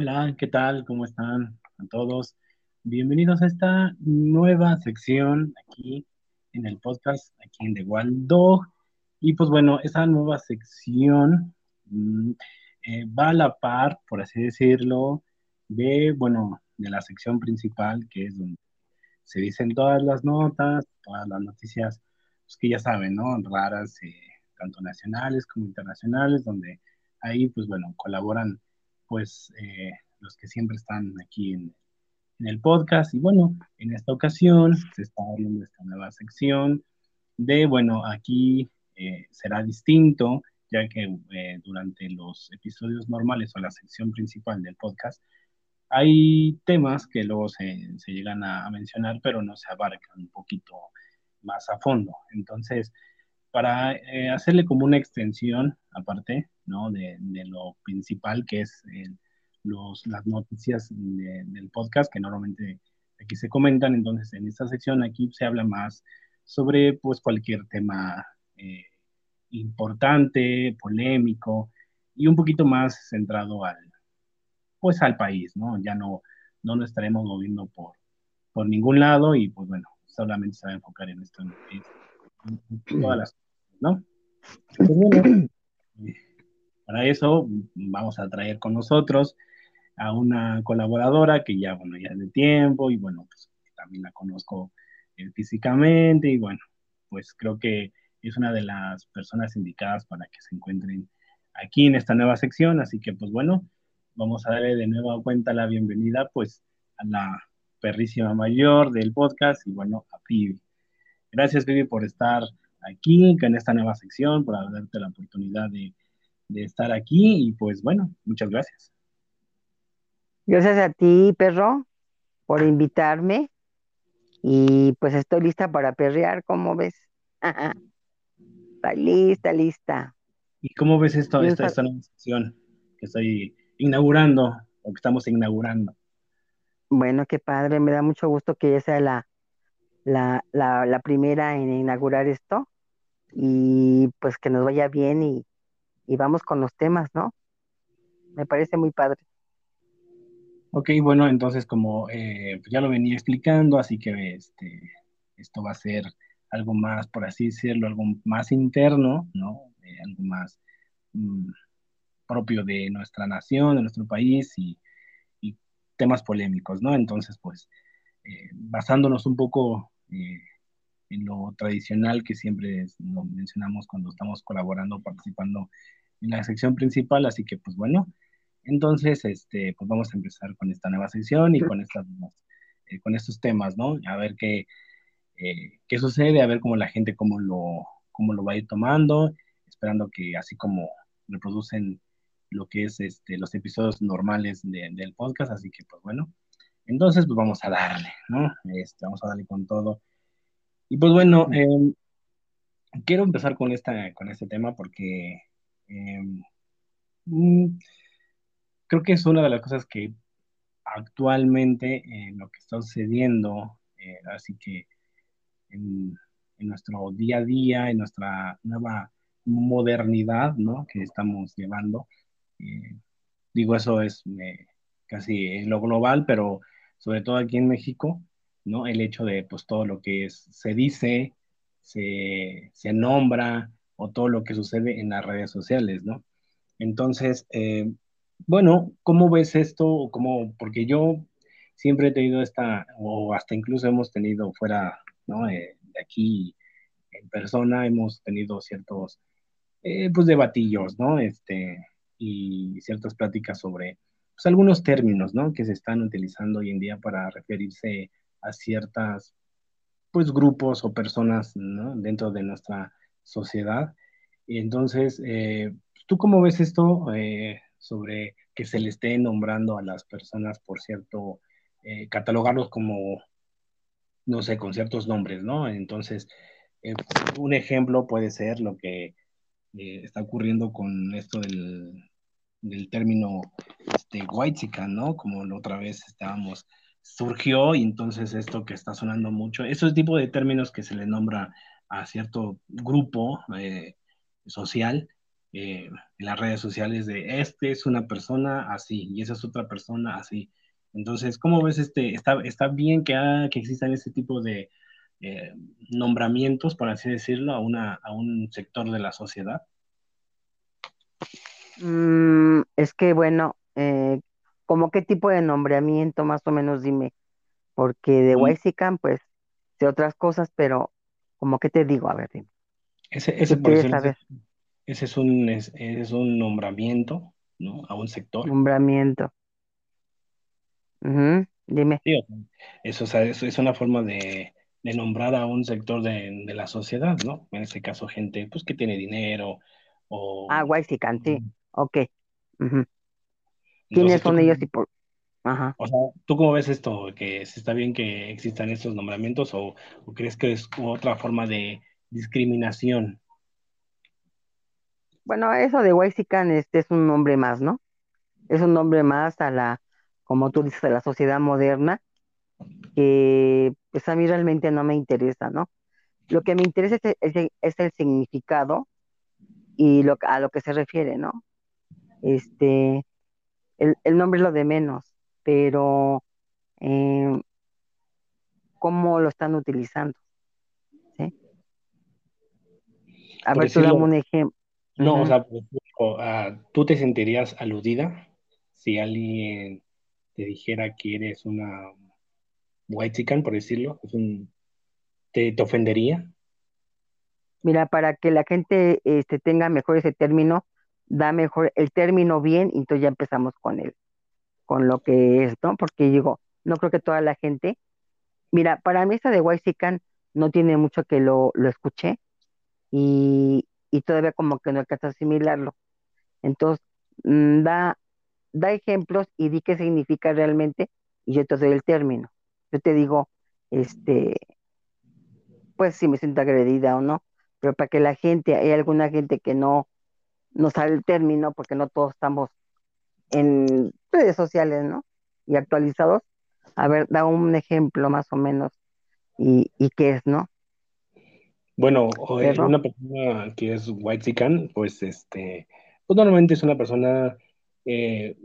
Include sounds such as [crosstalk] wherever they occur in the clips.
Hola, ¿qué tal? ¿Cómo están a todos? Bienvenidos a esta nueva sección aquí en el podcast, aquí en The Wild Dog. Y pues bueno, esa nueva sección mm, eh, va a la par, por así decirlo, de, bueno, de la sección principal, que es donde se dicen todas las notas, todas las noticias, pues que ya saben, ¿no? Raras, eh, tanto nacionales como internacionales, donde ahí, pues bueno, colaboran pues eh, los que siempre están aquí en, el podcast. Y bueno, en esta ocasión se está abriendo esta nueva sección de, bueno, aquí eh, será distinto, ya que eh, durante los episodios normales o la sección principal del podcast, hay temas que luego se, llegan a, mencionar, pero no se abarcan un poquito más a fondo. Entonces, para hacerle como una extensión, aparte, ¿no? De, de lo principal que es el, los, las noticias del podcast que normalmente aquí se comentan. Entonces, en esta sección aquí se habla más sobre pues cualquier tema eh, importante, polémico y un poquito más centrado al pues al país, ¿no? Ya no, no nos estaremos moviendo por, por ningún lado y pues bueno, solamente se va a enfocar en esto, en, todas las ¿no? [clears throat] Pues, bueno, para eso vamos a traer con nosotros a una colaboradora que ya, bueno, ya es de tiempo y bueno, pues también la conozco eh, físicamente y bueno, pues creo que es una de las personas indicadas para que se encuentren aquí en esta nueva sección, así que pues bueno, vamos a darle de nuevo a cuenta la bienvenida pues a la perrísima mayor del podcast y bueno, a Pibi. Gracias Pibi por estar aquí en esta nueva sección, por darte la oportunidad de, de estar aquí y pues bueno, muchas gracias. Gracias a ti, perro, por invitarme. Y pues estoy lista para perrear, ¿cómo ves? [laughs] Está lista, lista. ¿Y cómo ves esto, esta, esta nueva sección que estoy inaugurando o que estamos inaugurando? Bueno, qué padre, me da mucho gusto que ella sea la, la, la, primera en inaugurar esto y pues que nos vaya bien y, y vamos con los temas, ¿no? Me parece muy padre. Ok, bueno, entonces como eh, pues ya lo venía explicando, así que este, esto va a ser algo más, por así decirlo, algo más interno, ¿no? Eh, algo más mm, propio de nuestra nación, de nuestro país y, temas polémicos, ¿no? Entonces, pues, eh, basándonos un poco en lo tradicional que siempre lo mencionamos cuando estamos colaborando, participando en la sección principal, así que, pues bueno, entonces, este, pues vamos a empezar con esta nueva sección y con, estas, eh, con estos temas, ¿no? A ver qué, eh, qué sucede, a ver cómo la gente, cómo lo, cómo lo va a ir tomando, esperando que así como reproducen lo que es este, los episodios normales del podcast, así que pues bueno, entonces pues vamos a darle, ¿no? Este, vamos a darle con todo. Y pues bueno, em, quiero empezar con, esta, con este tema porque em, mm, creo que es una de las cosas que actualmente eh, lo que está sucediendo, eh, así que en, nuestro día a día, en nuestra nueva modernidad, ¿no? Que estamos llevando. Eh, digo, eso es casi lo global, pero sobre todo aquí en México, ¿no? El hecho de, pues, todo lo que es, se dice, se, se nombra, o todo lo que sucede en las redes sociales, ¿no? Entonces, bueno, ¿cómo ves esto? ¿Cómo? Porque yo siempre he tenido esta, o hasta incluso hemos tenido fuera ¿no? Eh, de aquí en persona, hemos tenido ciertos eh, pues debatillos, ¿no? Este, y ciertas pláticas sobre pues, algunos términos, ¿no? Que se están utilizando hoy en día para referirse a ciertas pues grupos o personas dentro de nuestra sociedad. Y entonces, eh, ¿tú cómo ves esto? Eh, sobre que se le esté nombrando a las personas por cierto, eh, catalogarlos como, no sé, con ciertos nombres, ¿no? Entonces, un ejemplo puede ser lo que está ocurriendo con esto del, del término este, ¿no? Como la otra vez estábamos, surgió y entonces esto que está sonando mucho, esos tipos de términos que se le nombra a cierto grupo social, eh, en las redes sociales de este es una persona así y esa es otra persona así. Entonces, ¿cómo ves este? ¿Está, está bien que, que existan este tipo de eh, nombramientos, por así decirlo, a, una, a un sector de la sociedad? Mm, es que, bueno, eh, ¿como qué tipo de nombramiento más o menos dime? Porque de Mm, Huaysican, pues, sé otras cosas, pero como que te digo, a ver, dime, Ese, ese ¿qué por decirlo saber? ese es un, es, es un nombramiento, ¿no? A un sector. Nombramiento. Dime. Sí, o sea, eso, o sea, eso es una forma de, de nombrar a un sector de, de la sociedad, ¿no? En este caso, gente pues que tiene dinero o... Ah, Huaysican, sí. Ok. Ujú. ¿Quiénes Entonces, ¿tú, son ellos y por...? Ajá. o sea, ¿tú cómo ves esto? ¿Que si está bien que existan estos nombramientos o, o crees que es otra forma de discriminación? Bueno, eso de Huaysican este es un nombre más, ¿no? Es un nombre más a la, como tú dices, a la sociedad moderna, que pues a mí realmente no me interesa, ¿no? Lo que me interesa es, es el significado y lo, a lo que se refiere, ¿no? Este, el, el nombre es lo de menos, pero eh, cómo lo están utilizando, ¿sí? A Por ver, tú dame un ejemplo. no, o sea, por ejemplo, ah, ¿tú te sentirías aludida si alguien te dijera que eres una white chican, por decirlo? Es un, ¿te, te ofendería? Mira, para que la gente este, tenga mejor ese término, da mejor el término bien, y entonces ya empezamos con él, con lo que es, ¿no? Porque digo, no creo que toda la gente, mira, para mí esta de Huaysican no tiene mucho que lo, lo escuché y, y todavía como que no alcanza a asimilarlo. Entonces, mm, da, da ejemplos y di qué significa realmente y yo te doy el término. Yo te digo, este, pues si me siento agredida o no, pero para que la gente, hay alguna gente que no no sale el término porque no todos estamos en redes sociales, ¿no? Y actualizados. A ver, da un ejemplo más o menos y, y qué es, ¿no? Bueno, eh, una persona que es white chican, pues este, pues normalmente es una persona eh,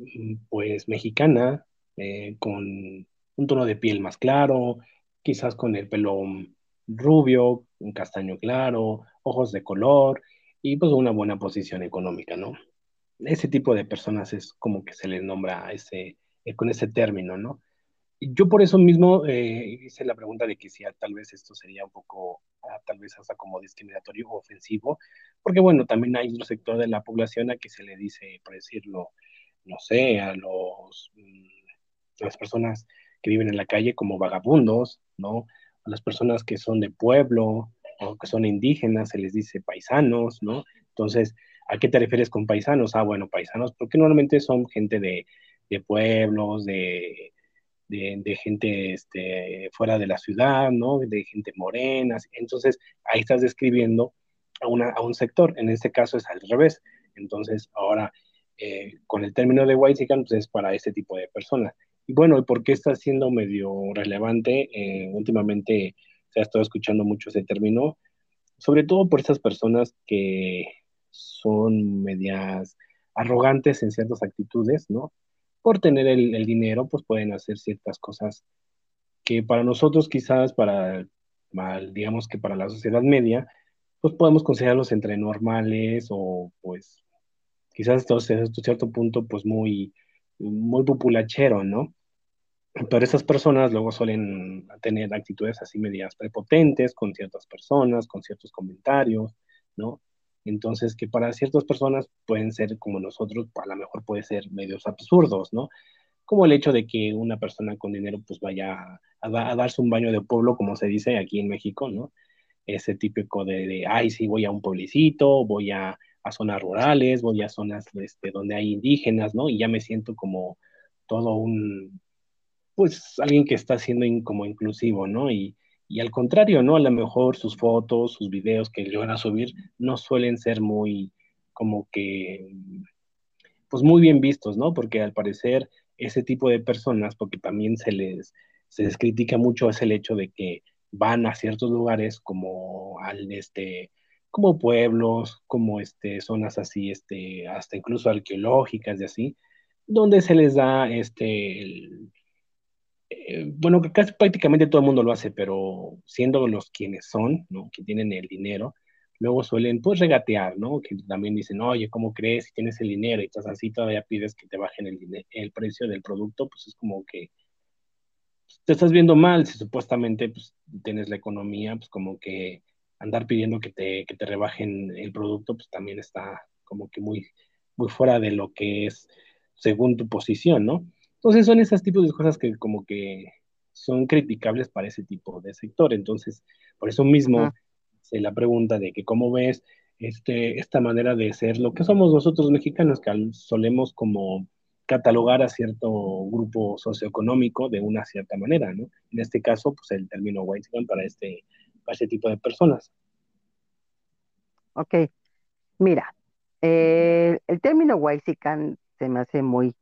pues mexicana, eh, con un tono de piel más claro, quizás con el pelo rubio, un castaño claro, ojos de color y pues una buena posición económica, ¿no? Ese tipo de personas es como que se les nombra ese, eh, con ese término, ¿no? Yo por eso mismo eh, hice la pregunta de que si ah, tal vez esto sería un poco, ah, tal vez hasta como discriminatorio o ofensivo, porque bueno, también hay otro sector de la población a que se le dice, por decirlo, no sé, a los, mm, a las personas que viven en la calle como vagabundos, ¿no? A las personas que son de pueblo o que son indígenas, se les dice paisanos, ¿no? Entonces, ¿a qué te refieres con paisanos? Ah, bueno, paisanos, porque normalmente son gente de, de pueblos, de de, de gente este, fuera de la ciudad, ¿no? De gente morena. Entonces, ahí estás describiendo a, una, a un sector. En este caso es al revés. Entonces, ahora, eh, con el término de white pues es para este tipo de personas. Y bueno, ¿y por qué está siendo medio relevante? Eh, últimamente se ha estado escuchando mucho ese término, sobre todo por estas personas que son medias arrogantes en ciertas actitudes, ¿no? Por tener el, dinero, pues pueden hacer ciertas cosas que para nosotros quizás, para, digamos que para la sociedad media, pues podemos considerarlos entre normales o pues quizás hasta hasta cierto punto pues muy, muy populachero, ¿no? Pero esas personas luego suelen tener actitudes así medias prepotentes con ciertas personas, con ciertos comentarios, ¿no? Entonces, que para ciertas personas pueden ser como nosotros, a lo mejor puede ser medios absurdos, ¿no? Como el hecho de que una persona con dinero pues vaya a, darse un baño de pueblo, como se dice aquí en México, ¿no? Ese típico de, de ay, sí, voy a un pueblecito, voy a, a zonas rurales, voy a zonas este, donde hay indígenas, ¿no? Y ya me siento como todo un, pues alguien que está siendo como inclusivo, ¿no? Y, y, al contrario, ¿no? A lo mejor sus fotos, sus videos que llegan a subir no suelen ser muy, como que, pues muy bien vistos, ¿no? Porque al parecer ese tipo de personas, porque también se les, se les critica mucho es el hecho de que van a ciertos lugares como al este como pueblos, como este, zonas así, este, hasta incluso arqueológicas y así, donde se les da este, el, eh, bueno, casi prácticamente todo el mundo lo hace, pero siendo los quienes son, ¿no? Que tienen el dinero, luego suelen pues regatear, ¿no? Que también dicen, oye, ¿cómo crees? Si tienes el dinero y estás así, todavía pides que te bajen el, el precio del producto, pues es como que te estás viendo mal si supuestamente pues, tienes la economía, pues como que andar pidiendo que te, que te rebajen el producto, pues también está como que muy, muy fuera de lo que es según tu posición, ¿no? Entonces son esos tipos de cosas que como que son criticables para ese tipo de sector. Entonces, por eso mismo se la pregunta de que cómo ves este, esta manera de ser lo que somos nosotros mexicanos, que solemos como catalogar a cierto grupo socioeconómico de una cierta manera, ¿no? En este caso, pues el término white para este, para este tipo de personas. Ok, mira, eh, el término white se me hace muy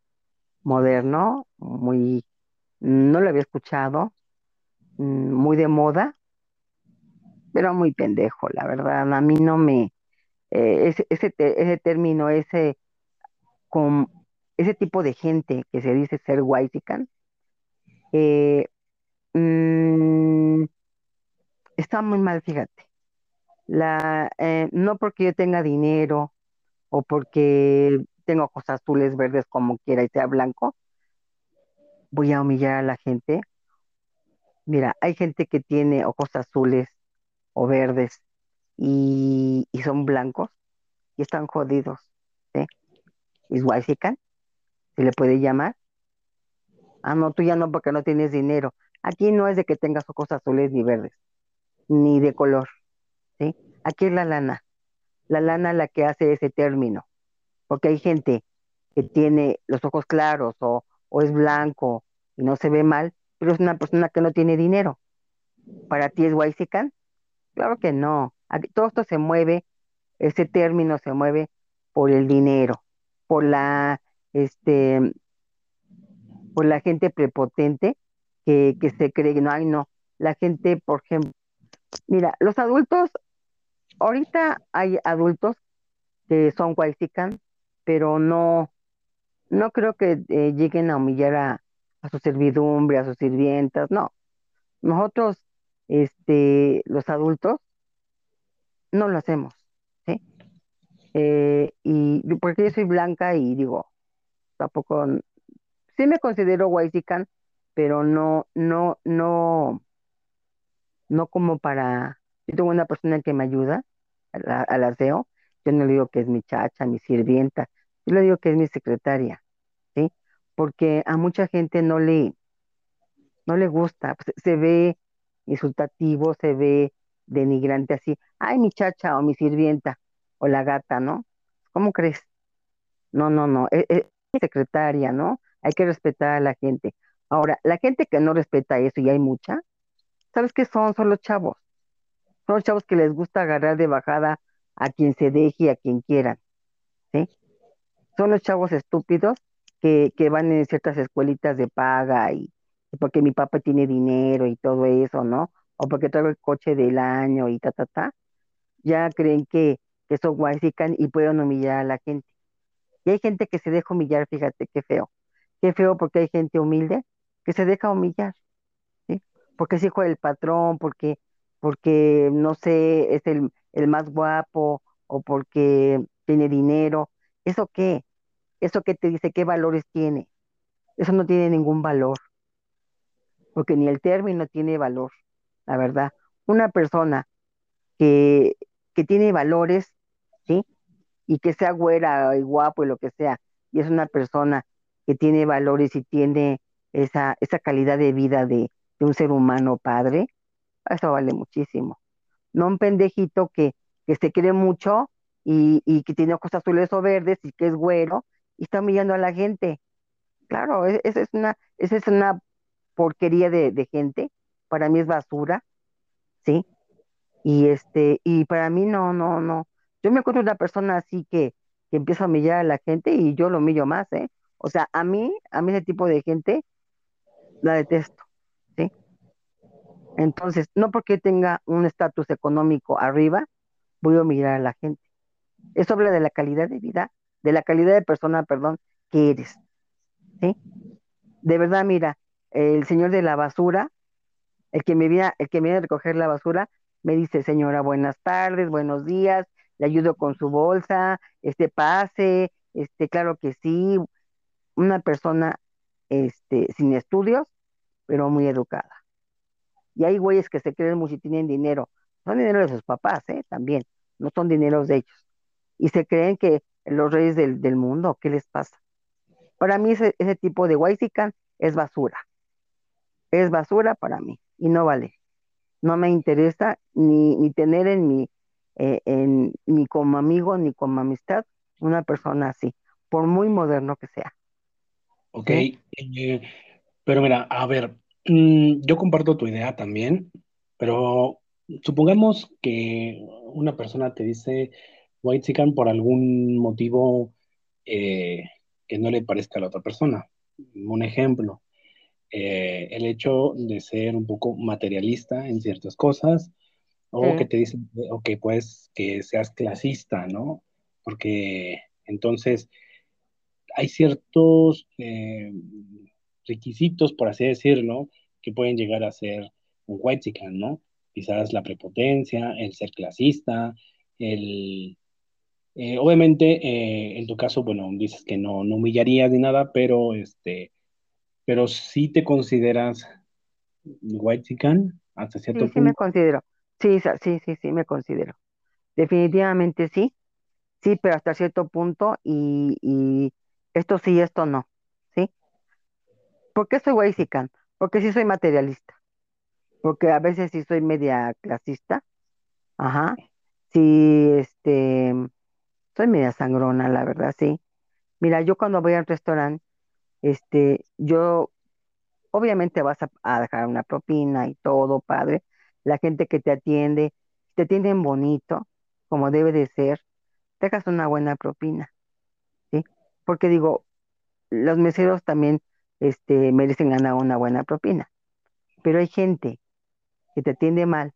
moderno, muy, no lo había escuchado, mm, muy de moda, pero muy pendejo, la verdad. A mí no me, eh, ese, ese, ese, término, ese, con, ese tipo de gente que se dice ser whitezican, eh, mm, está muy mal, fíjate. La, eh, no porque yo tenga dinero o porque tengo ojos azules, verdes, como quiera y sea blanco, voy a humillar a la gente. Mira, hay gente que tiene ojos azules o verdes y, son blancos y están jodidos. ¿sí? Es se le puede llamar. Ah, no, tú ya no porque no tienes dinero. Aquí no es de que tengas ojos azules ni verdes, ni de color. ¿sí? Aquí es la lana. La lana la que hace ese término porque hay gente que tiene los ojos claros o, es blanco y no se ve mal, pero es una persona que no tiene dinero. ¿Para ti es Waisican? Claro que no. todo esto se mueve, ese término se mueve por el dinero, por la, este, por la gente prepotente que, que se cree que no hay, no. La gente, por ejemplo, mira, los adultos, ahorita hay adultos que son Waisican, pero no, no creo que eh, lleguen a humillar a, su servidumbre, a sus sirvientas, no. Nosotros, este, los adultos, no lo hacemos, ¿sí? Eh, y porque yo soy blanca y digo, tampoco, sí me considero whitezican, pero no, no, no, no como para, yo tengo una persona que me ayuda al aseo, yo no le digo que es mi chacha, mi sirvienta, yo le digo que es mi secretaria, ¿sí? Porque a mucha gente no le, no le gusta, pues, se ve insultativo, se ve denigrante así, ay, mi chacha o mi sirvienta o la gata, ¿no? ¿Cómo crees? No, no, no, es, es secretaria, ¿no? Hay que respetar a la gente. Ahora, la gente que no respeta eso, y hay mucha, ¿sabes qué son? Son los chavos. Son los chavos que les gusta agarrar de bajada a quien se deje y a quien quieran, ¿sí? Son los chavos estúpidos que, que van en ciertas escuelitas de paga y, porque mi papá tiene dinero y todo eso, ¿no? O porque traigo el coche del año y ta, ta, ta. Ya creen que, que son guaysican y pueden humillar a la gente. Y hay gente que se deja humillar, fíjate, qué feo. Qué feo porque hay gente humilde que se deja humillar. Porque es hijo del patrón, porque, porque no sé, es el, el más guapo o porque tiene dinero. ¿Eso qué? ¿Eso qué te dice? ¿Qué valores tiene? Eso no tiene ningún valor, porque ni el término tiene valor, la verdad. Una persona que, que tiene valores, ¿sí? Y que sea güera y guapo y lo que sea, y es una persona que tiene valores y tiene esa, esa calidad de vida de, de un ser humano padre, eso vale muchísimo no un pendejito que, que se quiere mucho y, y, que tiene ojos azules o verdes y que es güero y está humillando a la gente. Claro, e, esa es una, esa es una porquería de, gente, para mí es basura, ¿sí? Y este, y para mí no, no, no. Yo me encuentro una persona así que, que empieza a humillar a la gente y yo lo humillo más, ¿eh? O sea, a mí, a mí ese tipo de gente la detesto, ¿sí? Entonces, no porque tenga un estatus económico arriba, voy a humillar a la gente. Eso habla de la calidad de vida, de la calidad de persona, perdón, que eres. ¿sí? De verdad, mira, el señor de la basura, el que me viene, el que viene a recoger la basura, me dice, señora, buenas tardes, buenos días, le ayudo con su bolsa, este pase, este, claro que sí, una persona este, sin estudios, pero muy educada. Y hay güeyes que se creen mucho y tienen dinero. Son dinero de sus papás, ¿eh? También. No son dineros de ellos. Y se creen que los reyes del, del mundo, ¿qué les pasa? Para mí ese, ese tipo de Waisican es basura. Es basura para mí y no vale. No me interesa ni, ni tener en mi, eh, en, ni como amigo ni como amistad una persona así, por muy moderno que sea. Ok, ¿sí? eh, pero mira, a ver, mm, yo comparto tu idea también, pero supongamos que una persona te dice white chican por algún motivo eh, que no le parezca a la otra persona. Un ejemplo, eh, el hecho de ser un poco materialista en ciertas cosas, o que te dicen, o que pues que seas clasista, ¿no? Porque entonces hay ciertos eh, requisitos, por así decirlo, que pueden llegar a ser un whitezican, ¿no? Quizás la prepotencia, el ser clasista, el... eh, obviamente, eh, en tu caso, bueno, dices que no, no humillarías ni nada, pero, este, pero sí te consideras whitezican hasta sí, cierto sí me punto. considero. Sí, sí, sí, sí me considero. Definitivamente sí, sí, pero hasta cierto punto y, y esto sí, esto no. ¿Sí? ¿Por qué soy Waxican? Porque sí soy materialista, porque a veces sí soy media clasista, ajá, sí, este, soy media sangrona, la verdad, sí. Mira, yo cuando voy al restaurante, este, yo, obviamente vas a, dejar una propina y todo, padre, la gente que te atiende, te atienden bonito, como debe de ser, dejas una buena propina, ¿sí? Porque digo, los meseros también, este, merecen ganar una buena propina, pero hay gente que te atiende mal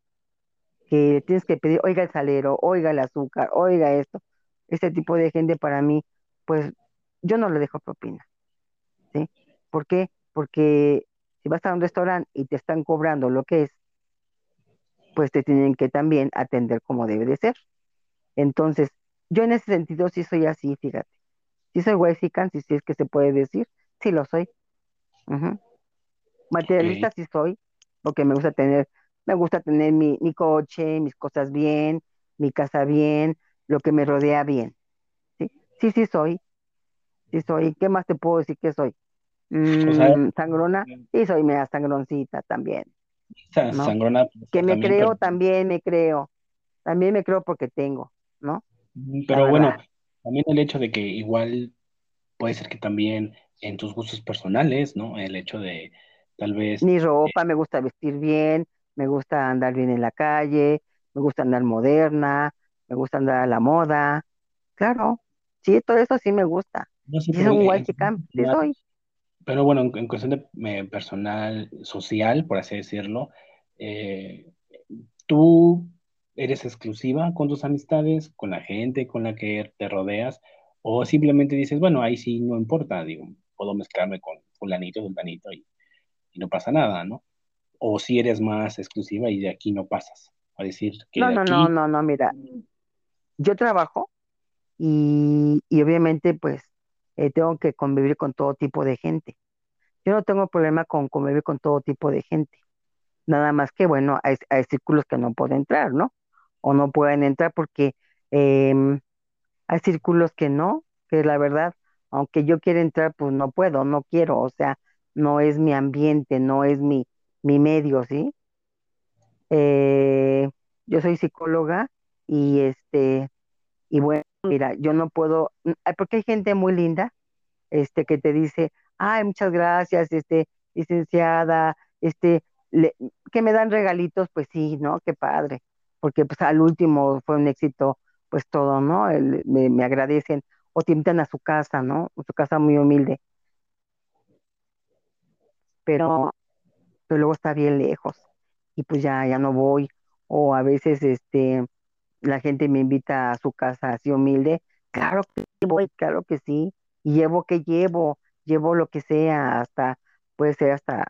que tienes que pedir, oiga el salero, oiga el azúcar, oiga esto. Ese tipo de gente para mí, pues yo no le dejo propina, ¿sí? ¿Por qué? Porque si vas a un restaurante y te están cobrando lo que es, pues te tienen que también atender como debe de ser. Entonces, yo en ese sentido sí soy así, fíjate. Sí soy huexican, si sí es que se puede decir, sí lo soy. Materialista sí soy, porque me gusta tener, me gusta tener mi, mi coche, mis cosas bien, mi casa bien, lo que me rodea bien. Sí, sí, sí soy, sí soy. ¿Qué más te puedo decir que soy? o sea, Mm, sangrona, sí soy media sangroncita también, sangrona puede Que me también, pero creo, también me creo, también me creo porque tengo, ¿no? Mm, Pero bueno, también el hecho de que igual puede ser que también en tus gustos personales, ¿no? El hecho de tal vez, Mi eh, ropa, me gusta vestir bien, me gusta andar bien en la calle, me gusta andar moderna, me gusta andar a la moda. Claro, sí, todo eso sí me gusta. no sé, es un cuestión sí soy. pero bueno, en, en cuestión de eh, personal, social, por así decirlo, eh, ¿tú eres exclusiva con tus amistades, con la gente con la que te rodeas? O simplemente dices, bueno, ahí sí no importa, digo, puedo mezclarme con fulanito, sultanito y, y no pasa nada, ¿no? o si eres más exclusiva y de aquí no pasas. A decir que No, de no, no, no, no, mira, yo trabajo y, y obviamente pues eh, tengo que convivir con todo tipo de gente. Yo no tengo problema con convivir con todo tipo de gente, nada más que bueno, hay, hay círculos que no puedo entrar, ¿no? O no pueden entrar porque em, hay círculos que no, que la verdad, aunque yo quiera entrar, pues no puedo, no quiero, o sea, no es mi ambiente, no es mi, mi medio, ¿sí? Eh, yo soy psicóloga y este, y bueno, mira, yo no puedo, mm, porque hay gente muy linda, este, que te dice, ay, muchas gracias, este, licenciada, este, le- que me dan regalitos, pues sí, ¿no? Qué padre, porque pues al último fue un éxito, pues todo, ¿no? Me, me agradecen o te invitan a su casa, ¿no? Su casa muy humilde, pero, pero luego está bien lejos y pues ya, ya no voy, o a veces, este, la gente me invita a su casa así humilde, claro que voy, claro que sí, y llevo que llevo, llevo lo que sea, hasta, puede ser hasta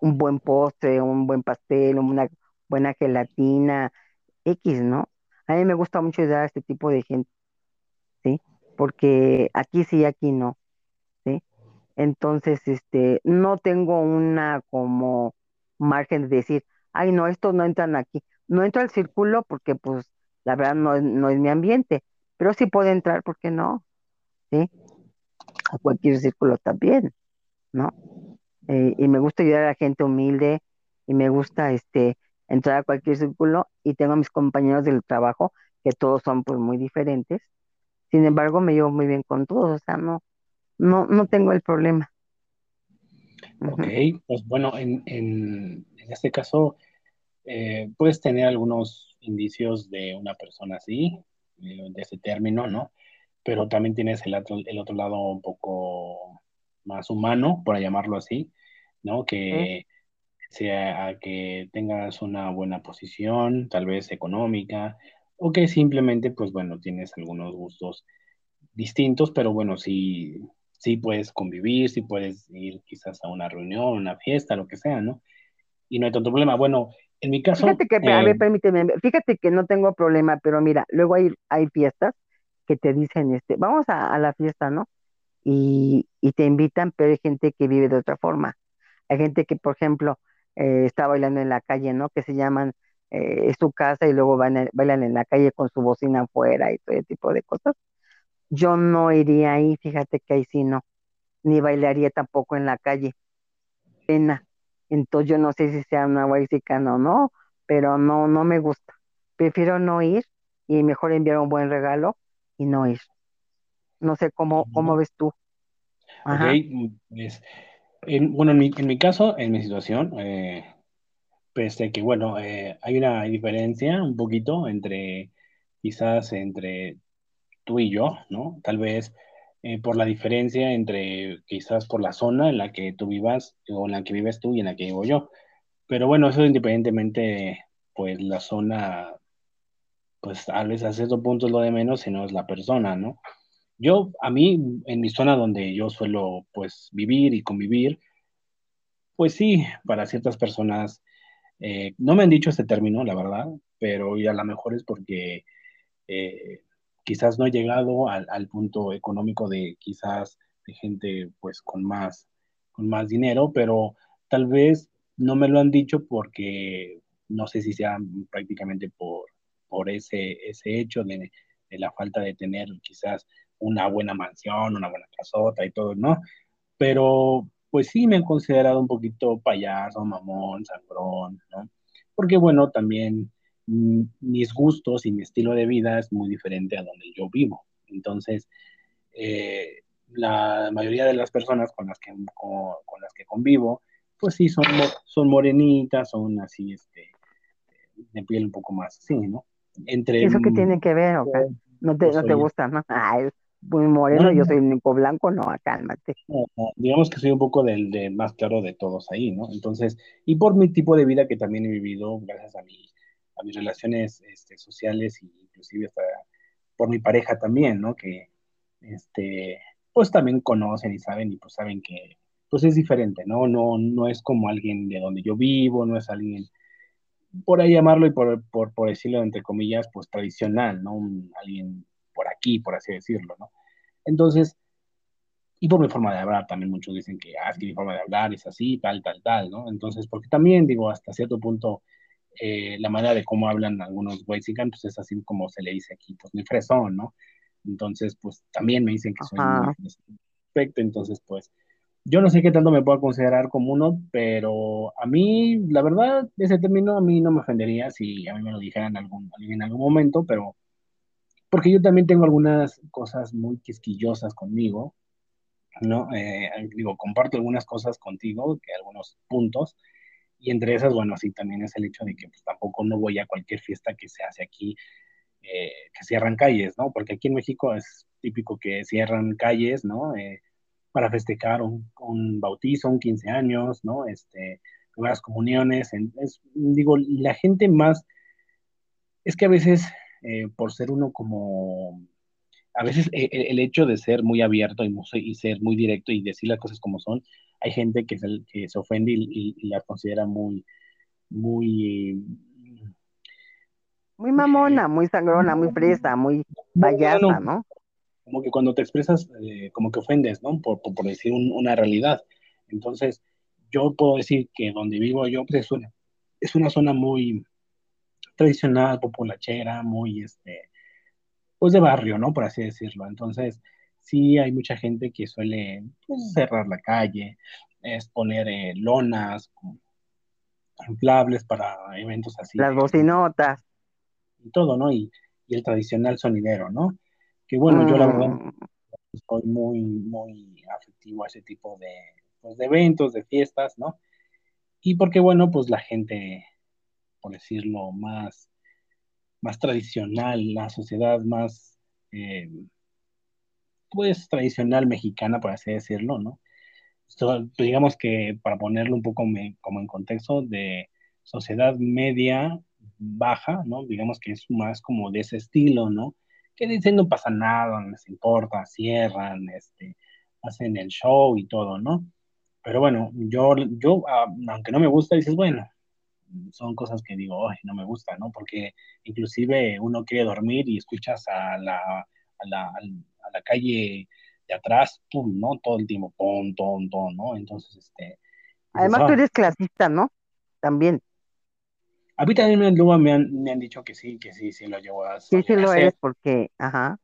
un buen postre, un buen pastel, una buena gelatina, X, ¿no? A mí me gusta mucho ayudar a este tipo de gente, ¿sí? Porque aquí sí, aquí no, ¿sí? Entonces, este, no tengo una como margen de decir, ay, no, estos no entran aquí. No entro al círculo porque, pues, la verdad no, es- no es mi ambiente, pero sí puede entrar, ¿por qué no? ¿Sí? A cualquier círculo también, ¿no? Eh, y me gusta ayudar a la gente humilde y me gusta, este, entrar a cualquier círculo y tengo a mis compañeros del trabajo que todos son, pues, muy diferentes. Sin embargo, me llevo muy bien con todos, o sea, no, no, no tengo el problema. Ok, pues bueno, en, en, en este caso eh, puedes tener algunos indicios de una persona así, eh, de ese término, ¿no? Pero también tienes el otro, el otro lado un poco más humano, por llamarlo así, ¿no? Que sea que tengas una buena posición, tal vez económica, o que simplemente, pues bueno, tienes algunos gustos distintos, pero bueno, sí, sí puedes convivir, sí puedes ir quizás a una reunión, una fiesta, lo que sea, ¿no? Y no hay tanto problema. Bueno, en mi caso, Fíjate que, a ver, permíteme, fíjate que no tengo problema, pero mira, luego hay, hay fiestas que te dicen, este, vamos a, a la fiesta, ¿no? Y, y te invitan, pero hay gente que vive de otra forma. Hay gente que, por ejemplo, eh, está bailando en la calle, ¿no? Que se llaman, eh, es su casa y luego van a- bailan en la calle con su bocina afuera y todo ese tipo de cosas. Yo no iría ahí, fíjate que ahí sí no, ni bailaría tampoco en la calle. pena. Entonces yo no sé si sea una huaxicana o no, pero no, no me gusta. Prefiero no ir y mejor enviar un buen regalo y no ir. No sé cómo, cómo ves tú. ok, Ajá, pues, en- bueno, en mi, en mi caso, en mi situación, eh, pese a que, bueno, eh, hay una diferencia un poquito entre, quizás entre tú y yo, ¿no? Tal vez eh, por la diferencia entre, quizás por la zona en la que tú vivas o en la que vives tú y en la que vivo yo. Pero bueno, eso independientemente, pues la zona, pues tal vez a cierto punto es lo de menos, sino es la persona, ¿no? Yo, a mí, en mi zona donde yo suelo, pues, vivir y convivir, pues sí, para ciertas personas, eh, no me han dicho este término, la verdad, pero a lo mejor es porque eh, quizás no he llegado al, punto económico de quizás de gente pues con más, con más dinero, pero tal vez no me lo han dicho porque no sé si sea prácticamente por, por ese, ese hecho de, de la falta de tener quizás una buena mansión, una buena casota y todo, ¿no? Pero pues sí me han considerado un poquito payaso, mamón, sangrón, ¿no? Porque bueno, también mis gustos y mi estilo de vida es muy diferente a donde yo vivo. Entonces, eh, la mayoría de las personas con las que, con, con las que convivo, pues sí, son, son morenitas, son así, este, de piel un poco más así, ¿no? ¿y Entre, eso qué tiene que ver, Oka? [laughs] yo, No te, no te gusta, ¿no? Ah, es muy no, moreno, no, yo soy Nico Blanco, no, cálmate. No, no, digamos que soy un poco del de más claro de todos ahí, ¿no? Entonces, y por mi tipo de vida que también he vivido, gracias a mi, a mis relaciones este, sociales y inclusive hasta por mi pareja también, ¿no? Que, este, pues también conocen y saben y pues saben que, pues es diferente, ¿no? No, no es como alguien de donde yo vivo, no es alguien, por ahí llamarlo y por, por, por decirlo entre comillas, pues tradicional, ¿no? Un- alguien por aquí, por así decirlo, ¿no? Entonces, y por mi forma de hablar, también muchos dicen que, ah, es que mi forma de hablar es así, tal, tal, tal, ¿no? Entonces, porque también, digo, hasta cierto punto, eh, la manera de cómo hablan algunos Whitezican, pues es así como se le dice aquí, pues muy fresón, ¿no? Entonces, pues también me dicen que soy Ajá. respecto, entonces, pues, yo no sé qué tanto me puedo considerar como uno, pero a mí, la verdad, ese término a mí no me ofendería si a mí me lo dijeran algún, en algún momento, pero porque yo también tengo algunas cosas muy quisquillosas conmigo, ¿no? Eh, digo, comparto algunas cosas contigo, que algunos puntos, y entre esas, bueno, sí, también es el hecho de que pues, tampoco no voy a cualquier fiesta que se hace aquí, eh, que cierran calles, ¿no? Porque aquí en México es típico que cierran calles, ¿no? Eh, para festejar un, un, bautizo, un 15 años, ¿no? Este, primeras comuniones, es, digo, la gente más es que a veces, eh, por ser uno como, a veces eh, el, hecho de ser muy abierto y, y, ser muy directo y decir las cosas como son, hay gente que se, que se ofende y, la considera muy, muy... Muy mamona, muy sangrona, muy fresa, muy payasa, ¿no? Como que cuando te expresas, eh, como que ofendes, ¿no? Por, por, decir una realidad. Entonces, yo puedo decir que donde vivo yo, pues es una, es una zona muy tradicional, populachera, muy, este, pues de barrio, ¿no? Por así decirlo. Entonces, sí hay mucha gente que suele pues, cerrar la calle, es poner eh, lonas inflables para eventos así. Las bocinotas. Y todo, ¿no? Y, el tradicional sonidero, ¿no? Que bueno, yo la verdad mm. estoy muy, muy afectivo a ese tipo de, pues, de eventos, de fiestas, ¿no? Y porque, bueno, pues la gente, por decirlo más, más tradicional, la sociedad más, eh, pues, tradicional mexicana, por así decirlo, ¿no? digamos que para ponerlo un poco como en contexto de sociedad media baja, ¿no? Digamos que es más como de ese estilo, ¿no? Que dicen no pasa nada, no les importa, cierran, este, hacen el show y todo, ¿no? Pero bueno, yo, yo ah, aunque no me gusta, dices, bueno, son cosas que digo, ay, no me gusta, ¿no? Porque inclusive uno quiere dormir y escuchas a la, a la, a la calle de atrás, pum, ¿no? Todo el tiempo, ton, ton, ton, ¿no? Entonces, este... Además tú eres clasista, ¿no? También. A mí también me, me, han, me han dicho que sí, que sí, sí lo llevo a Sí, sí lo eres porque, ajá.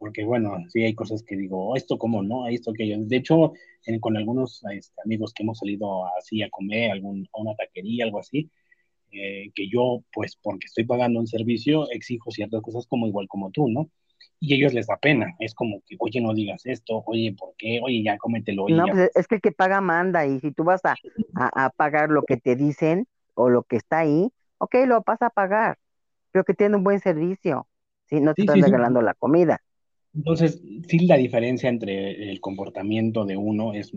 Porque, bueno, sí hay cosas que digo, oh, esto cómo, ¿no? Esto que. De hecho, con algunos este, amigos que hemos salido así a comer, algún, a una taquería, algo así, eh, que yo, pues, porque estoy pagando un servicio, exijo ciertas cosas como igual como tú, ¿no? y a ellos les da pena. Es como que, oye, no digas esto, oye, ¿por qué? Oye, ya cómetelo. no, pues es que el que paga manda y si tú vas a, a, pagar lo que te dicen o lo que está ahí, ok, lo vas a pagar, pero que tiene un buen servicio, si no te están regalando la comida. Entonces, sí, la diferencia entre el comportamiento de uno es,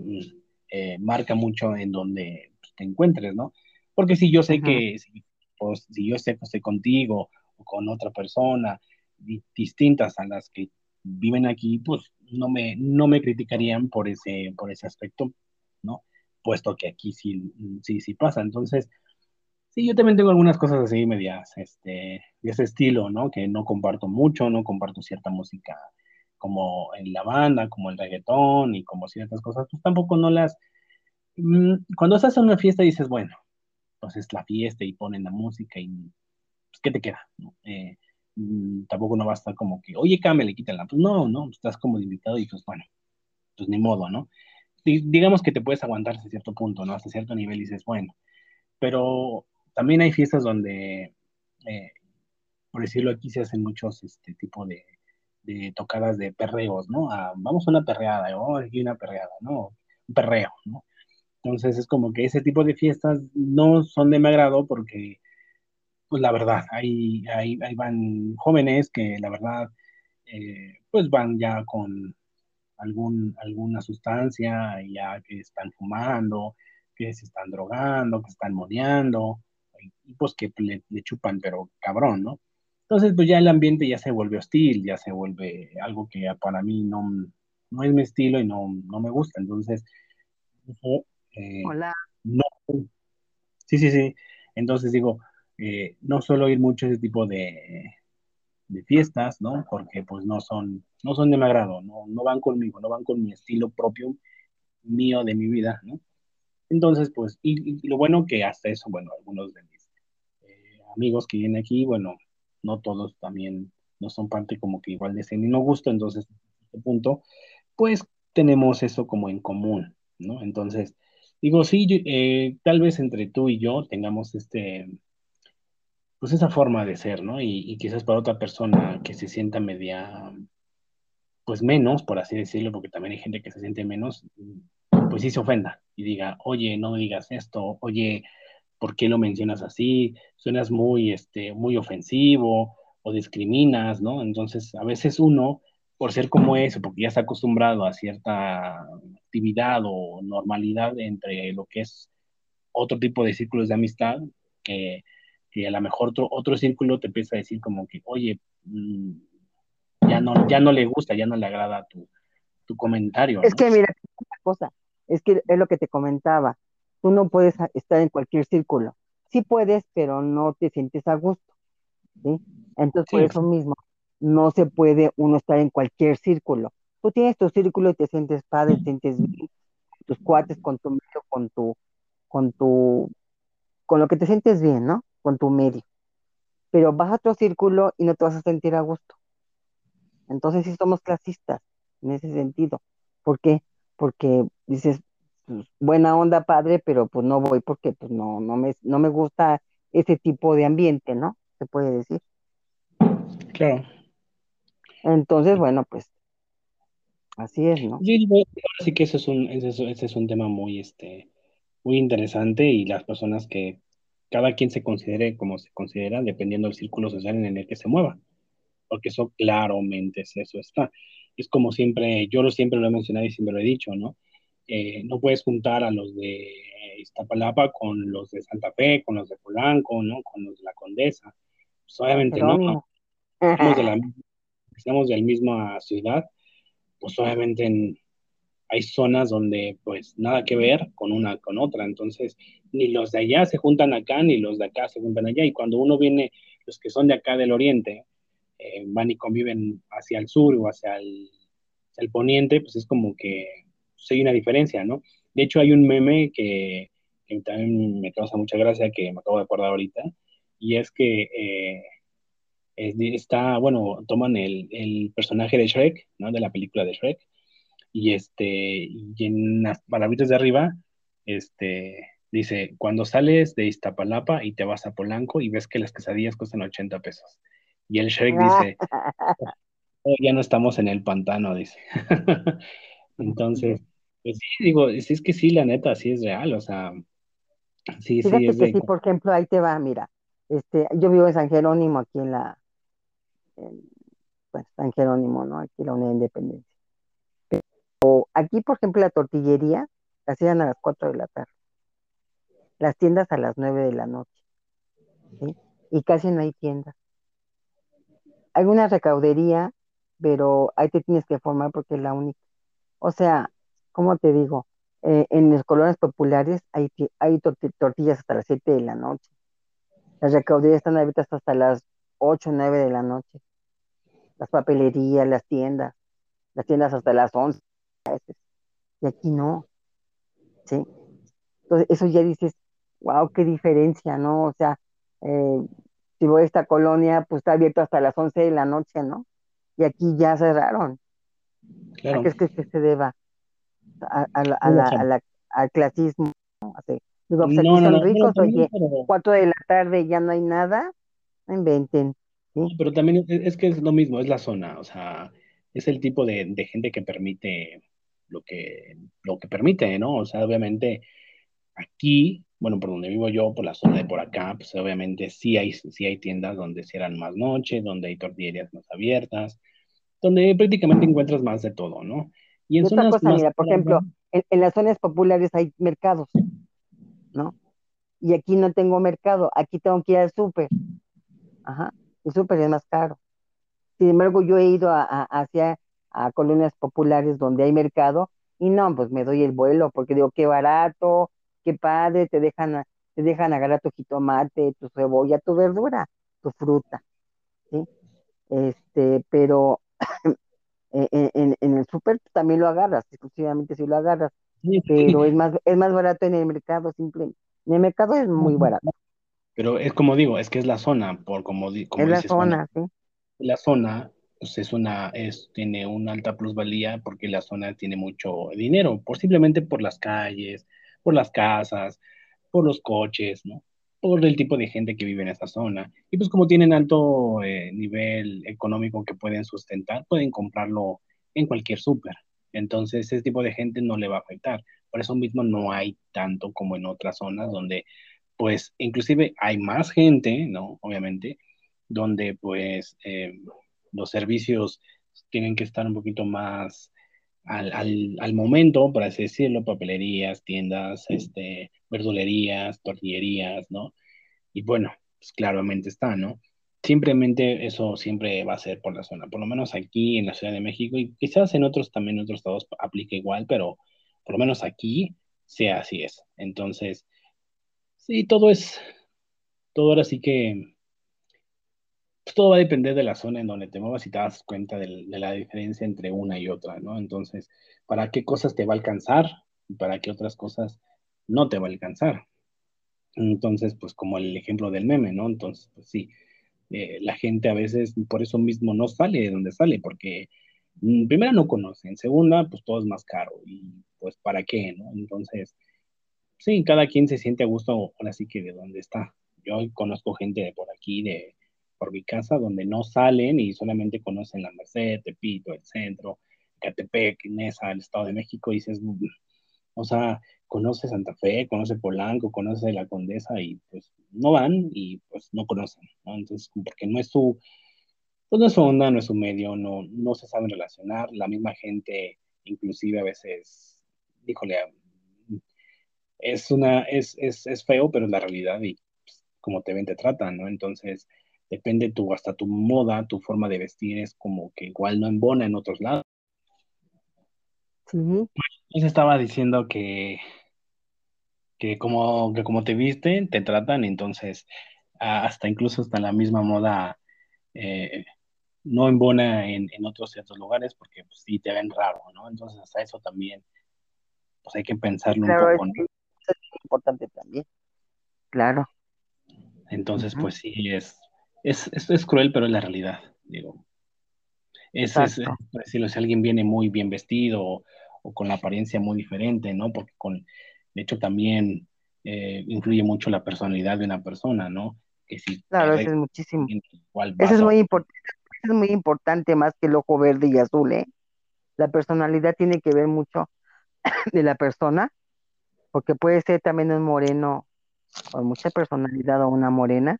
eh, marca mucho en donde te encuentres, ¿no? Porque si yo sé que, si, pues, si yo sé que estoy contigo o con otra persona, distintas a las que viven aquí, pues no me, no me criticarían por ese, por ese aspecto, ¿no? Puesto que aquí sí, sí, sí pasa. Entonces, sí, yo también tengo algunas cosas así medias, este, de ese estilo, ¿no? Que no comparto mucho, no comparto cierta música como en la banda, como el reggaetón y como ciertas cosas, pues tampoco no las... Mm, cuando estás en una fiesta dices, bueno, pues es la fiesta y ponen la música y pues, ¿qué te queda? Eh, Mm, tampoco no va a estar como que, oye, cámbiale, quítala. Pues no, no, estás como invitado y pues bueno, pues ni modo, ¿no? digamos que te puedes aguantar hasta cierto punto, ¿no? Hasta cierto nivel y dices, bueno, pero también hay fiestas donde, eh, por decirlo aquí, se hacen muchos este tipo de, tocadas de perreos, ¿no? Ah, vamos a una perreada, oh, aquí una perreada, ¿no? Un perreo, ¿no? Entonces es como que ese tipo de fiestas no son de mi agrado porque pues la verdad, ahí, ahí, van jóvenes que la verdad, eh, pues van ya con algún, alguna sustancia, ya que están fumando, que se están drogando, que están moneando, y pues que le, chupan, pero cabrón, ¿no? Entonces, pues ya el ambiente ya se vuelve hostil, ya se vuelve algo que para mí no, no es mi estilo y no, no me gusta. Entonces, eh, Hola. No, sí, sí, sí. Entonces digo, eh, no suelo ir mucho ese tipo de, fiestas, ¿no? Porque pues no son, no son de mi agrado, no, no van conmigo, no van con mi estilo propio mío de mi vida, ¿no? Entonces, pues, y, lo bueno que hasta eso, bueno, algunos de mis eh, amigos que vienen aquí, bueno, no todos también no son parte como que igual de ese mismo gusto, entonces, este punto, pues tenemos eso como en común, ¿no? Entonces, digo, sí, eh, tal vez entre tú y yo tengamos este, pues esa forma de ser, ¿no? Y, quizás para otra persona que se sienta media, pues menos, por así decirlo, porque también hay gente que se siente menos, pues sí se ofenda y diga, oye, no me digas esto, oye, ¿por qué lo mencionas así? Suenas muy, este, muy ofensivo o discriminas, ¿no? Entonces, a veces uno, por ser como es, porque ya está acostumbrado a cierta actividad o normalidad entre lo que es otro tipo de círculos de amistad, que que a lo mejor otro, otro círculo te empieza a decir como que, oye, mm, ya no, ya no le gusta, ya no le agrada tu, tu comentario. Es que mira, una cosa, es que es lo que te comentaba, tú no puedes estar en cualquier círculo. Sí puedes, pero no te sientes a gusto. ¿sí? Entonces, por eso mismo, no se puede uno estar en cualquier círculo. Tú tienes tu círculo y te sientes padre, te sientes bien, tus cuates, con tu medio, con tu, con tu, con lo que te sientes bien, ¿no? Con tu medio. Pero vas a otro círculo y no te vas a sentir a gusto. Entonces sí somos clasistas en ese sentido. ¿Por qué? Porque dices, pues, buena onda, padre, pero pues no voy porque pues no, no me, no me gusta ese tipo de ambiente, ¿no? Se puede decir. Claro. Entonces, bueno, pues así es, ¿no? Sí, sí que ese es un, ese es, un tema muy, este, muy interesante y las personas que cada quien se considere como se considera, dependiendo del círculo social en el que se mueva, porque eso claramente es eso está. Es como siempre, yo lo siempre lo he mencionado y siempre lo he dicho, ¿no? Eh, no puedes juntar a los de Iztapalapa con los de Santa Fe, con los de Polanco, ¿no? Con los de la Condesa. Pues obviamente no. Somos de la, estamos de la misma ciudad, pues obviamente hay zonas donde pues nada que ver con una con otra, entonces ni los de allá se juntan acá, ni los de acá se juntan allá, y cuando uno viene, los que son de acá del oriente, eh, van y conviven hacia el sur o hacia el, hacia el poniente, pues es como que pues, hay una diferencia, ¿no? De hecho, hay un meme que, también me causa mucha gracia, que me acabo de acordar ahorita, y es que eh, está, bueno, toman el, el, personaje de Shrek, ¿no? De la película de Shrek, y este, y en las palabritas de arriba, este, dice, cuando sales de Iztapalapa y te vas a Polanco y ves que las quesadillas cuestan 80 pesos. Y el Shrek dice, [laughs] oh, ya no estamos en el pantano, dice. [laughs] Entonces, pues sí, digo, es que sí, la neta, sí es real, o sea, sí, sí es que sí, por ejemplo, ahí te va, mira, este, yo vivo en San Jerónimo, aquí en la, pues, San Jerónimo, ¿no? Aquí en la Unidad de Independencia. Pero aquí, por ejemplo, la tortillería la hacían a las 4 de la tarde, las tiendas a las 9 de la noche, ¿sí? Y casi no hay tiendas. Hay una recaudería, pero ahí te tienes que formar porque es la única. O sea, ¿cómo te digo? Eh, en las colonias populares hay, hay tortillas hasta las 7 de la noche. Las recauderías están abiertas hasta las 8 o 9 de la noche. Las papelerías, las tiendas, las tiendas hasta las 11. Y aquí no. ¿Sí? Entonces, eso ya dices, wow, qué diferencia, ¿no? O sea, eh, si voy a esta colonia, pues está abierto hasta las 11 de la noche, ¿no? Y aquí ya cerraron. Claro. ¿A qué es que se deba? Al clasismo. Digo, pues no, son ricos, oye, cuatro de la tarde ya no hay nada, no inventen. Pero también es, que es lo mismo, es la zona, o sea, es el tipo de, gente que permite lo que, lo que permite, ¿no? O sea, obviamente aquí, bueno, por donde vivo yo, por la zona de por acá, pues obviamente sí hay, sí hay tiendas donde cierran más noche, donde hay tortillerías más abiertas, donde prácticamente encuentras más de todo, ¿no? Y en otra cosa, mira, por ejemplo, en, las zonas populares hay mercados, ¿no? Y aquí no tengo mercado, aquí tengo que ir al súper. Ajá, el súper es más caro. Sin embargo, yo he ido a, hacia a colonias populares donde hay mercado y no, pues me doy el vuelo porque digo, qué barato, qué padre, te dejan, te dejan agarrar tu jitomate, tu cebolla, tu verdura, tu fruta, ¿sí? Este, pero [clears throat] en, el súper también lo agarras, exclusivamente si lo agarras, pero es más, es más barato en el mercado, simplemente. En el mercado es muy barato. Pero es como digo, es que es la zona, por como, como es la zona, sí. La zona pues es una, es, tiene una alta plusvalía porque la zona tiene mucho dinero, por simplemente por las calles, por las casas, por los coches, ¿no? Por el tipo de gente que vive en esa zona. Y pues como tienen alto eh, nivel económico que pueden sustentar, pueden comprarlo en cualquier súper. Entonces, ese tipo de gente no le va a afectar. Por eso mismo no hay tanto como en otras zonas donde, pues, inclusive hay más gente, ¿no? Obviamente, donde pues eh, los servicios tienen que estar un poquito más al, al, al, momento, por así decirlo, papelerías, tiendas, este, verdulerías, tortillerías, ¿no? Y bueno, pues claramente está, ¿no? Simplemente eso siempre va a ser por la zona, por lo menos aquí en la Ciudad de México y quizás en otros también, en otros estados aplique igual, pero por lo menos aquí sea así es. Entonces, sí, todo es, todo ahora sí que, pues, todo va a depender de la zona en donde te muevas y te das cuenta de, la diferencia entre una y otra, ¿no? Entonces, ¿para qué cosas te va a alcanzar y para qué otras cosas no te va a alcanzar? Entonces, pues como el ejemplo del meme, ¿no? Entonces, pues sí, eh, la gente a veces por eso mismo no sale de donde sale, porque mm, primera no conocen, segunda, pues todo es más caro y pues para qué, ¿no? Entonces, sí, cada quien se siente a gusto ahora sí que de donde está. Yo conozco gente de por aquí, de por mi casa, donde no salen y solamente conocen la Merced, Tepito, el centro, Catepec, Nesa, el Estado de México, y dices, mm, o sea, conoce Santa Fe, conoce Polanco, conoce la Condesa y pues no van y pues no conocen, ¿no? Entonces, porque no es su, pues no es su onda, no es su medio, no, no se saben relacionar, la misma gente inclusive a veces, díjole, es una, es, es, es feo, pero es la realidad y pues, como te ven te tratan, ¿no? Entonces, depende tu, hasta tu moda, tu forma de vestir es como que igual no embona en otros lados. Sí. Pues estaba diciendo que, que como, que como te viste, te tratan, entonces hasta incluso hasta la misma moda eh, no embona en, en, otros ciertos lugares porque pues, sí te ven raro, ¿no? Entonces hasta eso también, pues hay que pensarlo Claro, un es, poco, ¿no? es importante también. Claro. Entonces, pues sí, es, es, es, es cruel, pero es la realidad, digo. Es, es, es, Exacto. por decirlo, si alguien viene muy bien vestido o, o con la apariencia muy diferente, ¿no? Porque con, de hecho también eh, influye mucho la personalidad de una persona, ¿no? Que si Claro, eso es muchísimo. igual Eso es muy importante, es muy importante más que el ojo verde y azul, ¿eh? La personalidad tiene que ver mucho [coughs] de la persona, porque puede ser también un moreno con mucha personalidad o una morena.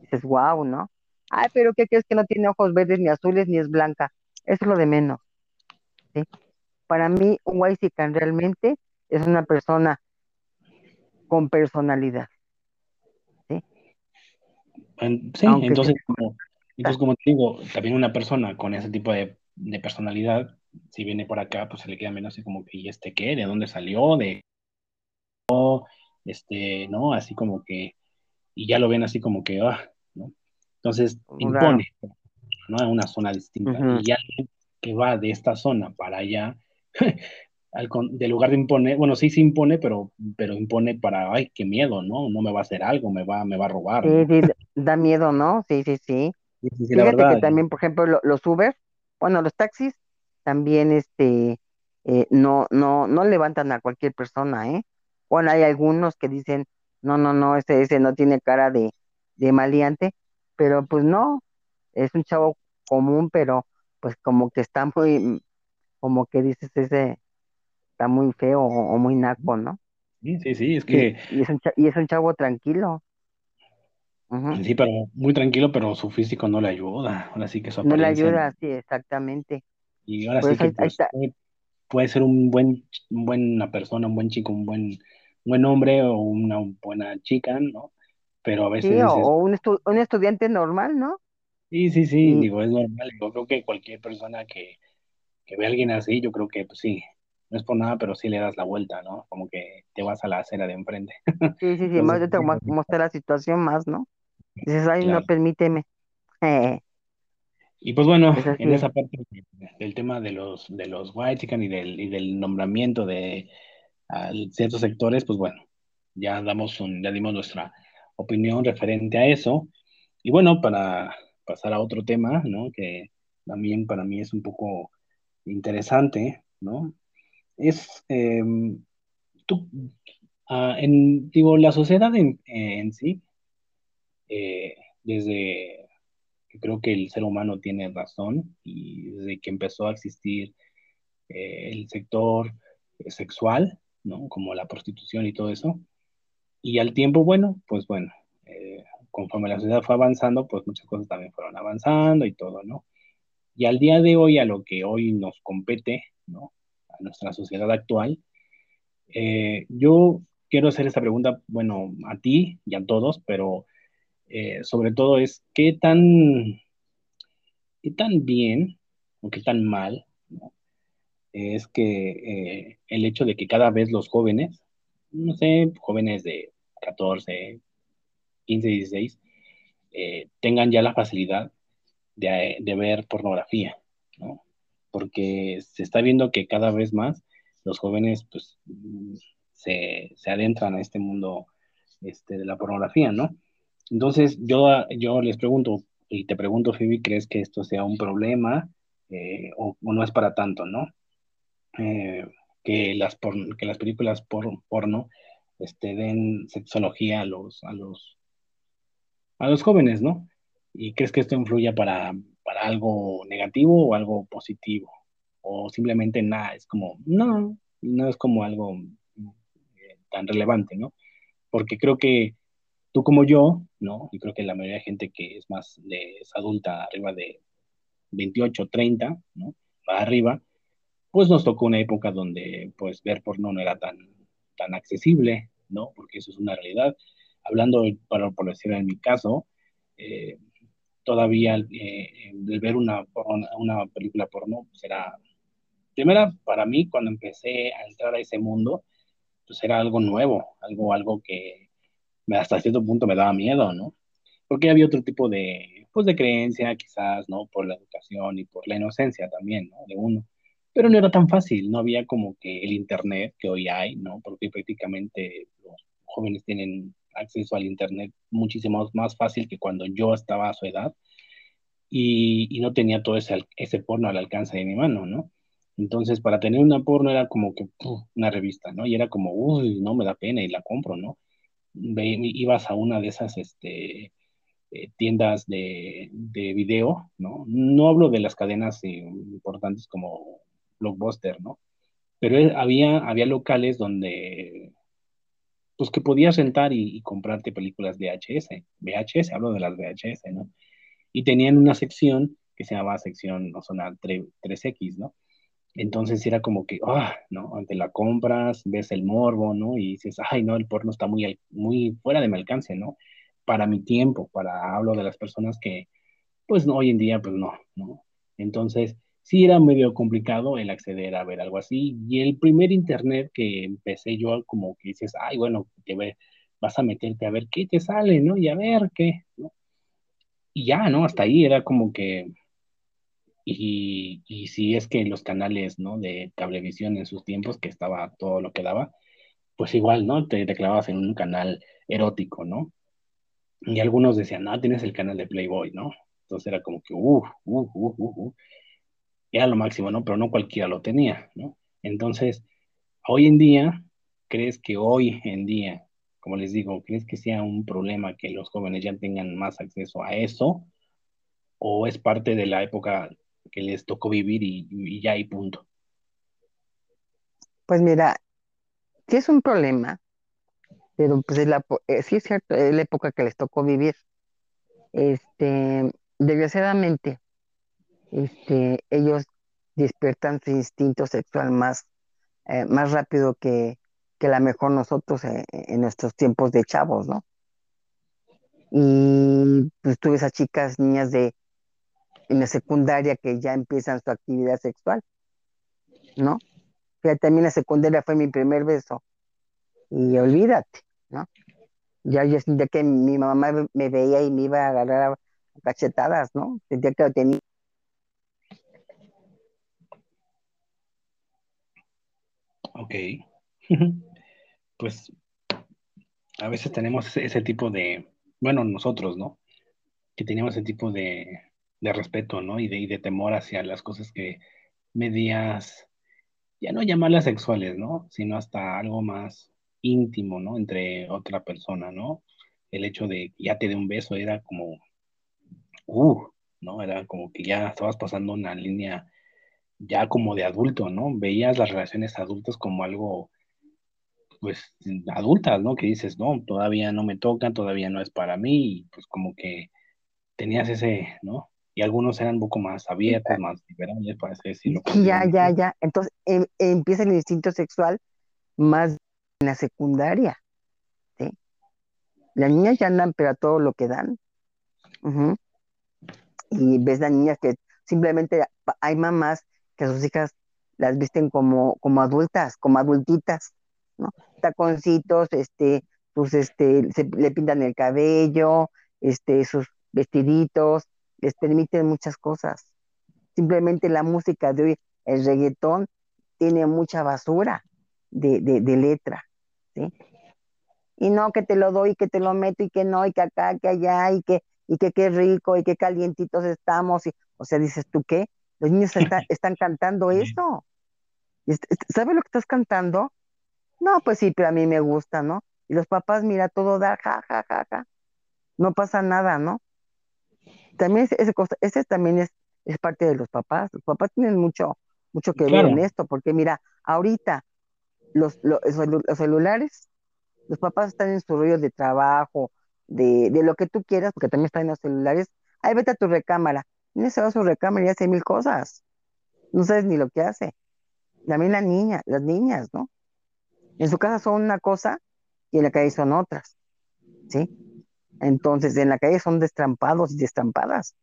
Dices, wow, ¿no? Ay, pero ¿qué crees que no tiene ojos verdes ni azules ni es blanca? Eso es lo de menos, ¿sí? Para mí, un Waxican realmente es una persona con personalidad, ¿sí? sea entonces como, entonces como te digo, también una persona con ese tipo de, de personalidad, si viene por acá, pues se le queda menos así como que, ¿y este qué? ¿De dónde salió? ¿De este, no? Así como que, y ya lo ven así como que, ah, ¿no? Entonces impone, ¿no? A una zona distinta. Y alguien que va de esta zona para allá, [laughs] al con- de lugar de imponer, bueno, sí se impone, pero, pero impone para, ay, qué miedo, ¿no? No me va a hacer algo, me va, me va a robar, Sí, ¿no? sí, da miedo, ¿no? Sí, sí, sí. Sí, Fíjate que verdad. también, por ejemplo, lo- los Uber, bueno, los taxis también, este, eh, no, no, no levantan a cualquier persona, ¿eh? Bueno, hay algunos que dicen, no, no, no, ese, ese no tiene cara de, de maleante, pero pues no, es un chavo común, pero pues como que está muy, como que dices, ese está muy feo o, o muy naco, ¿no? Sí, sí, sí, es que y es un, cha- y es un chavo tranquilo, sí, pero muy tranquilo, pero su físico no le ayuda. Ahora sí que su No le ayuda, sí, exactamente. y ahora sí que ahí, pues puede, ser un buen, un buena persona, un buen chico, un buen, buen hombre o una buena chica, ¿no? Pero a veces Sí, o, un, estu- un estudiante normal, ¿no? sí, sí, sí, Y digo, es normal. Yo creo que cualquier persona que, que ve a alguien así, yo creo que pues sí, no es por nada, pero sí le das la vuelta, ¿no? Como que te vas a la acera de enfrente. sí, sí, sí, Entonces, más yo te voy a mostrar la situación más, ¿no? Dices, ay, no, permíteme. Eh, Y pues bueno, es en esa parte del tema de los, de los Whitezican y del, y del nombramiento de a ciertos sectores, pues bueno, ya damos ya dimos nuestra opinión referente a eso. Y bueno, para pasar a otro tema, ¿no? Que también para mí es un poco interesante, ¿no? Es, eh, tú, ah, en, digo, la sociedad en, sí, eh, desde que creo que el ser humano tiene razón y desde que empezó a existir eh, el sector sexual, ¿no? Como la prostitución y todo eso. Y al tiempo, bueno, pues bueno, eh, conforme la sociedad fue avanzando, pues muchas cosas también fueron avanzando y todo, ¿no? Y al día de hoy, a lo que hoy nos compete, ¿no? A nuestra sociedad actual, eh, yo quiero hacer esta pregunta, bueno, a ti y a todos, pero eh, sobre todo es qué tan, qué tan bien o qué tan mal es que eh, el hecho de que cada vez los jóvenes, no sé, jóvenes de 14, 15, 16, tengan ya la facilidad de, de ver pornografía, ¿no? Porque se está viendo que cada vez más los jóvenes pues se, se adentran a este mundo este, de la pornografía, ¿no? Entonces, yo, yo les pregunto, y te pregunto, Phoebe, ¿crees que esto sea un problema eh, o, no es para tanto, ¿no? Eh, que, las que las películas por porno este, den sexología a los, a, los, a los jóvenes, ¿no? ¿Y crees que esto influya para, para algo negativo o algo positivo? O simplemente nada, es como, no, no es como algo eh, tan relevante, ¿no? Porque creo que tú como yo, ¿no? Y creo que la mayoría de gente que es más de, es adulta, arriba de 28, 30, ¿no? Va arriba, pues nos tocó una época donde pues ver porno no era tan, tan accesible, ¿no? Porque eso es una realidad. Hablando, para, por decirlo en mi caso, eh, todavía eh, el ver una, una película porno será, pues primera, para mí, cuando empecé a entrar a ese mundo, pues era algo nuevo, algo, algo que hasta cierto punto me daba miedo, ¿no? Porque había otro tipo de, pues, de creencia, quizás, ¿no? Por la educación y por la inocencia también, ¿no? De uno. Pero no era tan fácil, no había como que el Internet que hoy hay, ¿no? Porque prácticamente los jóvenes tienen acceso al Internet muchísimo más fácil que cuando yo estaba a su edad y, no tenía todo ese, ese porno al alcance de mi mano, ¿no? Entonces, para tener una porno era como que una revista, ¿no? Y era como, uy, no me da pena y la compro, ¿no? ibas a una de esas este, eh, tiendas de, de, video, ¿no? No hablo de las cadenas eh, importantes como Blockbuster, ¿no? Pero había, había locales donde, pues que podías sentar y, comprarte películas VHS, VHS, hablo de las VHS, ¿no? Y tenían una sección que se llamaba sección, no son 3X, ¿no? Entonces era como que, ah, ¿no? Ante la compras, ves el morbo, ¿no? Y dices, ay, no, el porno está muy, muy fuera de mi alcance, ¿no? Para mi tiempo, para, hablo de las personas que, pues, no, hoy en día, pues no, ¿no? Entonces, sí era medio complicado el acceder a ver algo así. Y el primer internet que empecé yo, como que dices, ay, bueno, te vas a meterte a ver qué te sale, ¿no? Y a ver qué, ¿no? Y ya, ¿no? Hasta ahí era como que y, y, si es que los canales, ¿no? De cablevisión en sus tiempos, que estaba todo lo que daba, pues igual, ¿no? Te, te clavabas en un canal erótico, ¿no? Y algunos decían, no, tienes el canal de Playboy, ¿no? Entonces era como que, uff, uff, uff, uff, era lo máximo, ¿no? Pero no cualquiera lo tenía, ¿no? Entonces, hoy en día, ¿crees que hoy en día, como les digo, crees que sea un problema que los jóvenes ya tengan más acceso a eso? ¿O es parte de la época que les tocó vivir y, ya hay punto. Pues mira, sí es un problema, pero pues eh, sí es cierto, es la época que les tocó vivir. Este, desgraciadamente, este, ellos despiertan su instinto sexual más, eh, más rápido que, que la mejor nosotros en nuestros tiempos de chavos, ¿no? Y pues tuve esas chicas, niñas de en la secundaria que ya empiezan su actividad sexual, ¿no? Fíjate, también la secundaria fue mi primer beso. Y olvídate, ¿no? Ya yo que mi mamá me veía y me iba a agarrar a cachetadas, ¿no? Sentía que lo tenía. Ok. pues a veces tenemos ese tipo de, bueno, nosotros, ¿no? Que tenemos ese tipo de, de respeto, ¿no? Y de, y de temor hacia las cosas que medias, ya no llamarlas sexuales, ¿no? Sino hasta algo más íntimo, ¿no? Entre otra persona, ¿no? El hecho de ya te dé un beso era como, uh, ¿no? Era como que ya estabas pasando una línea ya como de adulto, ¿no? Veías las relaciones adultas como algo, pues, adultas, ¿no? Que dices, no, todavía no me tocan, todavía no es para mí, y pues como que tenías ese, ¿no? y algunos eran un poco más abiertos, más liberales, para decirlo. Ya, ya, ya. Entonces em, empieza el instinto sexual más en la secundaria. ¿sí? Las niñas ya andan, pero a todo lo que dan. Y ves las niñas que simplemente hay mamás que sus hijas las visten como, como adultas, como adultitas, ¿no? Taconcitos, este, pues este, se, le pintan el cabello, este, sus vestiditos, les permiten muchas cosas. Simplemente la música de hoy, el reggaetón, tiene mucha basura de, de, de letra, ¿sí? Y no que te lo doy, que te lo meto, y que no, y que acá, que allá, y que, y que qué rico, y que calientitos estamos, y, o sea, dices tú qué, los niños [laughs] están cantando eso. ¿Sabes lo que estás cantando? No, pues sí, pero a mí me gusta, ¿no? Y los papás, mira, todo da, ja, ja, ja, ja. No pasa nada, ¿no? También ese, ese también es, es parte de los papás. Los papás tienen mucho, mucho que ver en esto, porque mira, ahorita los, los, celulares, los papás están en su rollo de trabajo, de, de, lo que tú quieras, porque también están en los celulares. Ahí vete a tu recámara. Niño se va a su recámara y hace mil cosas. No sabes ni lo que hace. También la niña, las niñas, ¿no? En su casa son una cosa y en la calle son otras, ¿sí? Entonces, en la calle son destrampados y destrampadas.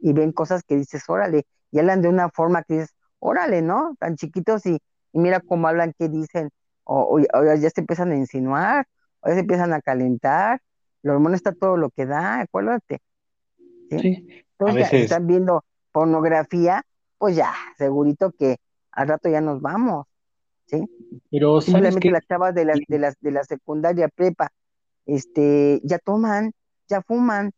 Y ven cosas que dices, órale, y hablan de una forma que dices, órale, ¿no? Tan chiquitos y, mira cómo hablan, qué dicen, o, ya se empiezan a insinuar, o ya se empiezan a calentar, el hormona está todo lo que da, acuérdate. ¿Sí? Entonces, ya están viendo pornografía, pues ya, segurito que al rato ya nos vamos, ¿sí? Pero simplemente las chavas de las de las de la secundaria prepa, este, ya toman, ya fuman.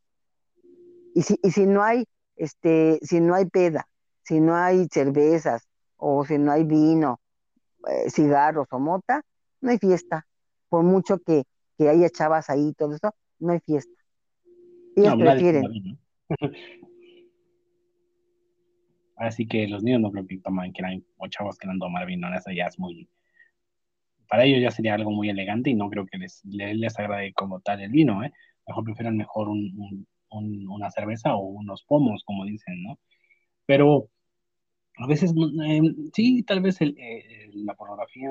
Y si, y si no hay, este, si no hay peda, si no hay cervezas, o si no hay vino, eh, cigarros o mota, no hay fiesta. Por mucho que, que haya chavas ahí y todo eso, no hay fiesta. Ellos prefieren. Así que los niños no creo que toman, que eran o chavos que eran tomar vino, eso ya es muy, para ellos ya sería algo muy elegante y no creo que les, les, agrade como tal el vino, ¿eh? Mejor prefieren mejor un, una cerveza o unos pomos, como dicen, ¿no? Pero a veces, eh, sí, tal vez eh, la pornografía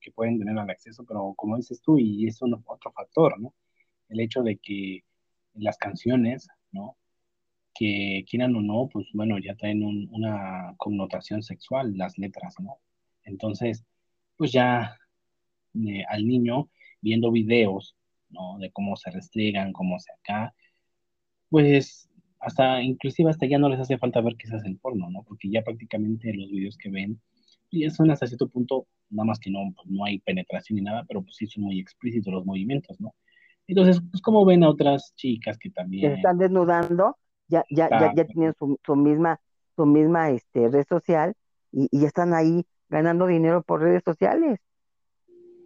que pueden tener al acceso, pero como dices tú, y es otro factor, ¿no? El hecho de que las canciones, ¿no? Que quieran o no, pues bueno, ya traen una connotación sexual las letras, ¿no? Entonces, pues ya eh, al niño viendo videos, ¿no? De cómo se restriegan, cómo se acá, pues hasta, inclusive hasta ya no les hace falta ver qué es el porno, ¿no? Porque ya prácticamente los videos que ven, y son hasta cierto punto, nada más que no, pues no hay penetración ni nada, pero pues sí son muy explícitos los movimientos, ¿no? Entonces, pues como ven a otras chicas que también... Se están desnudando ya, ya, ya, ya tienen su, su, misma, su misma este, red social y, y, están ahí ganando dinero por redes sociales.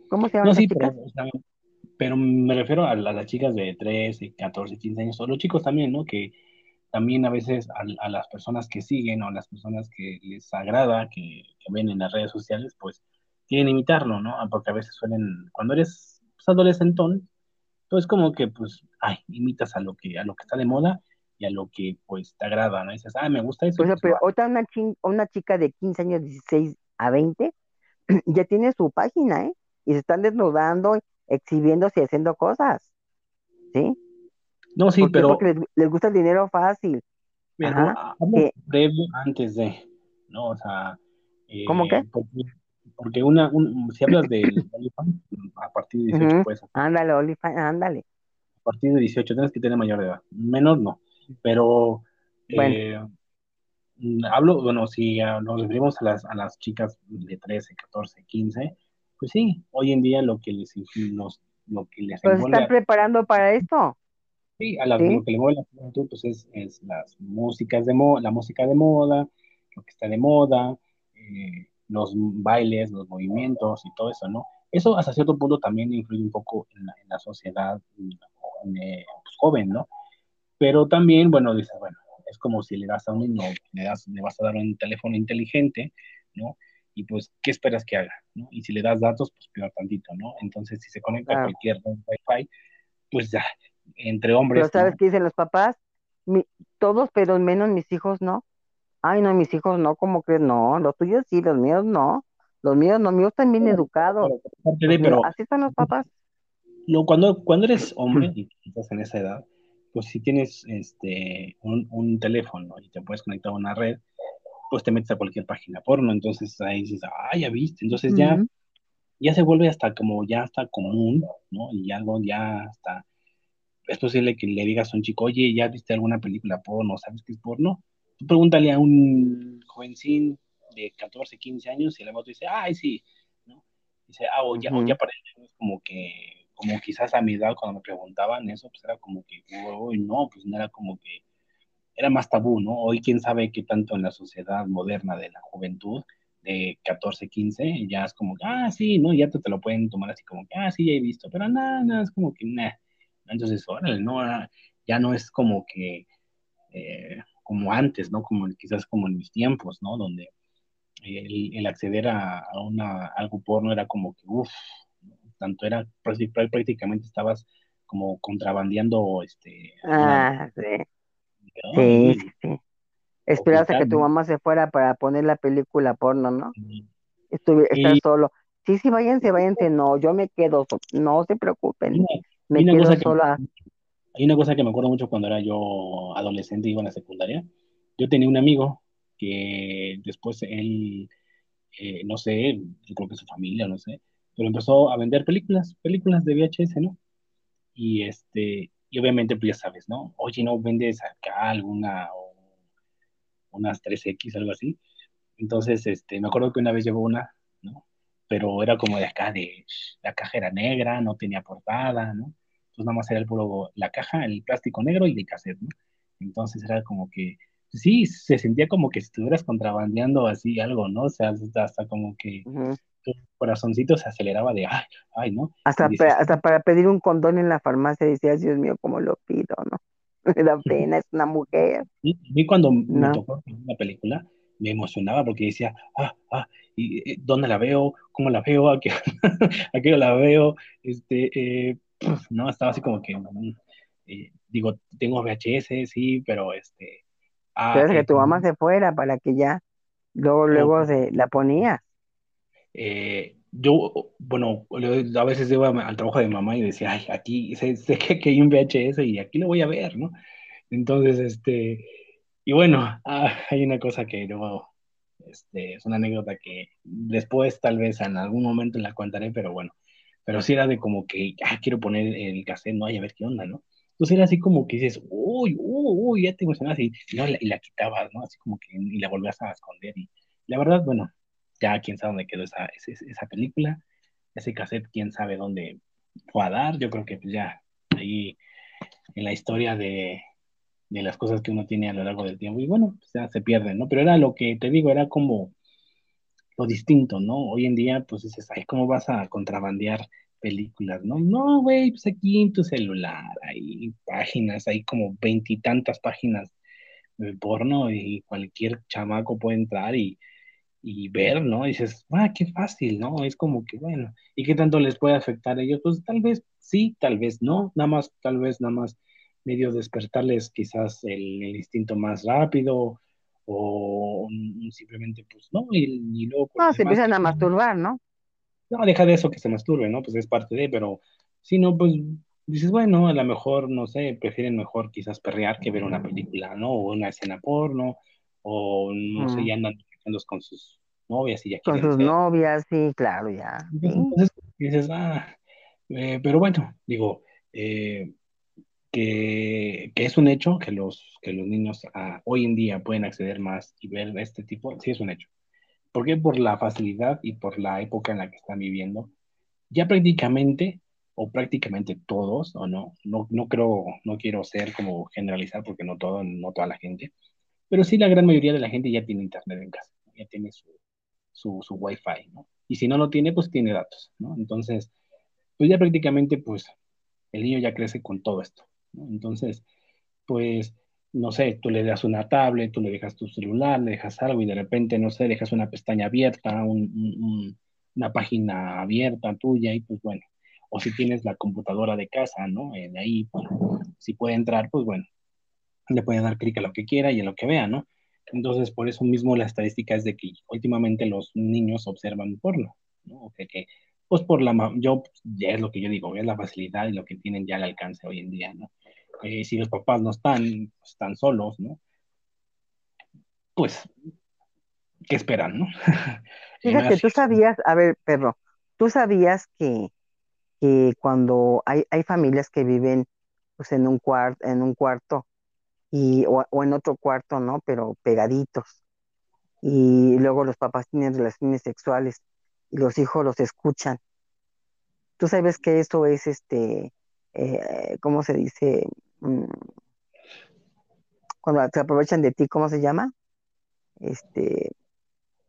¿Cómo se llaman no, sí, pero, pero, me refiero a, las chicas de 13, 14, 15 años, o los chicos también, ¿no? Que también a veces a, a las personas que siguen o a las personas que les agrada, que, que, ven en las redes sociales, pues quieren imitarlo, ¿no? Porque a veces suelen, cuando eres pues, adolescentón, pues como que, pues, ay, imitas a lo que, a lo que está de moda a lo que pues te agrada, ¿no? dices, ah, me gusta eso. Pues, pero otra una, una chica de 15 años, 16 a 20, [clears throat] ya tiene su página, ¿eh? Y se están desnudando, exhibiéndose y haciendo cosas, ¿sí? No, sí, pero... Porque les, gusta el dinero fácil. Pero antes de, ¿no? O sea... Eh, ¿Cómo qué? Porque, una, si hablas de OnlyFans, a partir de 18 pues... Ándale, OnlyFans, ándale. A partir de 18 tienes que tener mayor edad. Menor no. Pero eh, hablo, bueno, si nos referimos a las, a las chicas de 13, 14, 15, pues sí, hoy en día lo que les, lo que les pues están preparando para esto. Sí, a las, lo que le mueve la juventud pues es, es, las músicas de moda, la música de moda, lo que está de moda, eh, los bailes, los movimientos y todo eso, ¿no? Eso hasta cierto punto también influye un poco en la, en la sociedad eh, pues, joven, ¿no? Pero también, bueno, dices, bueno, es como si le das a un niño, le, das, le vas a dar un teléfono inteligente, ¿no? Y pues, ¿qué esperas que haga? ¿no? Y si le das datos, pues peor tantito, ¿no? Entonces, si se conecta a cualquier Wi-Fi, pues ya, entre hombres. Pero ¿sabes qué dicen los papás? todos, pero menos mis hijos no. Ay, no, mis hijos no, como que no, los tuyos sí, los míos no. Los míos no, míos están bien educados. Pero, así están los papás. lo, cuando, cuando eres [clears throat] hombre y estás en esa edad, pues si tienes este, un, un, teléfono y te puedes conectar a una red, pues te metes a cualquier página porno, entonces ahí dices, ah, ya viste, entonces ya, ya se vuelve hasta como, ya está común, ¿no? Y algo ya está, es posible que le digas a un chico, oye, ¿ya viste alguna película porno? ¿Sabes qué es porno? Tú pregúntale a un jovencín de 14, 15 años y el te dice, ay, sí, ¿no? Dice, ah, o ya, uh -huh. o ya para ellos como que como quizás a mi edad cuando me preguntaban eso, pues era como que, uy, no, pues no era como que, era más tabú, ¿no? Hoy quién sabe qué tanto en la sociedad moderna de la juventud, de 14, 15, ya es como que, ah, sí, ¿no? Ya te, lo pueden tomar así como que, ah, sí, ya he visto, pero nada, nada, es como que, nah. Entonces, órale, ¿no? Ya no es como que, eh, como antes, ¿no? Como quizás como en mis tiempos, ¿no? Donde el, el acceder a, a, una, algo porno era como que, uff, tanto era prácticamente estabas como contrabandeando este ah, sí. sí, sí, sí. Esperas a que tu mamá se fuera para poner la película porno, ¿no? Estuve, estar y... solo. Sí, sí, váyanse, váyanse. No, yo me quedo, no se preocupen. Me quedo sola. Hay una cosa que me acuerdo mucho cuando era yo adolescente iba en la secundaria. Yo tenía un amigo que después él, eh, no sé, yo creo que su familia, no sé, pero empezó a vender películas, películas de VHS, ¿no? Y este, y obviamente, pues ya sabes, ¿no? Oye, ¿no vendes acá alguna, o unas 3X, algo así? Entonces, este, me acuerdo que una vez llevó una, ¿no? Pero era como de acá, de, la caja era negra, no tenía portada, ¿no? Entonces nada más era el puro, la caja, el plástico negro y de cassette, ¿no? Entonces era como que, sí, se sentía como que estuvieras contrabandeando así algo, ¿no? O sea, hasta, como que... tu corazoncito se aceleraba de, ay, ay, ¿no? Hasta, dices, para, hasta para pedir un condón en la farmacia decías, Dios mío, ¿cómo lo pido, no? [laughs] Me da pena, es una mujer. Y, y cuando no. me tocó una película, me emocionaba porque decía, ah, ah, ¿y, ¿dónde la veo? ¿Cómo la veo? ¿A qué, [laughs] a qué la veo? Este, eh, no, estaba así como que, eh, digo, tengo VHS, sí, pero este... Ah, pero es que tu mamá se fuera para que ya, luego, luego se la ponía. Eh, yo, bueno, a veces iba al trabajo de mamá y decía, ay, aquí sé, sé que, que, hay un VHS y aquí lo voy a ver, ¿no? Entonces, este, y bueno, [laughs] ah, hay una cosa que no, este, es una anécdota que después tal vez en algún momento la contaré, pero bueno, pero sí era de como que, ah, quiero poner el cassette, no, ay, a ver qué onda, ¿no? Entonces era así como que dices, uy, uy, uy, ya te emocionas y, y, no, y la quitabas, ¿no? Así como que, y la volvías a esconder y la verdad, bueno, ya quién sabe dónde quedó esa, esa, esa, película, ese cassette, quién sabe dónde fue a dar, yo creo que pues ya ahí en la historia de, de las cosas que uno tiene a lo largo del tiempo, y bueno, pues ya se pierden, ¿no? Pero era lo que te digo, era como lo distinto, ¿no? Hoy en día, pues dices, ay, ¿cómo vas a contrabandear películas, no? No, güey, pues aquí en tu celular, hay páginas, hay como veintitantas páginas de porno y cualquier chamaco puede entrar y y ver, ¿no? Y dices, ah, qué fácil, ¿no? Es como que, bueno, ¿y qué tanto les puede afectar a ellos? Pues tal vez sí, tal vez no, nada más, tal vez nada más medio despertarles quizás el, el instinto más rápido o simplemente, pues, no, y, y luego... No, se empiezan a masturbar, ¿no? No, deja de eso que se masturbe, ¿no? Pues es parte de, pero si no, pues dices, bueno, a lo mejor, no sé, prefieren mejor quizás perrear que ver una película, ¿no? O una escena porno, o no mm. sé, ya andan con sus novias y ya Con sus ser. novias, sí, claro, ya. Entonces, dices, ah, eh, pero bueno, digo, eh, que, que, es un hecho que los, que los niños ah, hoy en día pueden acceder más y ver este tipo, sí es un hecho. ¿Por qué? Por la facilidad y por la época en la que están viviendo. Ya prácticamente, o prácticamente todos, o no, no, no creo, no quiero ser como generalizar porque no todo, no toda la gente, pero sí la gran mayoría de la gente ya tiene internet en casa, ya tiene su, su, su Wi-Fi, ¿no? Y si no lo tiene, pues tiene datos, ¿no? Entonces, pues ya prácticamente, pues, el niño ya crece con todo esto, ¿no? Entonces, pues, no sé, tú le das una tablet, tú le dejas tu celular, le dejas algo y de repente, no sé, dejas una pestaña abierta, un, un, una página abierta tuya y pues bueno, o si tienes la computadora de casa, ¿no? Eh, de ahí, pues, si puede entrar, pues bueno, le puede dar clic a lo que quiera y a lo que vea, ¿no? Entonces, por eso mismo la estadística es de que últimamente los niños observan porno, ¿no? O que, que pues por la, yo, ya es lo que yo digo, es la facilidad y lo que tienen ya al alcance hoy en día, ¿no? Eh, si los papás no están, pues, están solos, ¿no? Pues, ¿qué esperan, no? [laughs] Fíjate, tú sabías, a ver, perro, tú sabías que, que cuando hay, hay familias que viven pues en un cuarto, en un cuarto y, o, o en otro cuarto, ¿no? Pero pegaditos. Y luego los papás tienen relaciones sexuales y los hijos los escuchan. Tú sabes que eso es este, eh, ¿cómo se dice? Mm, cuando se aprovechan de ti, ¿cómo se llama? Este,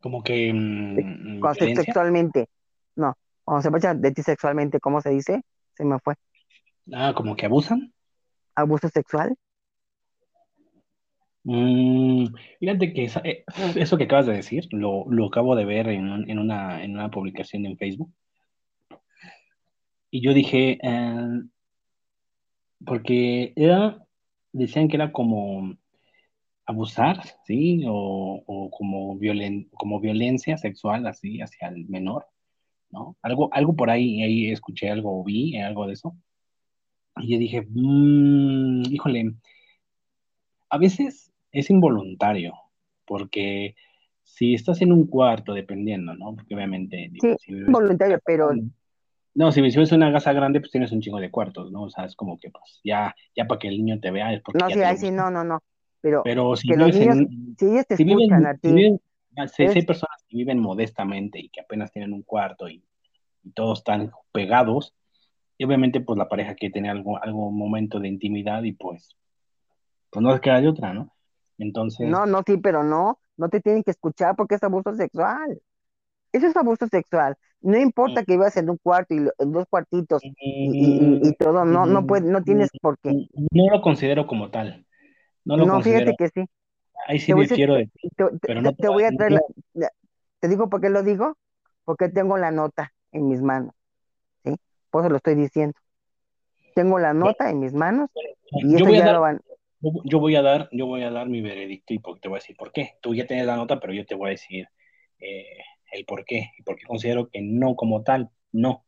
Como que mm, cuando se- violencia. sexualmente, no, cuando se aprovechan de ti sexualmente, ¿cómo se dice? Se me fue. Ah, como que abusan. Abuso sexual. Mm, fíjate que esa- eh, eso que acabas de decir, lo, lo acabo de ver en, un- en una, en una publicación en Facebook. Y yo dije, eh, porque era, decían que era como abusar, ¿sí? O, o como violen, como violencia sexual, así, hacia el menor, ¿no? Algo, algo por ahí, ahí escuché algo, o vi algo de eso. Y yo dije, mm, híjole, a veces es involuntario, porque si estás en un cuarto, dependiendo, ¿no? Porque obviamente, digo, Sí, si vives voluntario, pero no, si vives en una casa grande, pues tienes un chingo de cuartos, ¿no? O sea, es como que, pues, ya, ya para que el niño te vea es porque no, sí, ahí sí, no, no, no. Pero Pero si vives niños, en, si ellos te si viven, a si ti, viven, ah, si, si hay personas que viven modestamente y que apenas tienen un cuarto y, y todos están pegados, y obviamente, pues la pareja quiere tener algo, algo momento de intimidad y pues, pues no les queda de otra, ¿no? Entonces, no, no, sí, pero no, no te tienen que escuchar porque es abuso sexual. Eso es abuso sexual. No importa que vivas en un cuarto y en dos cuartitos y, y, y, y todo, no, no puedes, no tienes por qué. no lo considero como tal, no lo No, fíjate que sí. ahí sí difiero de ti, te, pero te- no te te voy a traer la, te digo por qué lo digo, porque tengo la nota en mis manos, ¿sí? Por eso lo estoy diciendo. Tengo la nota en mis manos y eso ya dar, lo van. Yo, voy a dar, yo voy a dar mi veredicto y te voy a decir por qué. Tú ya tienes la nota, pero yo te voy a decir eh, el por qué y por qué considero que no como tal, no.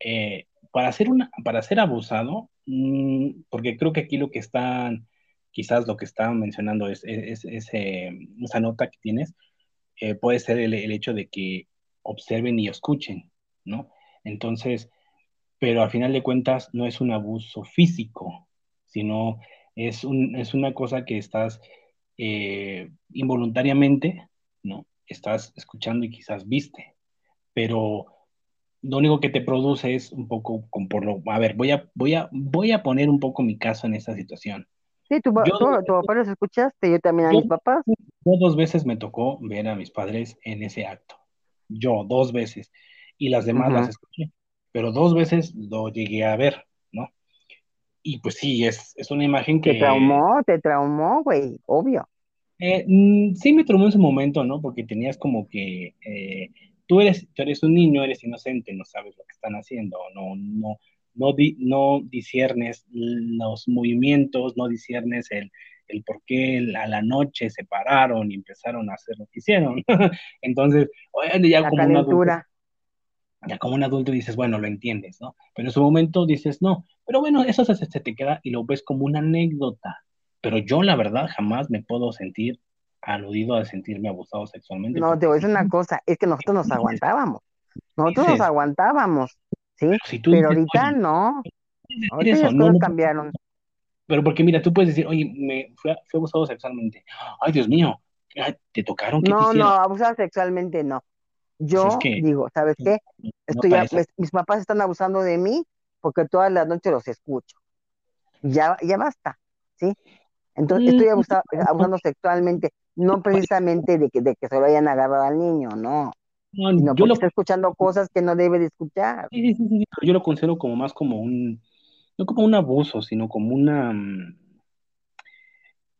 Eh, para ser una, para ser abusado, mm, porque creo que aquí lo que están, quizás lo que estaban mencionando es, es, es, eh, esa nota que tienes, eh, puede ser el, el hecho de que observen y escuchen, ¿no? Entonces, pero al final de cuentas no es un abuso físico, sino es, un, es una cosa que estás eh, involuntariamente, ¿no? Estás escuchando y quizás viste, pero lo único que te produce es un poco con por lo, a ver, voy a, voy a, voy a poner un poco mi caso en esta situación. Sí, tu, Yo, tu, tu papá los escuchaste, yo también a yo, mis papás. yo dos veces me tocó ver a mis padres en ese acto. Yo dos veces. Y las demás las Ujú. escuché. Pero dos veces lo llegué a ver. Y pues sí, es, es una imagen Te que traumó, te traumó, güey, obvio. eh, mm, sí me traumó en su momento, ¿no? Porque tenías como que eh, tú eres, tú eres un niño, eres inocente, no sabes lo que están haciendo, no, no, no, di- no disiernes los movimientos, no disiernes el, el por qué a la noche se pararon y empezaron a hacer lo que hicieron. [laughs] Entonces, ya La como calentura. Ya como un adulto dices, bueno, lo entiendes, ¿no? Pero en su momento dices, no, pero bueno, eso se, se te queda y lo ves como una anécdota. Pero yo, la verdad, jamás me puedo sentir aludido a sentirme abusado sexualmente, No, te voy a decir una cosa, es que nosotros nos aguantábamos. Nosotros nos aguantábamos, ¿sí? pero si tú Pero dices, ahorita oye, no. Ahorita eso, las no, cosas no, cambiaron. pero porque mira, tú puedes decir, oye, me fui, fui abusado sexualmente. Ay, Dios mío, ¿te tocaron? ¿Qué te No, no, abusar sexualmente no. Pues es Yo que digo, ¿sabes qué? Estoy ya, esa. mis, mis papás están abusando de mí porque todas las noches los escucho. Ya, ya basta, ¿sí? Entonces, Mm, estoy abusa- abusando sexualmente, no precisamente de que, de que se lo hayan agarrado al niño, no, no, sino yo lo, está escuchando cosas que no debe de escuchar. sí, sí, sí, sí, pero yo lo considero como más como un, no como un abuso, sino como una, mm,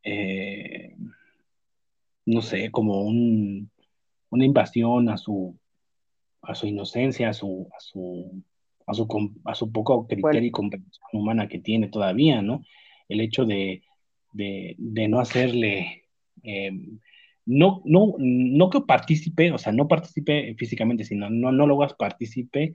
eh, no sé, como un, una invasión a su, a su inocencia, a su, a su, a su, a su poco Bueno, criterio y comprensión humana que tiene todavía, ¿no? El hecho de, de, de no hacerle, eh, no, no, no que participe, o sea, no participe físicamente, sino no, no lo hagas participe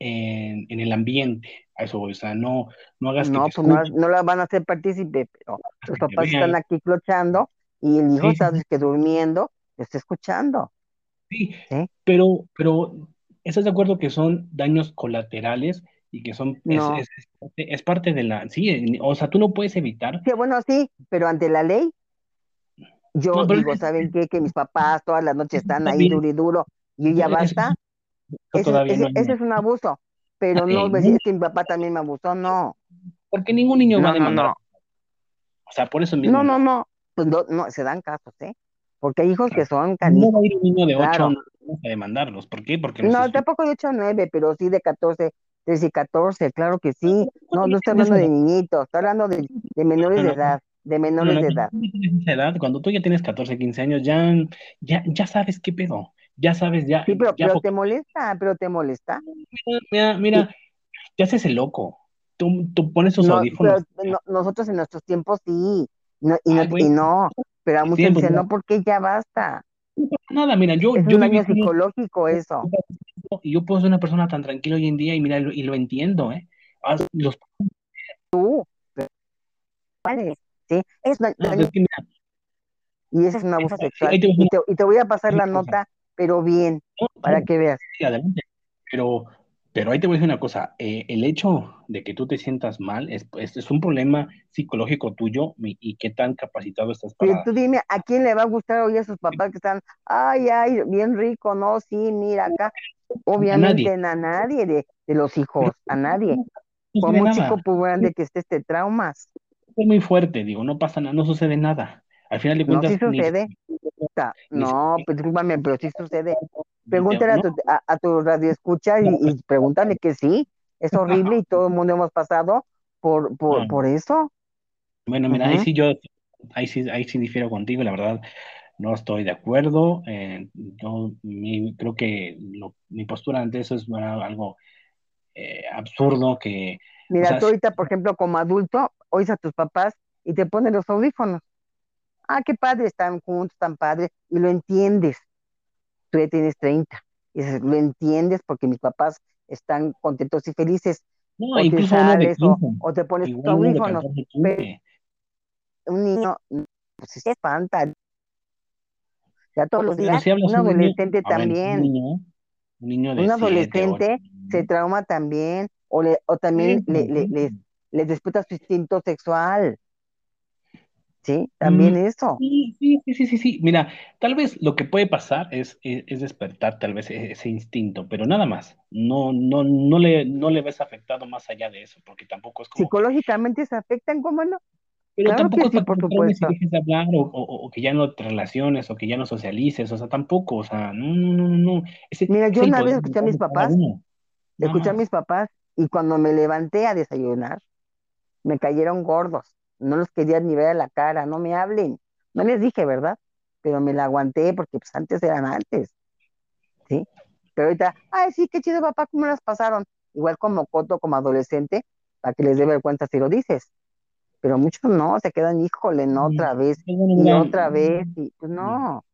en, en el ambiente, a eso o sea, no, no hagas que No, te pues no, no la van a hacer partícipe, pero los que papás están aquí clochando y el hijo Sí, sí, que durmiendo, está escuchando, sí, pero, pero ¿estás de acuerdo que son daños colaterales y que son, es, No, es, es parte es parte de la, sí, o sea, tú no puedes evitar, sí, bueno, sí, pero ante la ley, yo digo, ¿saben qué? Que mis papás todas las noches están está ahí duro y duro y ya basta, eso ese, no es un abuso, pero no no, es que mi papá también me abusó, no, porque ningún niño va a demandar, o sea, por eso mismo. no, no. no, pues no, no, se dan casos, ¿eh? Porque hay hijos que son No va a ir un niño de 8 claro. a demandarlos. ¿Por qué? Porque no No, tampoco de 8 a 9, pero sí de 14, 13 y 14, claro que sí. No, no estoy hablando de niñitos, estoy hablando de, de menores no, de edad, de no, no, menores no, de edad. edad, cuando tú ya tienes 14, 15 años, ya, ya, ya sabes qué pedo. Ya sabes, ya, Sí, pero, ya pero te molesta, pero te molesta. Mira, mira, te haces el loco. Tú, tú pones tus no, pero audífonos. no- nosotros en nuestros tiempos sí, y Ay, y no, pero a muchos dicen, no, porque ya basta. no pasa nada, mira, yo, Es yo un daño psicológico eso. y yo puedo ser una persona tan tranquila hoy en día y mira, y lo, entiendo, ¿eh? Ah, Los, Tú, ¿sí? Es pues daño es que mira, y ese es un abuso sexual. te Y te, y te voy a pasar la nota, pero bien, para que veas. sí, adelante. Pero, pero ahí te voy a decir una cosa, eh, el hecho de que tú te sientas mal es, es, es un problema psicológico tuyo y, y qué tan capacitado estás Pero para... tú dime, ¿a quién le va a gustar oír a sus papás que están, ay, ay, bien rico, no, sí, mira acá? A nadie. Obviamente a nadie de, de los hijos, a nadie. no Por sucede muy chico, por grande que esté este traumas. Es muy fuerte, digo, no pasa nada, no sucede nada. Al final de No, sí sucede. Ni No, pues discúlpame, pero sí sucede. Pregúntale a tu, a, a tu radio escucha y, pregúntale que sí. Es [laughs] horrible y todo el mundo hemos pasado por, por, no. por eso. Bueno, mira, ahí sí yo, ahí sí, ahí sí difiero contigo, la verdad, no estoy de acuerdo. eh, yo mi- creo que lo- mi postura ante eso es bueno, algo eh, absurdo que, o Mira, sea, tú ahorita, por ejemplo, como adulto, oyes a tus papás y te ponen los audífonos. Ah, qué padre, están juntos, tan padre, y lo entiendes. Tú ya tienes 30. Y dices, lo entiendes porque mis papás están contentos y felices. no, O te sales o, 15, o te pones tus igual uno de audífonos. 14, Pero 15. un niño, pues se espanta. Ya todos los días, si un niño, adolescente a ver, un también. niño, un niño de Un 7, 8, adolescente se trauma también. O, le, o también le, le- les, les despierta su instinto sexual. ¿Sí? También eso. Sí, sí, sí, sí, sí. Mira, tal vez lo que puede pasar es, es, es despertar tal vez e- ese instinto, pero nada más. No, no, no le, no le ves afectado más allá de eso, porque tampoco es como Psicológicamente se afectan, ¿cómo no? pero Claro tampoco que sí, por supuesto. dejes de hablar o, o- o que ya no te relaciones o que ya no socialices, o sea, tampoco, o sea, no, no, no, no, no. Ese Mira, yo una vez escuché a mis papás, escuché a mis papás y cuando me levanté a desayunar, me cayeron gordos. No los quería ni ver a la cara, no me hablen. No les dije, ¿verdad? Pero me la aguanté porque pues antes eran antes, ¿sí? Pero ahorita, ay, sí, qué chido, papá, ¿cómo las pasaron? Igual como coto, como adolescente, para que les dé vergüenza si lo dices. Pero muchos no, se quedan, híjole, no, otra vez, y otra vez, y pues no,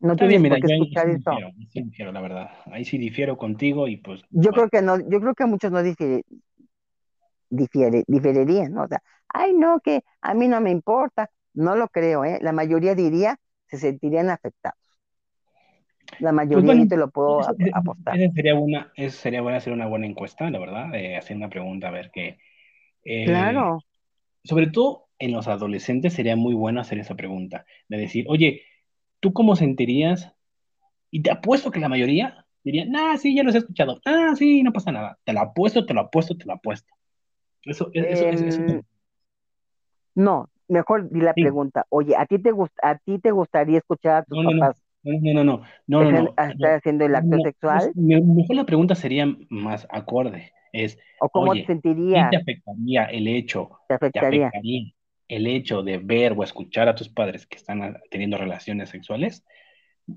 no está bien, tienes mira, por qué yo ahí escuchar eso. difiero, sí difiero, la verdad. Ahí sí difiero contigo y pues, Yo bueno. creo que no, yo creo que muchos no difiere, difiere, diferirían, ¿no? O sea, ay, no, que a mí no me importa. No lo creo, ¿eh? La mayoría diría, se sentirían afectados. La Pues mayoría bueno, yo te lo puedo ap- apostar. esa sería una, esa sería buena hacer una buena encuesta, la verdad, eh, hacer una pregunta, a ver qué. eh, Claro, sobre todo en los adolescentes sería muy bueno hacer esa pregunta, de decir, oye, ¿tú cómo sentirías? Y te apuesto que la mayoría dirían, ah, sí, ya los he escuchado, ah, sí, no pasa nada, te lo apuesto, te lo apuesto, te lo apuesto. Eso, eso, eso, eso, em, no, mejor di la sí. pregunta, oye, ¿a ti te gust- a ti te gustaría escuchar a tus No, no, no, papás no, no, no, no, no, no, estar haciendo el acto sexual? mejor la pregunta sería más acorde, es, ¿O cómo te oye, ¿sí sentirías? te afectaría el hecho, ¿Te te afectaría? afectaría el hecho de ver o escuchar a tus padres que están ah, teniendo relaciones sexuales?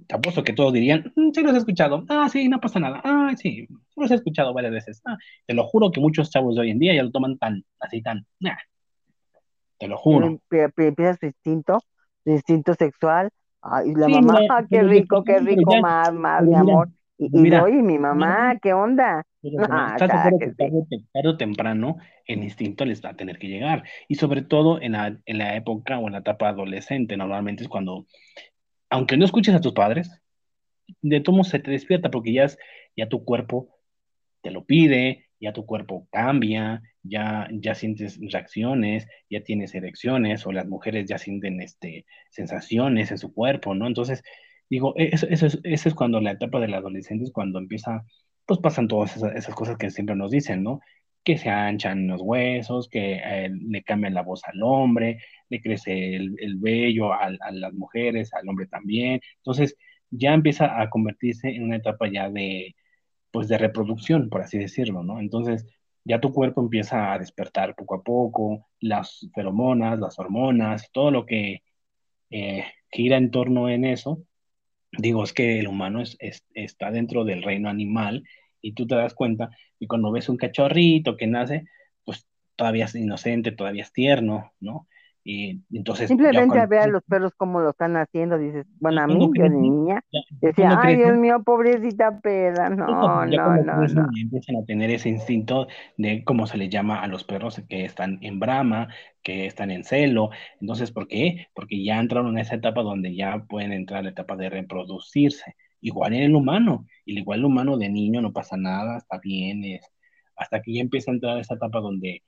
Te apuesto que todos dirían, "Mm, sí los he escuchado, ah, sí, no pasa nada, ah, sí, sí los he escuchado varias veces, ah, te lo juro que muchos chavos de hoy en día ya lo toman tan, así tan, nah, te lo juro. em- pe- pe- empieza su instinto, su instinto sexual, ay, y la Sí, mamá, ah, qué rico, qué rico, ya, más, más, mi amor. Y, y mira, oye, mi mamá, ¿qué onda? pero, estás de claro que sí. tarde, tarde o temprano el instinto les va a tener que llegar. Y sobre todo en la, en la época o en la etapa adolescente, normalmente es cuando, aunque no escuches a tus padres, de modos se te despierta porque ya, es, ya tu cuerpo te lo pide, ya tu cuerpo cambia, ya, ya sientes reacciones, ya tienes erecciones, o las mujeres ya sienten este, sensaciones en su cuerpo, ¿no? Entonces, digo, e, eso, eso es, eso es cuando la etapa del adolescente es cuando empieza, pues pasan todas esas, esas cosas que siempre nos dicen, ¿no? Que se anchan los huesos, que eh, le cambian la voz al hombre, le crece el, el vello al- a las mujeres, al hombre también. Entonces, ya empieza a convertirse en una etapa ya de pues de reproducción, por así decirlo, ¿no? Entonces, ya tu cuerpo empieza a despertar poco a poco, las feromonas, las hormonas, todo lo que eh, gira en torno en eso. Digo, es que el humano es, es- está dentro del reino animal y tú te das cuenta y cuando ves un cachorrito que nace, pues todavía es inocente, todavía es tierno, ¿no? Y entonces Simplemente cuando, ver a los perros cómo lo están haciendo, dices, bueno, a mí, yo de crecen, niña, ya, decía, ay, Dios mío, pobrecita perra, no, no, no, no. crecen empiezan a tener ese instinto de cómo se le llama a los perros que están en brama, que están en celo. Entonces, ¿por qué? Porque ya entraron en esa etapa donde ya pueden entrar a la etapa de reproducirse. Igual en el humano, y igual el humano de niño no pasa nada, está bien, es, hasta que ya empieza a entrar a esa etapa donde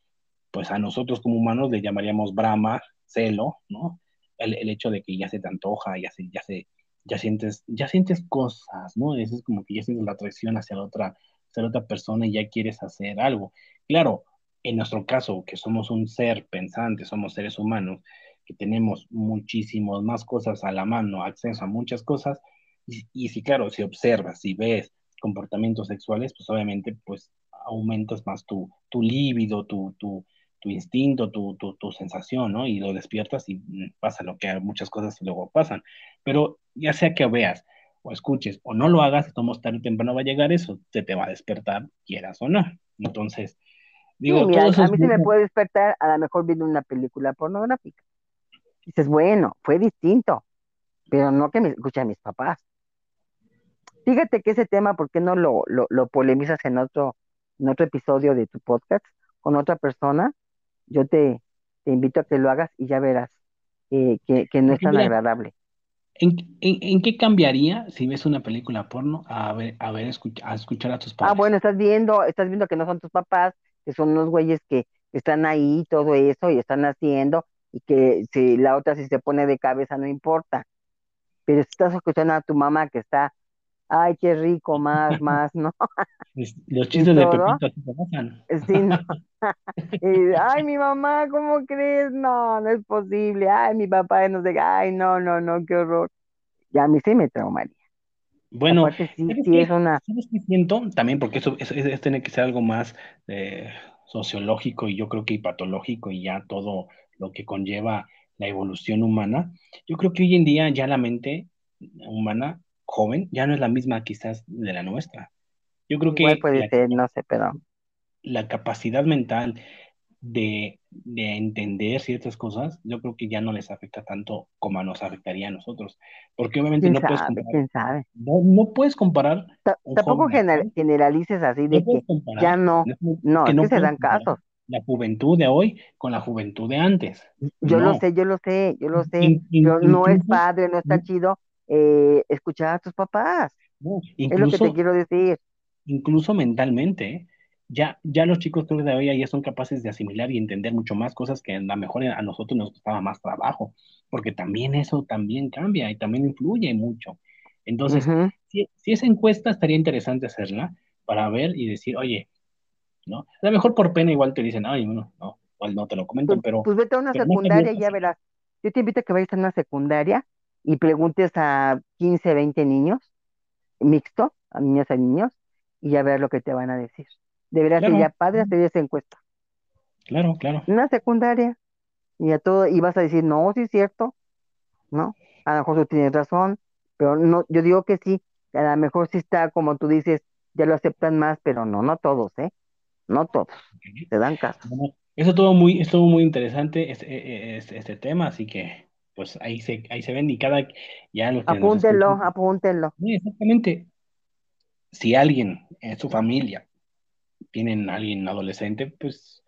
pues a nosotros como humanos le llamaríamos brama, celo, ¿no? El, el hecho de que ya se te antoja, ya se, ya se, ya sientes, ya sientes cosas, ¿no? Es como que ya sientes la atracción hacia la otra, hacia la otra persona y ya quieres hacer algo. Claro, en nuestro caso, que somos un ser pensante, somos seres humanos, que tenemos muchísimas más cosas a la mano, acceso a muchas cosas, y, y si, claro, si observas, si ves comportamientos sexuales, pues obviamente, pues aumentas más tu, tu tu, tu, tu instinto, tu, tu, tu sensación, ¿no? Y lo despiertas y mm, pasa lo que muchas cosas luego pasan. Pero ya sea que veas o escuches o no lo hagas, como tarde o temprano va a llegar eso, se te va a despertar, quieras o no. Entonces, Sí, digo, mira, a mí se me puede despertar a lo mejor viendo una película pornográfica. Dices, bueno, fue distinto, pero no que me escuchen mis papás. Fíjate que ese tema, ¿por qué no lo, lo, lo polemizas en otro, en otro episodio de tu podcast con otra persona? Yo te, te invito a que lo hagas y ya verás eh, que, que no es tan mira, agradable. ¿en, en, en qué cambiaría si ves una película porno a ver, a ver, escuch- a escuchar a tus Ah, bueno, estás viendo, estás viendo que no son tus papás, que son unos güeyes que están ahí, todo eso, y están haciendo, y que si la otra si se pone de cabeza no importa. Pero si estás escuchando a tu mamá que está, ay, qué rico, [laughs] más, más, ¿no? Es- Los chistes de Pepito así te pasan. sí, no. [laughs] [laughs] Y, ay, mi mamá, ¿cómo crees? No, no es posible. Ay, mi papá, no sé, ay, no, no, no, qué horror. Y a mí sí me traumaría. Bueno, Aparte, sí, ¿sabes sí es una, ¿Sabes qué siento? También porque eso, eso, eso tiene que ser algo más eh, sociológico y yo creo que y patológico y ya todo lo que conlleva la evolución humana. Yo creo que hoy en día ya la mente humana joven ya no es la misma quizás de la nuestra. Yo creo igual que puede la, ser, no sé, pero la capacidad mental de, de entender ciertas cosas, yo creo que ya no les afecta tanto como nos afectaría a nosotros. Porque obviamente no puedes comparar, no, no puedes comparar tampoco joven generalices así de que comparar, ya no, no, es no, que es que se dan casos. la juventud de hoy con la juventud de antes. Yo lo sé, yo lo sé, yo lo sé, In- in- pero no es padre, no está chido eh, escuchar a tus papás. no, Es lo que te incluso, quiero decir. incluso mentalmente, ¿eh? ya, ya los chicos creo que de hoy ya son capaces de asimilar y entender mucho más cosas que a lo mejor a nosotros nos costaba más trabajo, porque también eso también cambia y también influye mucho. Entonces, si, si esa encuesta estaría interesante hacerla para ver y decir, oye, ¿no? A lo mejor por pena igual te dicen, ay, no, no, igual no te lo Pues, comentan, pero, pues vete a una secundaria y ya verás. Yo te invito a que vayas a una secundaria y preguntes a 15, 20 niños, mixto, a niñas y niños, y ya ver lo que te van a decir. Debería ser ya Claro, padre hacer esa encuesta. claro, claro. Una secundaria, y a todo, y vas a decir, no, sí es cierto, ¿no? A lo mejor tú tienes razón, pero no, yo digo que sí, a lo mejor sí está, como tú dices, ya lo aceptan más, pero no, no todos, ¿eh? No todos, te dan caso. Eso todo muy, estuvo muy interesante este, este, este tema, así que pues ahí se, ahí se ven y cada, ya los Apúntenlo, escuchan. apúntenlo. Exactamente, si alguien en su familia tienen a alguien adolescente, pues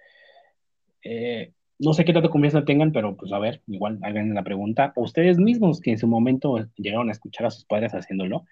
eh, no sé qué tanto confianza tengan, pero pues a ver, igual hagan la pregunta. ustedes mismos que en su momento llegaron a escuchar a sus padres haciéndolo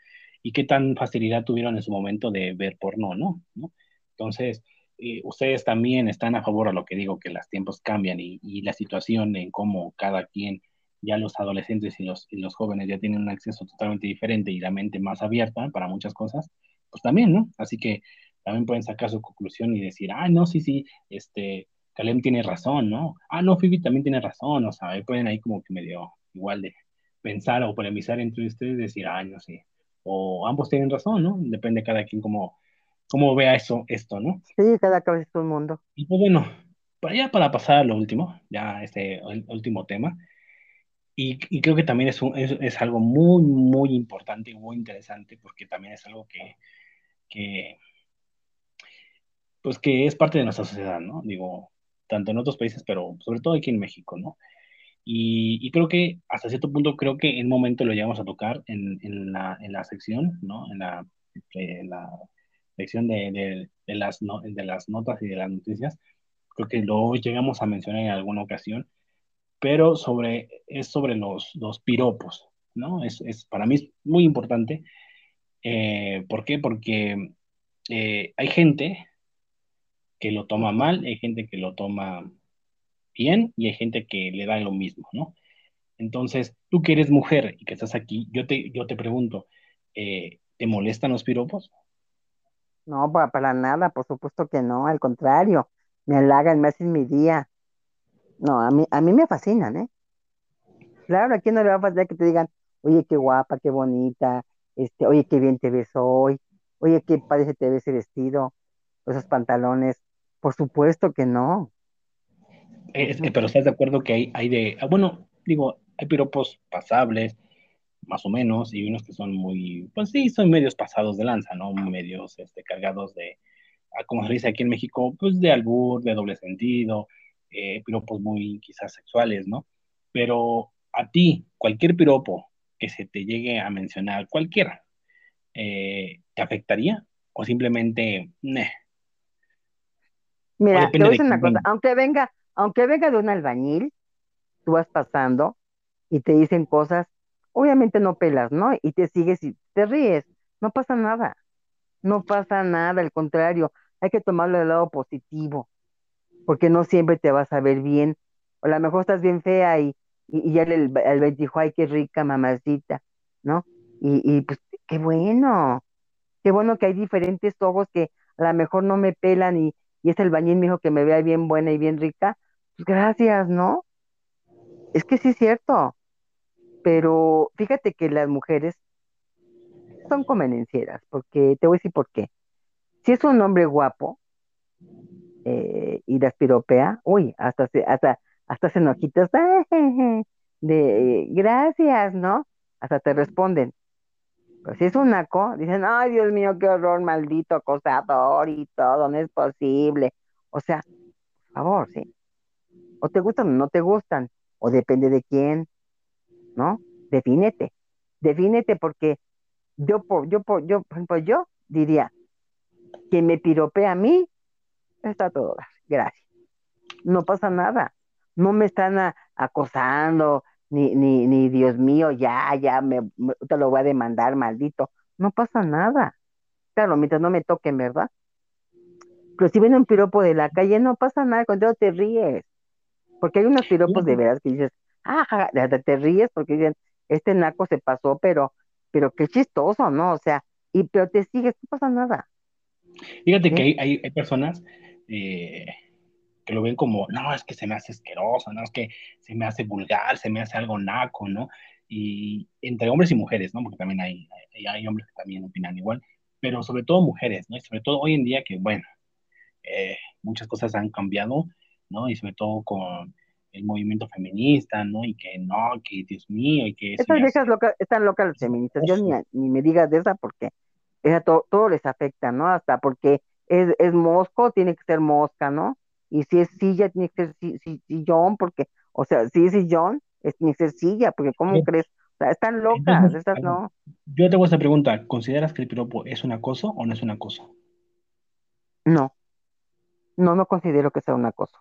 y qué tan facilidad tuvieron en su momento de ver porno, ¿no? ¿No? Entonces, eh, ustedes también están a favor a lo que digo, que los tiempos cambian y, y, la situación en cómo cada quien, ya los adolescentes y los, y los jóvenes ya tienen un acceso totalmente diferente y la mente más abierta para muchas cosas, pues también, ¿no? Así que también pueden sacar su conclusión y decir, ah, no, sí, sí, este, Calem tiene razón, ¿no? Ah, no, Phoebe también tiene razón, o sea, pueden ahí como que medio igual de pensar o polemizar entre ustedes y decir, ah, no sé, o ambos tienen razón, ¿no? Depende de cada quien cómo, cómo vea eso, esto, ¿no? Sí, cada cabeza es un mundo. Y pues bueno, para ya para pasar a lo último, ya este el último tema, y, y creo que también es, un, es, es, algo muy, muy importante y muy interesante, porque también es algo que, que, pues que es parte de nuestra sociedad, ¿no? Digo, tanto en otros países, pero sobre todo aquí en México, ¿no? Y, y, creo que hasta cierto punto creo que en un momento lo llegamos a tocar en, en, la, en la sección, ¿no? En la, en la sección de, de, de, las no, de las notas y de las noticias. Creo que lo llegamos a mencionar en alguna ocasión, pero sobre, es sobre los, los piropos, ¿no? Es, es, para mí es muy importante. Eh, ¿Por qué? Porque eh, hay gente que lo toma mal, hay gente que lo toma bien y hay gente que le da lo mismo, ¿no? Entonces, tú que eres mujer y que estás aquí, yo te, yo te pregunto, eh, ¿te molestan los piropos? No, para, nada, por supuesto que no, al contrario, me halagan, me hacen mi día. No, a mí, a mí me fascinan, ¿eh? Claro, a quién no le va a pasar que te digan, oye, qué guapa, qué bonita, este, oye, qué bien te ves hoy, oye, qué parece te ves ese vestido, esos pantalones, por supuesto que no. Que, pero estás de acuerdo que hay, hay de, ah, bueno, digo, hay piropos pasables, más o menos, y unos que son muy, pues sí, son medios pasados de lanza, ¿no? Medios este, cargados de, ah, como se dice aquí en México, pues de albur, de doble sentido, eh, piropos muy quizás sexuales, ¿no? Pero a ti, cualquier piropo que se te llegue a mencionar, cualquiera, eh, ¿te afectaría? ¿O simplemente, ne Mira, te voy a decir una cosa, aunque venga, aunque venga de un albañil, tú vas pasando y te dicen cosas, obviamente no pelas, ¿no? Y te sigues y te ríes, no pasa nada, no pasa nada, al contrario, hay que tomarlo del lado positivo, porque no siempre te vas a ver bien, o a lo mejor estás bien fea y, y, ya el, el, dijo, ay, qué rica mamacita, ¿no? Y, y pues qué bueno, qué bueno que hay diferentes ojos que a lo mejor no me pelan y, y es el bañín me dijo que me vea bien buena y bien rica, pues gracias, ¿no? Es que sí es cierto, pero fíjate que las mujeres son convenencieras, porque te voy a decir por qué. Si es un hombre guapo eh, y las piropea, uy, hasta se, hasta, hasta se enojitas [laughs] de gracias, ¿no? Hasta te responden. Pero si es un naco, dicen, ay Dios mío, qué horror, maldito acosador y todo, no es posible. O sea, por favor, sí. O te gustan o no te gustan, o depende de quién, ¿no? Defínete, defínete porque yo, yo, yo, ejemplo, yo diría, que me piropea a mí, está todo, gracias. No pasa nada, no me están acosando, ni, ni, ni Dios mío, ya, ya, me, te lo voy a demandar, maldito. No pasa nada. Claro, mientras no me toquen, ¿verdad? Pero si viene un piropo de la calle, no pasa nada, cuando te ríes. Porque hay unos piropos de veras que dices, ah, te ríes porque dicen, este naco se pasó, pero, pero qué chistoso, ¿no? O sea, y pero te sigues, no pasa nada. Fíjate que hay, hay, hay personas eh, que lo ven como, no, es que se me hace asqueroso, no, es que se me hace vulgar, se me hace algo naco, ¿no? Y entre hombres y mujeres, ¿no? Porque también hay, hay, hay hombres que también opinan igual, pero sobre todo mujeres, ¿no? Y sobre todo hoy en día que, bueno, eh, muchas cosas han cambiado, ¿no? Y sobre todo con el movimiento feminista, ¿no? Y que no, que Dios mío, y que... Estas viejas loca, están locas las feministas, yo ni, ni, me digas de esa porque esa todo, todo les afecta, ¿no? Hasta porque es, es mosco, tiene que ser mosca, ¿no? y si es silla, tiene que ser sillón, porque, o sea, si es sillón, es, tiene que ser silla, porque ¿cómo crees? O sea, están locas, entonces, estas no. Yo te hago esta pregunta, ¿consideras que el piropo es un acoso o no es un acoso? No, no, no considero que sea un acoso,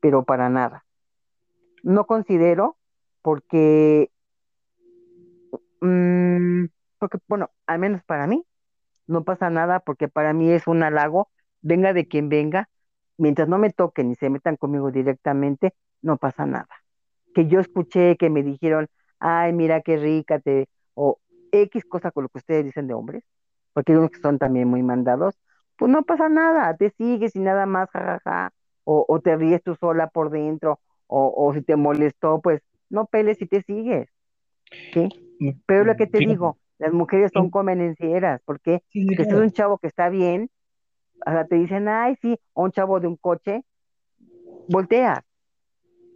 pero para nada. No considero porque, mm, porque, bueno, al menos para mí, no pasa nada porque para mí es un halago, venga de quien venga, mientras no me toquen y se metan conmigo directamente, no pasa nada. Que yo escuché que me dijeron, ay, mira qué rica te, o X cosa con lo que ustedes dicen de hombres, porque hay unos que son también muy mandados, pues no pasa nada, te sigues y nada más, jajaja, o, o te ríes tú sola por dentro, o, o si te molestó, pues no peles y te sigues, ¿sí? Mm, Pero lo que te digo, las mujeres son sí, convenencieras, porque sí, si es un chavo que está bien, o sea, te dicen, ay, sí, o un chavo de un coche, voltea,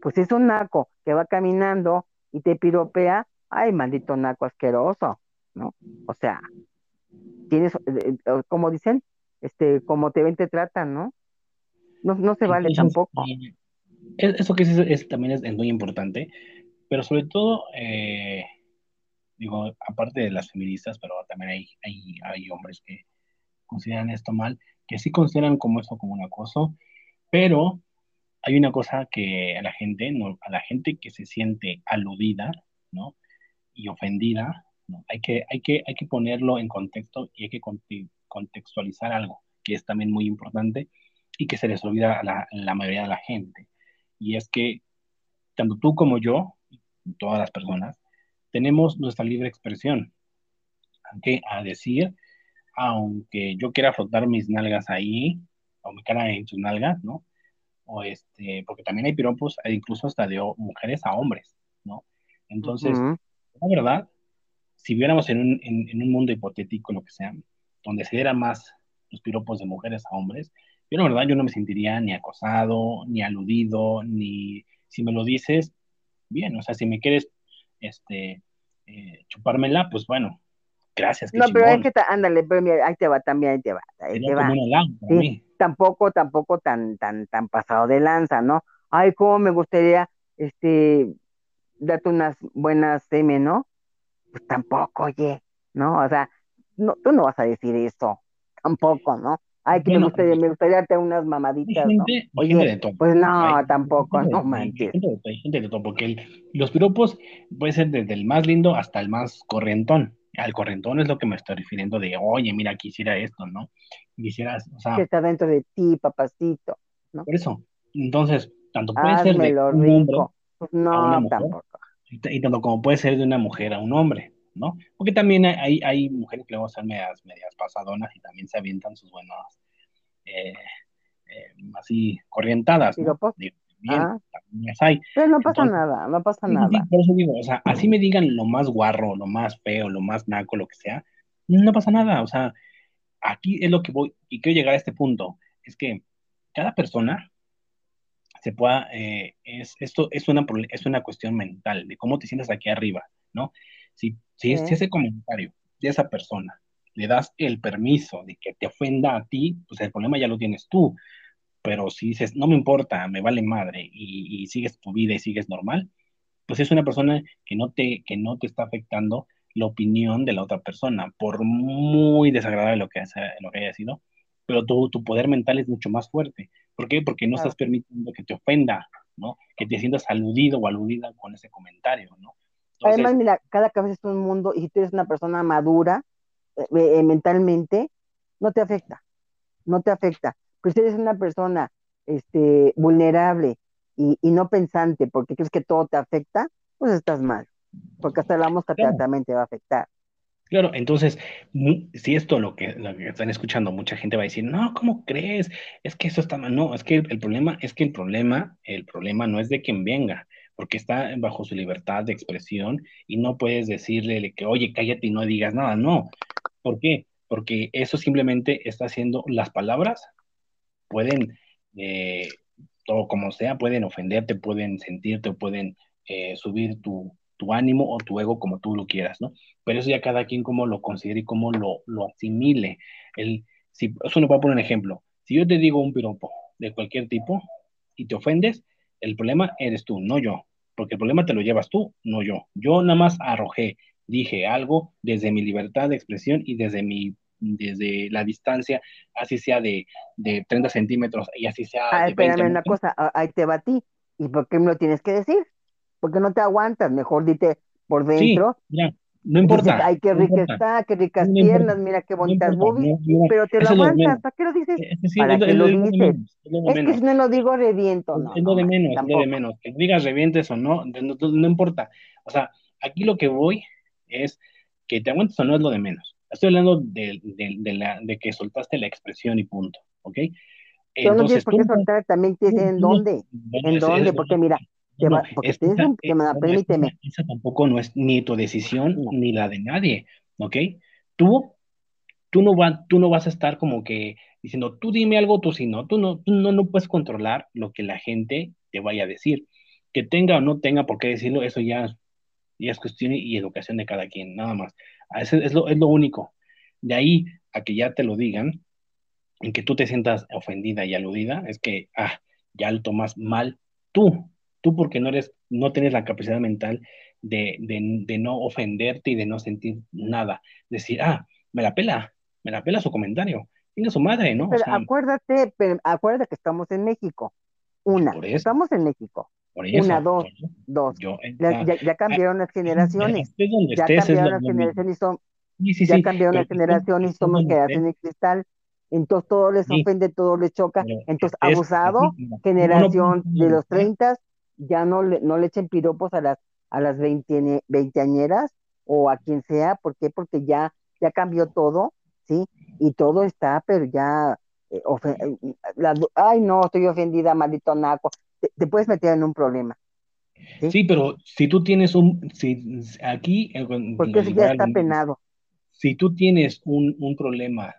pues si es un naco que va caminando y te piropea, ay, maldito naco asqueroso, ¿no? O sea, tienes, eh, eh, como dicen, este, como te ven, te tratan, ¿no? No, no se vale Entonces, tampoco. es- eso que es, también es, es muy importante, pero sobre todo, eh, digo, aparte de las feministas, pero también hay, hay, hay hombres que consideran esto mal, que sí consideran como esto como un acoso, pero hay una cosa que a la gente, no, a la gente que se siente aludida, ¿no? y ofendida, ¿no? Hay que, hay que, hay que ponerlo en contexto y hay que conte- contextualizar algo, que es también muy importante y que se les olvida a la, la mayoría de la gente. Y es que tanto tú como yo, todas las personas, tenemos nuestra libre expresión, aunque a decir, aunque yo quiera frotar mis nalgas ahí, o mi cara en sus nalgas, ¿no? O este, porque también hay piropos, e incluso hasta de mujeres a hombres, ¿no? Entonces, Ujú. la verdad, si viéramos en un, en, en un mundo hipotético, lo que sea, donde se diera más los piropos de mujeres a hombres, yo la verdad yo no me sentiría ni acosado, ni aludido, ni si me lo dices, bien, o sea, si me quieres este, eh, chupármela, pues bueno, gracias, No, pero es que, ándale, pero mira, ahí te va también, ahí te va, ahí Sería te como va. un halago para Sí, mí. tampoco, tampoco tan, tan, tan pasado de lanza, ¿no? Ay, cómo me gustaría, este, darte unas buenas semen, ¿no? Pues tampoco, oye, ¿no? O sea, no, tú no vas a decir eso, tampoco, ¿no? Ay, que me Bueno, gustaría, me gustaría darte unas hay mamaditas, ¿no? gente, de todo. pues no, hay tampoco, no manches. gente de todo, hay gente de todo, porque el- los piropos puede ser desde el más lindo hasta el más corrientón. Al corrientón es lo que me estoy refiriendo de, oye, mira, quisiera esto, ¿no? Quisieras, o Que sea, está dentro de ti, papacito, ¿no? por eso. Entonces, tanto puede ser de un hombre. Pues a una no, mujer, tampoco. y, tanto como puede ser de una mujer a un hombre, ¿no? Porque también hay, hay hay mujeres que luego son medias, medias pasadonas y también se avientan sus buenos, eh, eh, así, corrientadas, ¿no? Piropos. Digo, bien, Ah, las hay. pero no pasa Entonces, nada, no pasa sí, nada. por eso digo, o sea, así me digan lo más guarro, lo más feo, lo más naco, lo que sea, no pasa nada, o sea, aquí es lo que voy, y quiero llegar a este punto, es que cada persona se pueda, eh, es, esto es una, es una cuestión mental, de cómo te sientes aquí arriba, ¿no? Si, si, si ese comentario de esa persona le das el permiso de que te ofenda a ti, pues el problema ya lo tienes tú, pero si dices, no me importa, me vale madre, y, y sigues tu vida y sigues normal, pues es una persona que no te, que no te está afectando la opinión de la otra persona, por muy desagradable lo que, sea- lo que haya sido, pero tu, tu poder mental es mucho más fuerte. ¿Por qué? Porque no estás permitiendo que te ofenda, ¿no? Que te sientas aludido o aludida con ese comentario, ¿no? Además, mira, cada cabeza es un mundo y si tú eres una persona madura eh, eh, mentalmente, no te afecta, no te afecta. Pero si eres una persona este, vulnerable y, y no pensante porque crees que todo te afecta, pues estás mal, porque hasta la mosca te- claro, también te va a afectar. Claro, entonces, si esto lo que, lo que están escuchando, mucha gente va a decir, no, ¿cómo crees? Es que eso está mal. No, es que el, el problema, es que el problema, el problema no es de quien venga, porque está bajo su libertad de expresión y no puedes decirle de que, oye, cállate y no digas nada. No. ¿Por qué? Porque eso simplemente está haciendo, las palabras pueden, eh, todo como sea, pueden ofenderte, pueden sentirte, pueden eh, subir tu, tu ánimo o tu ego como tú lo quieras, ¿no? Pero eso ya cada quien cómo lo considere y cómo lo, lo asimile. El, si, eso no puedo poner un ejemplo. Si yo te digo un piropo de cualquier tipo y te ofendes, el problema eres tú, no yo. Porque el problema te lo llevas tú, no yo. Yo nada más arrojé dije algo desde mi libertad de expresión y desde mi desde la distancia, así sea de, de 30 centímetros y así sea Ah, de 20 espérame una cosa, a- ahí te batí. ¿Y por qué me lo tienes que decir? ¿Por qué no te aguantas? Mejor dite por Sí, dentro. ya, no Dices, importa, ay, qué no rica importa, está, qué ricas no importa, piernas, mira qué no bonitas importa, no, no, pero te lo es aguantas. ¿Para qué lo dices? Es que sí, ¿Para es lo, qué es lo lo- es lo de dices? menos, es lo de Es que si no lo digo, reviento. Es, No, es no lo de menos, es lo de menos. Que digas revientes o no, no, no importa. O sea, aquí lo que voy es que te aguantes o no es lo de menos. Estoy hablando de, de, de la, de que soltaste la expresión y punto, ¿ok? Pero no tienes Entonces por qué soltar, también dicen en dónde, en dónde, porque mira, te va, porque es- tienes un, es- permíteme, esa, tampoco no es ni tu decisión no, ni la de nadie, ¿ok? Tú, tú no, va, tú no vas a estar como que diciendo, tú dime algo, tú sí, no, tú no, tú no, no puedes controlar lo que la gente te vaya a decir. Que tenga o no tenga por qué decirlo, eso ya, ya es cuestión y educación de cada quien, nada más. A ese es lo, es lo único. De ahí a que ya te lo digan, en que tú te sientas ofendida y aludida, es que, ah, ya lo tomas mal tú, tú porque no eres, no tienes la capacidad mental de, de, de no ofenderte y de no sentir nada. Decir, ah, me la pela, me la pela su comentario, tenga su madre, ¿no? O pero sea, acuérdate, pero acuérdate que estamos en México. Una, estamos en México. Por eso, Una, dos, por dos. yo, La- ah, ya, ya ah, cambiaron las generaciones, estés donde ya cambiaron las generaciones y son, ya cambiaron las generaciones y somos generación de cristal. Entonces todo les ofende, todo les choca. Entonces, abusado, generación de los estés, 30, ya no le, no le echen piropos a las, a las 20, veinteañeras o a quien sea. ¿Por qué? Porque ya, ya cambió todo, ¿sí? Y todo está, pero ya, eh, eh, la- ay, no, estoy ofendida, maldito naco. Te, te puedes meter en un problema, ¿sí? Sí, pero si tú tienes un, si aquí, eh, Porque eso ya está penado. si tú tienes un, un problema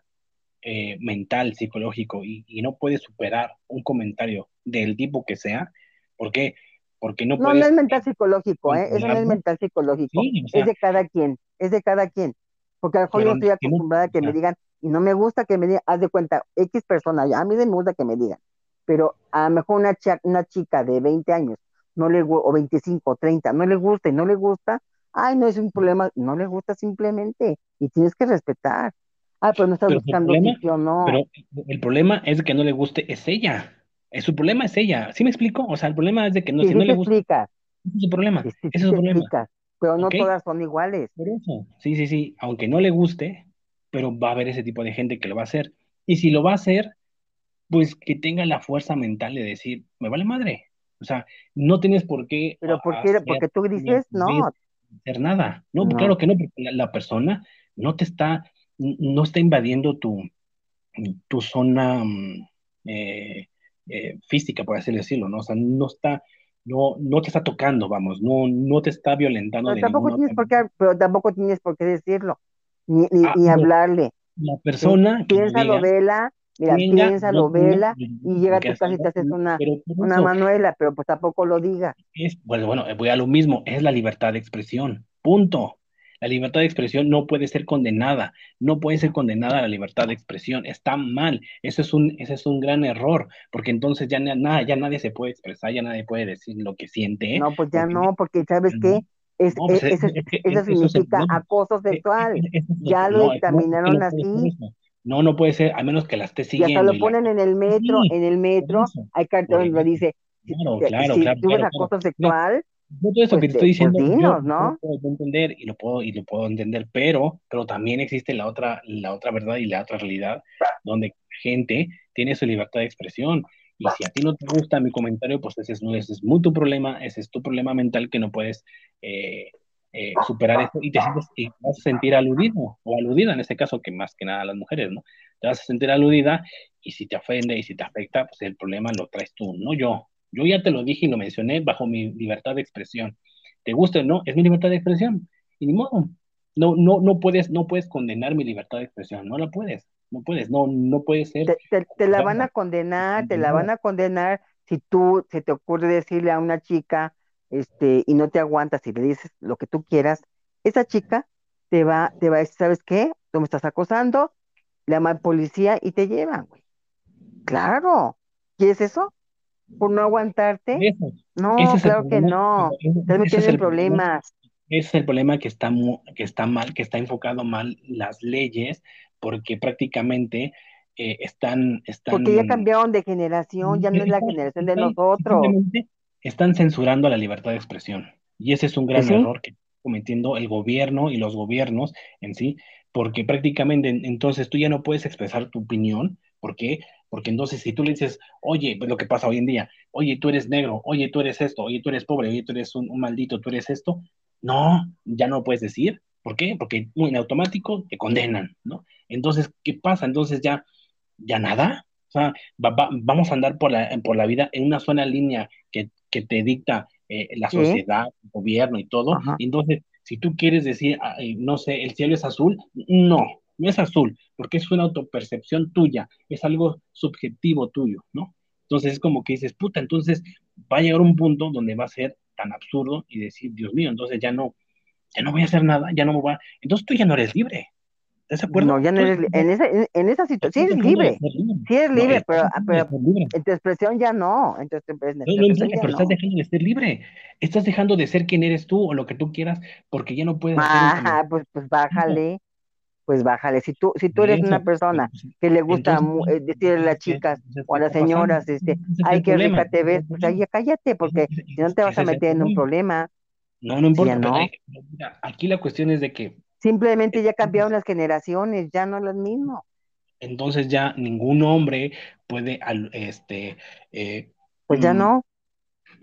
eh, mental, psicológico y, y no puedes superar un comentario del tipo que sea, ¿por qué? Porque no No, no puedes es mental psicológico, ¿eh? Eso no es mental psicológico. Sí, o Es de cada quien, es de cada quien. Porque a lo mejor yo estoy no, acostumbrada a que me digan, y no me gusta que me digan, haz de cuenta, X persona, a mí me gusta que me digan, pero a lo mejor una, cha- una chica de 20 años, no le o 25 o 30, no le gusta y no le gusta, ay, no es un problema, no le gusta simplemente, y tienes que respetar. Ah, pero no estás pero el buscando problema, sitio, no. pero el problema es que no le guste, es ella. Eh, Su problema es ella. ¿Sí me explico? O sea, el problema es de que no, Sí, si sí no le gusta, explicas, ese es su problema, sí, ese es su problema, explicas, pero no todas son iguales. Por eso, sí, sí, sí, aunque no le guste, pero va a haber ese tipo de gente que lo va a hacer. Y si lo va a hacer, pues que tenga la fuerza mental de decir, me vale madre. O sea, no tienes por qué Pero ¿por qué? Porque tú dices, no, hacer nada. No, no. claro que no, porque la, la persona no te está, no está invadiendo tu, tu zona mm, eh, eh, física, por así decirlo, ¿no? O sea, no está, no, no te está tocando, vamos, no, no te está violentando Pero de tampoco tienes por qué, pero tampoco tienes por qué decirlo, ni, ni, Ah, ni hablarle, la ¿sí? persona lo Piénsalo, diga, vela, mira, tenga, piénsalo, no vela, y llega a tu casa y te haces una, pero una manuela, pero pues tampoco lo digas. es, bueno, bueno, voy a lo mismo, es la libertad de expresión, punto. La libertad de expresión no puede ser condenada, no puede ser condenada la libertad de expresión, está mal, eso es un, ese es un gran error, porque entonces ya, na- nada, ya nadie se puede expresar, ya nadie puede decir lo que siente, No, pues ya porque no, porque ¿sabes qué? Es, pues e- es, eso, eso significa acoso sexual, ya lo ser así. No, no puede ser, a menos que la esté y hasta siguiendo lo y la... ponen en el metro, Sí, en el metro, hay donde eso. dice, si, Claro, claro, si claro, tú ves claro, claro. acoso Mira, sexual, yo todo eso pues, que te te- estoy pues diciendo, yo, dinos, yo ¿no? puedo entender y lo puedo, y lo puedo entender, pero, pero también existe la otra, la otra verdad y la otra realidad, donde gente tiene su libertad de expresión. Y si a ti no te gusta mi comentario, pues ese es, no, ese es muy tu problema, ese es tu problema mental que no puedes eh, eh, superar eso y te sientes, y vas a sentir aludido o aludida en este caso, que más que nada las mujeres, ¿no? Te vas a sentir aludida y si te ofende y si te afecta, pues el problema lo traes tú, no yo. Yo ya te lo dije y lo mencioné bajo mi libertad de expresión. ¿Te gusta o no? Es mi libertad de expresión. Y ni modo. No, no, no puedes, no puedes condenar mi libertad de expresión. No la puedes. No puedes. No, no puede ser. te, te- te la van a condenar, te la van a condenar si tú se te ocurre decirle a una chica, este, y no te aguantas y le dices lo que tú quieras, esa chica te va, te va a decir, ¿sabes qué? Tú me estás acosando, le llama al policía y te llevan, güey. Claro. ¿Quieres eso? ¿Por no aguantarte? Eso, ese No, es claro que no. Estás metiendo en problemas. Ese es el problema que está, que está mal, que está enfocado mal las leyes, porque prácticamente eh, están, están... Porque ya cambiaron de generación, ya no es la generación de nosotros. Están censurando la libertad de expresión. Y ese es un gran error que está cometiendo el gobierno y los gobiernos en sí, porque prácticamente entonces tú ya no puedes expresar tu opinión. ¿Por qué? Porque entonces si tú le dices, oye, pues lo que pasa hoy en día, oye, tú eres negro, oye, tú eres esto, oye, tú eres pobre, oye, tú eres un, maldito, tú eres esto, no, ya no puedes decir. ¿Por qué? Porque en automático te condenan, ¿no? Entonces, ¿qué pasa? Entonces ya, ya nada. O sea, vamos a andar por la, por la vida en una sola línea que, que te dicta eh, la sociedad, el gobierno y todo. Entonces, si tú quieres decir, no sé, el cielo es azul, no, no es azul, porque es una autopercepción tuya, es algo subjetivo tuyo, ¿no? Entonces es como que dices, puta, entonces va a llegar un punto donde va a ser tan absurdo y decir, Dios mío, entonces ya no, ya no voy a hacer nada, ya no me voy a... Entonces tú ya no eres libre. ¿Estás de acuerdo? No, ya no eres en esa, en, esa situación, sí eres libre. Sí eres libre, pero, pero en tu expresión ya no. En tu, en no, no, pero estás dejando de ser libre. Estás dejando de ser quien eres tú o lo que tú quieras porque ya no puedes Ajá, pues, pues bájale. Pues bájale. Si tú, si tú eres una persona pues, que le gusta eh, decirle a las chicas o a las señoras, este, ay, qué rica te ves, pues ahí cállate, porque si no te vas a meter en un problema. No, no importa. no. Aquí la cuestión es de que Simplemente ya cambiaron las generaciones, ya no las mismas. Entonces ya ningún hombre puede, este, eh, pues ya mm, no,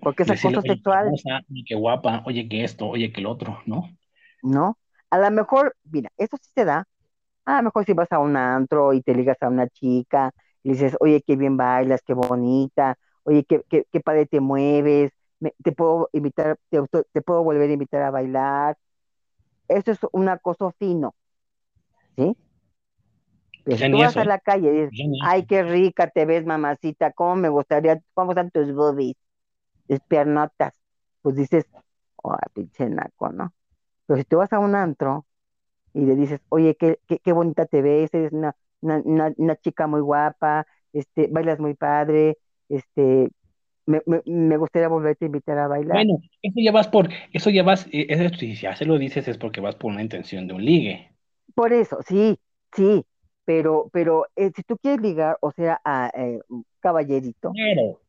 porque es acoso sexual. Oye, qué guapa, oye, que esto, oye, que el otro, ¿no? No, a lo mejor, mira, eso sí se da. A lo mejor si vas a un antro y te ligas a una chica y dices, oye, qué bien bailas, qué bonita, oye, qué, qué, qué padre te mueves, te puedo invitar, te puedo volver a invitar a bailar, eso es un acoso fino, ¿sí? Si tú vas a la calle y dices, ay, qué rica te ves, mamacita, cómo me gustaría, cómo están tus boobies, tus piernotas, pues dices, oh, pinche naco, ¿no? Pero si tú vas a un antro y le dices, oye, qué, qué, qué bonita te ves, eres una, una, una, chica muy guapa, este, bailas muy padre, este, me, me, gustaría volverte a invitar a bailar. Bueno, eso ya vas por, eso ya vas, eh, eso, si ya se lo dices es porque vas por una intención de un ligue. Por eso, sí, sí, pero, pero eh, si tú quieres ligar, o sea, a eh, un caballerito,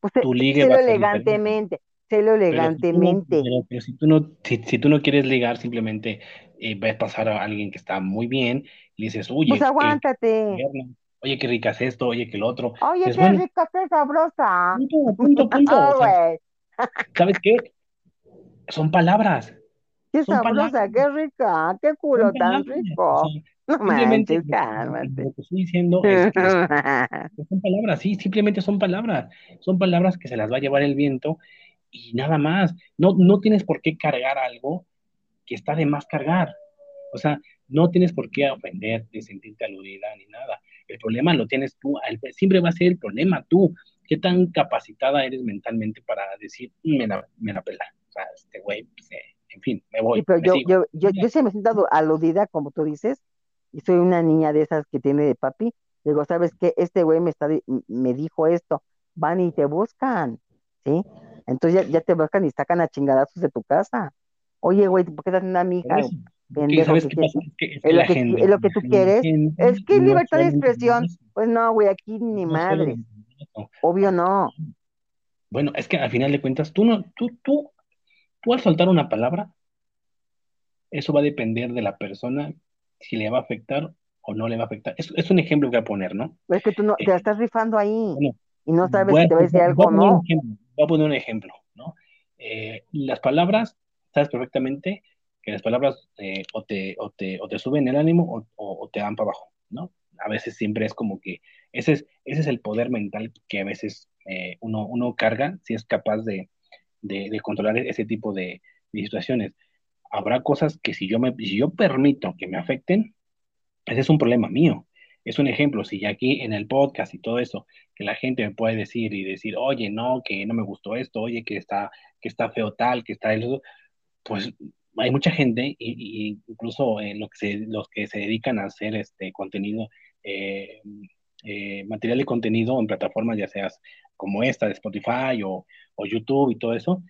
pues tu ligue sélo elegantemente, sélo elegantemente. Pero, si tú no, si, si, tú no quieres ligar, simplemente vas a pasar a alguien que está muy bien y dices, oye, pues aguántate oye, qué rica es esto, oye, que el otro. Oye, qué rica, qué sabrosa. Punto, punto, [laughs] punto. ¿Sabes qué? Son palabras. Qué sabrosa, qué rica, qué culo tan rico. no manches, cálmate. Lo que estoy diciendo es [laughs] que, son palabras, sí, simplemente son palabras. Son palabras que se las va a llevar el viento y nada más. No, no tienes por qué cargar algo que está de más cargar. O sea, no tienes por qué ofenderte, sentirte aludida ni nada. El problema lo tienes tú, siempre va a ser el problema tú. ¿Qué tan capacitada eres mentalmente para decir, me la, me la pela? O sea, este güey, pues, eh, en fin, me voy. Sí, pero yo, yo, yo, yo sí me he sentido aludida, como tú dices, y soy una niña de esas que tiene de papi. Digo, ¿sabes qué? Este güey me, está, me dijo esto. Van y te buscan, ¿sí? Entonces ya, ya te buscan y sacan a chingadazos de tu casa. Oye, güey, ¿por qué estás una mija? ¿Sabes qué pasa? Es, lo, que, es lo que tú quieres. Es que libertad de expresión. Pues no, güey, aquí ni madre. Obvio no. Bueno, es que al final de cuentas, tú no, tú, tú, tú al soltar una palabra, eso va a depender de la persona si le va a afectar o no le va a afectar. Es, es un ejemplo que voy a poner, ¿no? Es que tú no, te la eh, estás rifando ahí y no sabes si te va a decir algo o no. voy a poner un ejemplo, ¿no? Eh, las palabras, sabes perfectamente las palabras eh, o, te, o, te, o, te, suben el ánimo o, te dan para abajo, ¿no? A veces siempre es como que ese es, ese es el poder mental que a veces eh, uno, uno carga si es capaz de, de, controlar ese tipo de, situaciones. Habrá cosas que si yo, me, si yo permito que me afecten, ese es un problema mío. Es un ejemplo, si aquí en el podcast y todo eso, que la gente me puede decir y decir, oye, no, que no me gustó esto, oye, que está, que está feo tal, que está eso, pues hay mucha gente, y, incluso eh, los, que se, los que se dedican a hacer este contenido, eh, eh, material de contenido en plataformas ya seas como esta de Spotify o, YouTube y todo eso,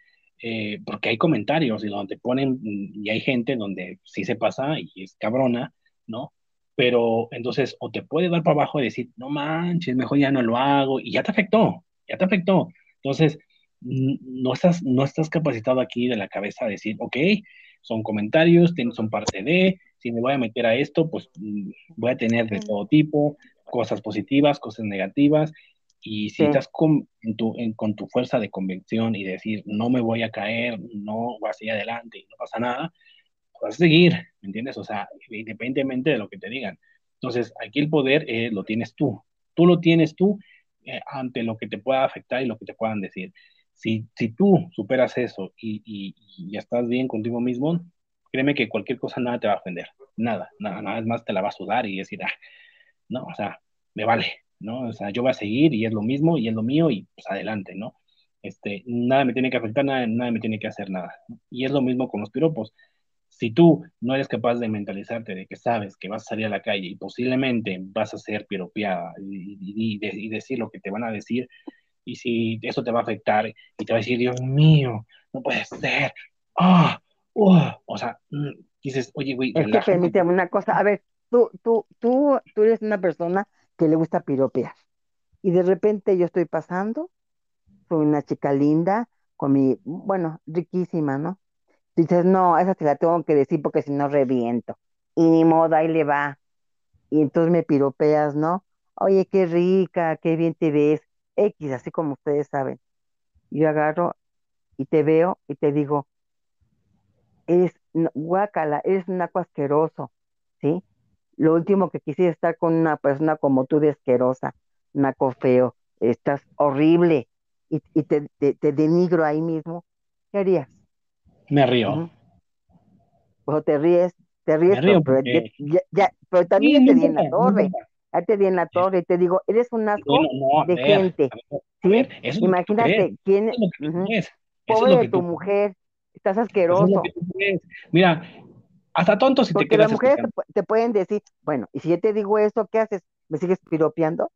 eh, porque hay comentarios y donde ponen, y hay gente donde sí se pasa y es cabrona, ¿no? Pero entonces, o te puede dar para abajo y decir, no manches, mejor ya no lo hago, y ya te afectó, ya te afectó. Entonces, no estás, no estás capacitado aquí de la cabeza a decir, ok, son comentarios, son parte de, si me voy a meter a esto, pues mm, voy a tener de todo tipo, cosas positivas, cosas negativas, y si estás con, tu, con tu fuerza de convicción y decir, no me voy a caer, no voy a seguir adelante y no pasa nada, vas a seguir, ¿me entiendes? O sea, independientemente de lo que te digan. Entonces, aquí el poder eh, lo tienes tú. Tú lo tienes tú eh, ante lo que te pueda afectar y lo que te puedan decir. Si, si tú superas eso y, y, y estás bien contigo mismo, créeme que cualquier cosa nada te va a ofender. Nada, nada, nada más te la va a sudar y decir, ah, no, o sea, me vale, ¿no? O sea, yo voy a seguir y es lo mismo y es lo mío y pues adelante, ¿no? Este, nada me tiene que afectar, nada, nada me tiene que hacer nada. Y es lo mismo con los piropos. Si tú no eres capaz de mentalizarte de que sabes que vas a salir a la calle y posiblemente vas a ser piropeada y, y, decir lo que te van a decir, y si eso te va a afectar y te va a decir, Dios mío, no puede ser, ah, o sea, mm, dices, oye, güey, es que permíteme una cosa, a ver, tú, tú, tú, tú eres una persona que le gusta piropear. Y de repente yo estoy pasando, soy una chica linda, con mi, bueno, riquísima, ¿no? Dices, no, esa te la tengo que decir porque si no reviento. Y ni modo, ahí le va. Y entonces me piropeas, ¿no? Oye, qué rica, qué bien te ves. X, así como ustedes saben. Yo agarro y te veo y te digo, es guácala, eres un aco asqueroso, ¿sí? Lo último que quisiera estar con una persona como tú de asquerosa, naco feo, estás horrible y, te, denigro ahí mismo, ¿qué harías? Me río. O te ríes, te ríes, pero, ya, pero también te di en la torre. Ya te di en la torre y te digo, eres un asco de gente. ¿sí? Imagínate quién es. Pobre de tu mujer, estás asqueroso. Mira, hasta tonto si te quedas. las mujeres te, pueden decir, bueno, y si yo te digo eso, ¿qué haces? ¿Me sigues piropeando?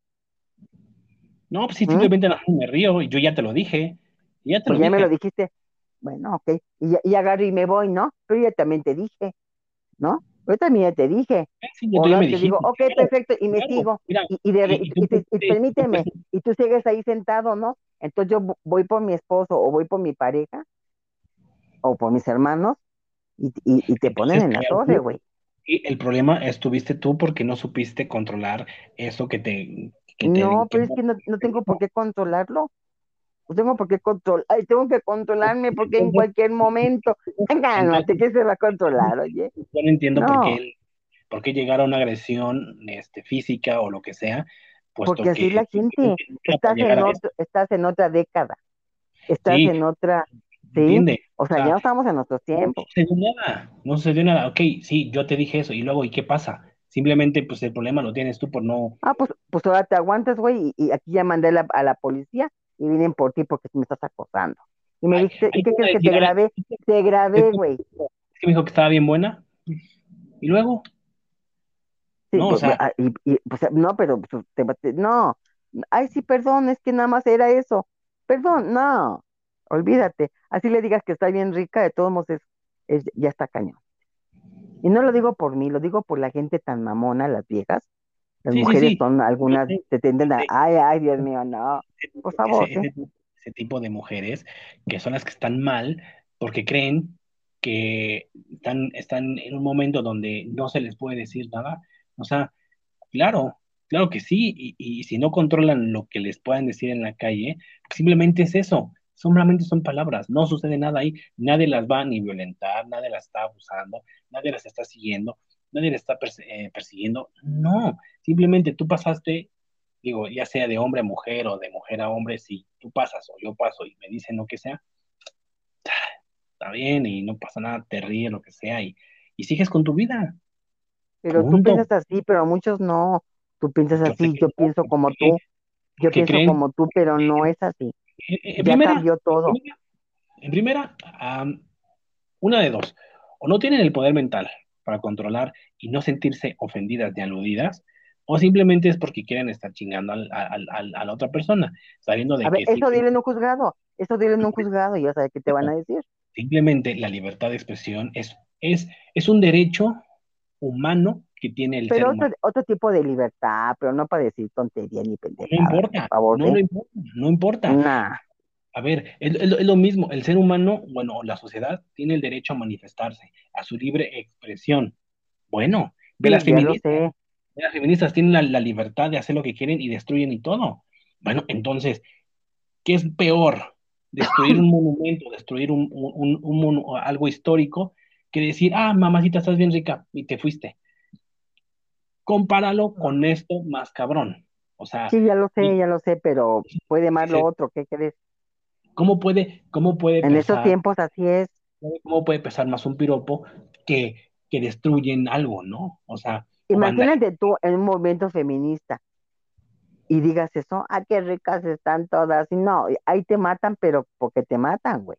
No, pues sí, ¿Mm? simplemente me río y yo ya te lo dije. Ya te pues ya me lo dijiste. Bueno, ok. Y, y agarro y me voy, ¿no? Pero yo también te dije, ¿no? Yo también ya te dije. Sí, te digo, ok, perfecto, y me sigo. y, y, permíteme, y tú sigues ahí sentado, ¿no? Entonces yo voy por mi esposo o voy por mi pareja o por mis hermanos y, y, te ponen en la torre, güey. Y el problema estuviste tú porque no supiste controlar eso que te... no, pero es que no, no, tengo por qué controlarlo. No tengo por qué controlar, tengo que controlarme porque en cualquier momento, cálmate, que se va a controlar, oye. Yo no entiendo por qué por qué llegar a una agresión este, física o lo que sea. Porque así la gente, [laughs] estás en, otro, estás en otra década, estás en otra, ¿sí? O sea, ya no estamos en nuestros tiempos. No sucedió nada, no sucedió nada. Ok, sí, yo te dije eso, y luego, ¿y qué pasa? Simplemente, pues el problema lo tienes tú por no. Ah, pues, pues ahora te aguantas, güey, y, aquí ya mandé a la policía y vienen por ti porque me estás acosando. Y me dice, ¿y qué crees que te grabé? Te grabé, güey. Es que me dijo que estaba bien buena. ¿Y luego? Sí, no, pues, o sea... Ah, y, pues, no, pero pues, no. Ay, sí, perdón, es que nada más era eso. Perdón, no olvídate. Así le digas que está bien rica, de todos modos es, ya está cañón. Y no lo digo por mí, lo digo por la gente tan mamona, las viejas. Las mujeres son algunas, se tienden a, ay, ay, Dios mío, no. Por favor. Ese, tipo de mujeres que son las que están mal porque creen que están, están en un momento donde no se les puede decir nada. O sea, claro, claro que sí, y, y si no controlan lo que les puedan decir en la calle, simplemente es eso, solamente son palabras, no sucede nada ahí, nadie las va ni violentar, nadie las está abusando, nadie las está siguiendo, nadie las está eh, persiguiendo, no, simplemente tú pasaste, digo, ya sea de hombre a mujer o de mujer a hombre, si tú pasas o yo paso y me dicen lo que sea, está bien y no pasa nada, te ríes, lo que sea, y, y sigues con tu vida. Pero tú piensas así, pero muchos no, tú piensas así, yo pienso como tú, yo pienso como tú, pero no es así. En, primera, todo. En primera, una de dos. O no tienen el poder mental para controlar y no sentirse ofendidas ni aludidas, o simplemente es porque quieren estar chingando al- al- al- a la otra persona, sabiendo de A ver, que eso dile en un juzgado, eso dile en un juzgado y ya sabes qué te van a decir. simplemente la libertad de expresión es, es, es un derecho humano que tiene el ser Pero otro, humano. otro tipo de libertad, pero no para decir tontería ni No pendejadas, por importa, favor, no, no ¿sí? importa, no importa. Nah, A ver, es, es lo es lo mismo, el ser humano, bueno, la sociedad tiene el derecho a manifestarse, a su libre expresión. Bueno, ve sí, las feministas, las feministas tienen la, la libertad de hacer lo que quieren y destruyen y todo. Bueno, entonces, ¿qué es peor? Destruir un [clears throat] monumento, destruir un, un- algo histórico, que decir, ah, mamacita, estás bien rica y te fuiste. Compáralo con esto más cabrón. O sea, Sí, ya lo sé, y- ya lo sé, pero puede más lo otro, ¿qué crees? ¿cómo puede, cómo puede En pesar, tiempos así es. cómo puede pesar más un piropo que, que destruyen algo, ¿no? O sea, Imagínate tú en un movimiento feminista y digas eso, ah, qué ricas están todas. Y no, ahí te matan, pero porque te matan, güey.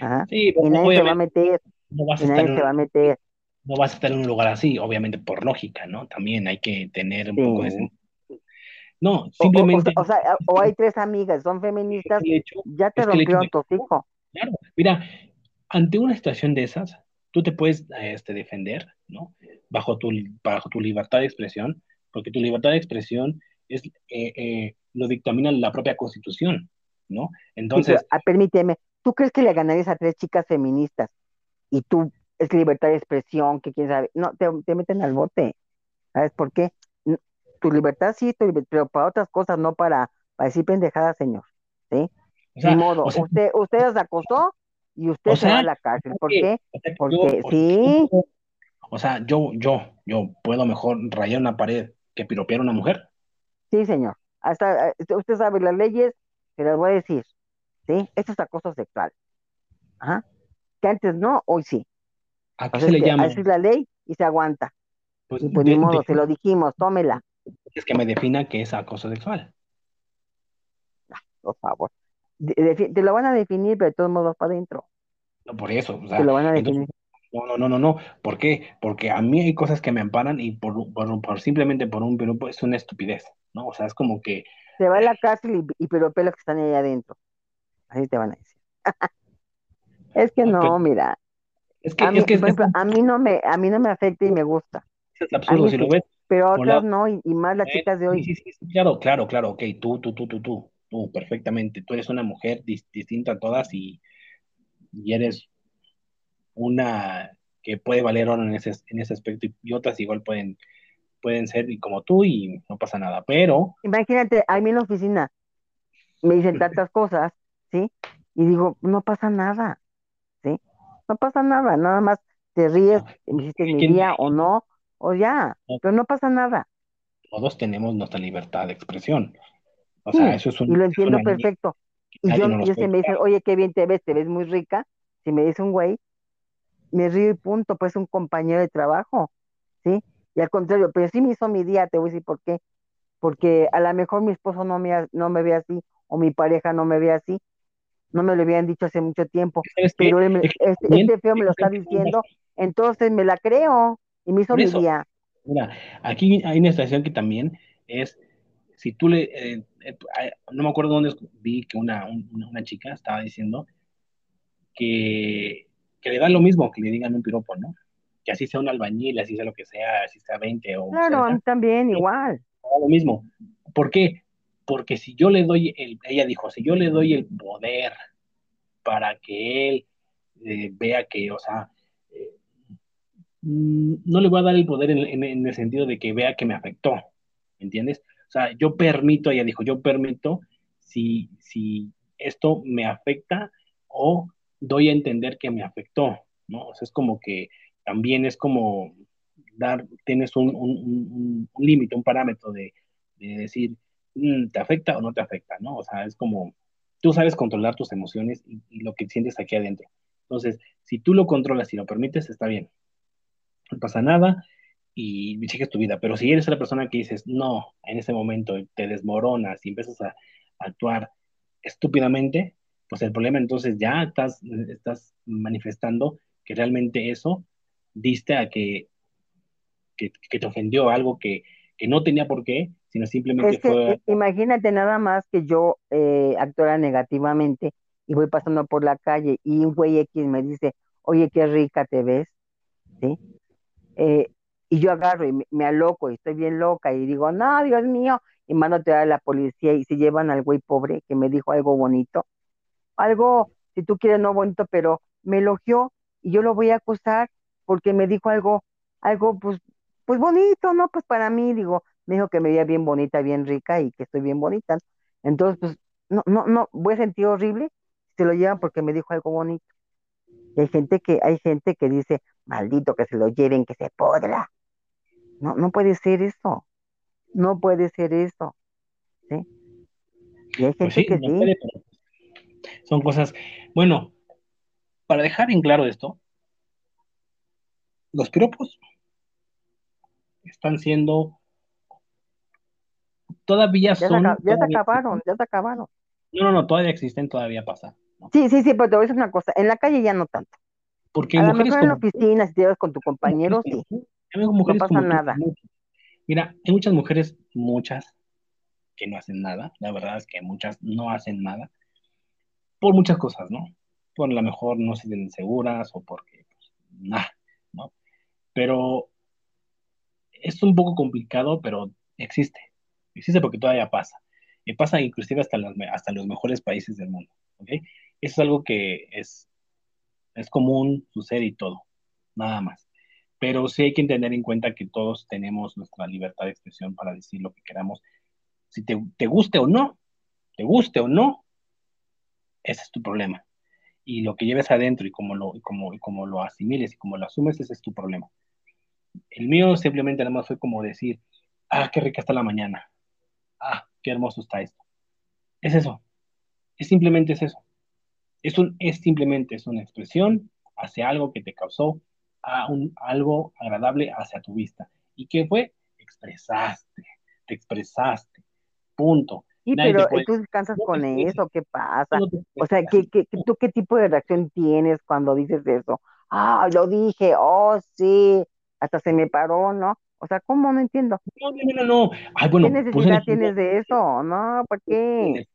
Ajá. Sí, Y pero nadie se va a meter, no vas a estar nadie en va a meter. no vas a estar en un lugar así, obviamente por lógica, ¿no? También hay que tener un poco de. No, O, o, o, simplemente o sea, o hay tres amigas, son feministas, hecho, ya te rompieron de tus hijos. Claro, mira, ante una situación de esas, tú te puedes este, defender, ¿no? Bajo tu, bajo tu libertad de expresión, porque tu libertad de expresión es, eh, eh, lo dictamina la propia Constitución, ¿no? Sí, pero Entonces, ah, permíteme, ¿tú crees que le ganarías a tres chicas feministas y tú es libertad de expresión, que quién sabe? No, te, te meten al bote. ¿Sabes por qué? Tu libertad sí, tu pero para otras cosas, no para, para decir pendejadas, señor. ¿Sí? o Ni sea, modo, o sea, usted, usted las acosó y usted o se va a la cárcel. ¿Por qué? yo, Porque yo sí, o sea, yo, yo, yo puedo mejor rayar una pared que piropear a una mujer. sí, señor. Hasta eh, usted sabe las leyes, se las voy a decir. ¿Sí? Esto es acoso sexual. Ajá. Que antes no, hoy sí. ¿A O qué sea, se le llama? así es la ley y se aguanta. Pues Y pues ni modo, de- se lo dijimos, tómela, es que me defina que es acoso sexual. por favor. Te lo van a definir, pero de todos modos para adentro. No por eso, o Te sea, lo van a entonces definir. No, no, no, no, no. ¿Por qué? Porque a mí hay cosas que me amparan y por, por, por simplemente por un piropo es una estupidez, ¿no? O sea, es como que, Se va a la cárcel y, y que están ahí adentro. Así te van a decir. [laughs] Es que ah, pero no, mira, es que, a es mí, que es, por es- a mí no me, a mí no me afecta y me gusta. es absurdo, si lo ves pero por la... otras no, y, y más las eh, chicas de hoy. sí, sí, sí, claro, claro, claro, ok, tú, tú, tú, tú, tú, tú, perfectamente, tú eres una mujer dis- distinta a todas y, y eres una que puede valer oro en ese, en ese aspecto y, y otras igual pueden, pueden ser como tú y no pasa nada, pero... Imagínate, a mí en la oficina me dicen tantas [laughs] cosas, ¿sí? Y digo, no pasa nada, ¿sí? No pasa nada, nada más te ríes, me hiciste mi ¿quién- día o no, o ya, pero no pasa nada. todos tenemos nuestra libertad de expresión. O sea, Sí, eso es y un, lo es entiendo perfecto. Y yo, si puede me dicen, oye, qué bien te ves, te ves muy rica, si me dice un güey, me río y punto, pues un compañero de trabajo, ¿sí? Y al contrario, pero sí me hizo mi día, te voy a decir por qué. Porque a lo mejor mi esposo no me, no me ve así, o mi pareja no me ve así, no me lo habían dicho hace mucho tiempo, pero me- este, este feo me lo está diciendo, entonces me la creo, y me hizo mi día. mira, aquí hay una situación que también es, si tú le, eh, eh, no me acuerdo dónde vi que una, un- una chica estaba diciendo que, que le da lo mismo que le digan un piropo, ¿no? Que así sea un albañil, así sea lo que sea, así sea 20 o Claro, a 60, mí también, igual. lo mismo. ¿Por qué? Porque si yo le doy el, ella dijo, si yo le doy el poder para que él eh, vea que, o sea, mm, no le voy a dar el poder en, en- en el sentido de que vea que me afectó, ¿entiendes? O sea, yo permito, ella dijo, yo permito si, si esto me afecta o doy a entender que me afectó, ¿no? O sea, es como que también es como dar, tienes un, un, límite, un parámetro de, de decir, mm, ¿te afecta o no te afecta, ¿no? O sea, es como, tú sabes controlar tus emociones y, y lo que sientes aquí adentro. Entonces, si tú lo controlas y lo permites, está bien. No pasa nada y sigues tu vida. Pero si eres la persona que dices, no, en ese momento te desmoronas y empiezas a, a actuar estúpidamente, pues el problema entonces ya estás, estás manifestando que realmente eso diste a que, que, que te ofendió algo que, que no tenía por qué, sino simplemente Es fue... imagínate nada más que yo eh, actuara negativamente y voy pasando por la calle y un güey X me dice, oye, qué rica te ves, ¿sí? Eh, y yo agarro y me, me aloco y estoy bien loca y digo, no, Dios mío, y mando a la policía y se llevan al güey pobre que me dijo algo bonito, algo, si tú quieres, no bonito, pero me elogió y yo lo voy a acusar porque me dijo algo, algo, pues, pues bonito, ¿no? Pues para mí, digo, me dijo que me veía bien bonita, bien rica y que estoy bien bonita. Entonces, pues, no, no, no, voy a sentir horrible se lo llevan porque me dijo algo bonito. Y hay gente que, hay gente que dice, maldito que se lo lleven, que se podra. No, no puede ser eso. No puede ser eso. ¿sí? Y hay Pues gente sí, que no sí. puede, son cosas... Bueno, para dejar en claro esto, los piropos están siendo, todavía Ya se, son, ya se todavía acabaron, existen. ya se acabaron. No, no, no, todavía existen, todavía pasa, ¿no? Sí, sí, sí, pero te voy a decir una cosa. En la calle ya no tanto. Porque A lo mujeres mejor en la como tú, oficina, si te llevas con tu compañero, sí, no pasa como nada. Mira, hay muchas mujeres, muchas, que no hacen nada, la verdad es que muchas no hacen nada, por muchas cosas, ¿no? Por la mejor no se sienten seguras o porque, pues, nada, ¿no? Pero es un poco complicado, pero existe. Existe porque todavía pasa. Y pasa inclusive hasta, las, hasta los mejores países del mundo. ¿ok? Eso es algo que es, es común, sucede y todo. Nada más. Pero sí hay que tener en cuenta que todos tenemos nuestra libertad de expresión para decir lo que queramos. Si te, te guste o no, te guste o no, ese es tu problema. Y lo que lleves adentro y cómo lo, y cómo lo asimiles y cómo lo asumes, ese es tu problema. El mío simplemente nada más fue como decir, ah, qué rica está la mañana. Ah, qué hermoso está esto. Es eso. Es simplemente es eso. Es, un, es simplemente es una expresión hacia algo que te causó a un, algo agradable hacia tu vista. ¿Y qué fue? Expresaste, te expresaste. Punto. Sí, Nadie pero puede tú descansas no con eso, ¿qué pasa? no O sea, ¿qué, qué, qué- tú qué tipo de reacción tienes cuando dices eso? Ah, lo dije, oh, sí, hasta se me paró, ¿no? O sea, ¿cómo? No entiendo. No, no, no, no. Ay, ¿Qué bueno, puse el necesidad ejemplo tienes de eso? No, ¿por qué?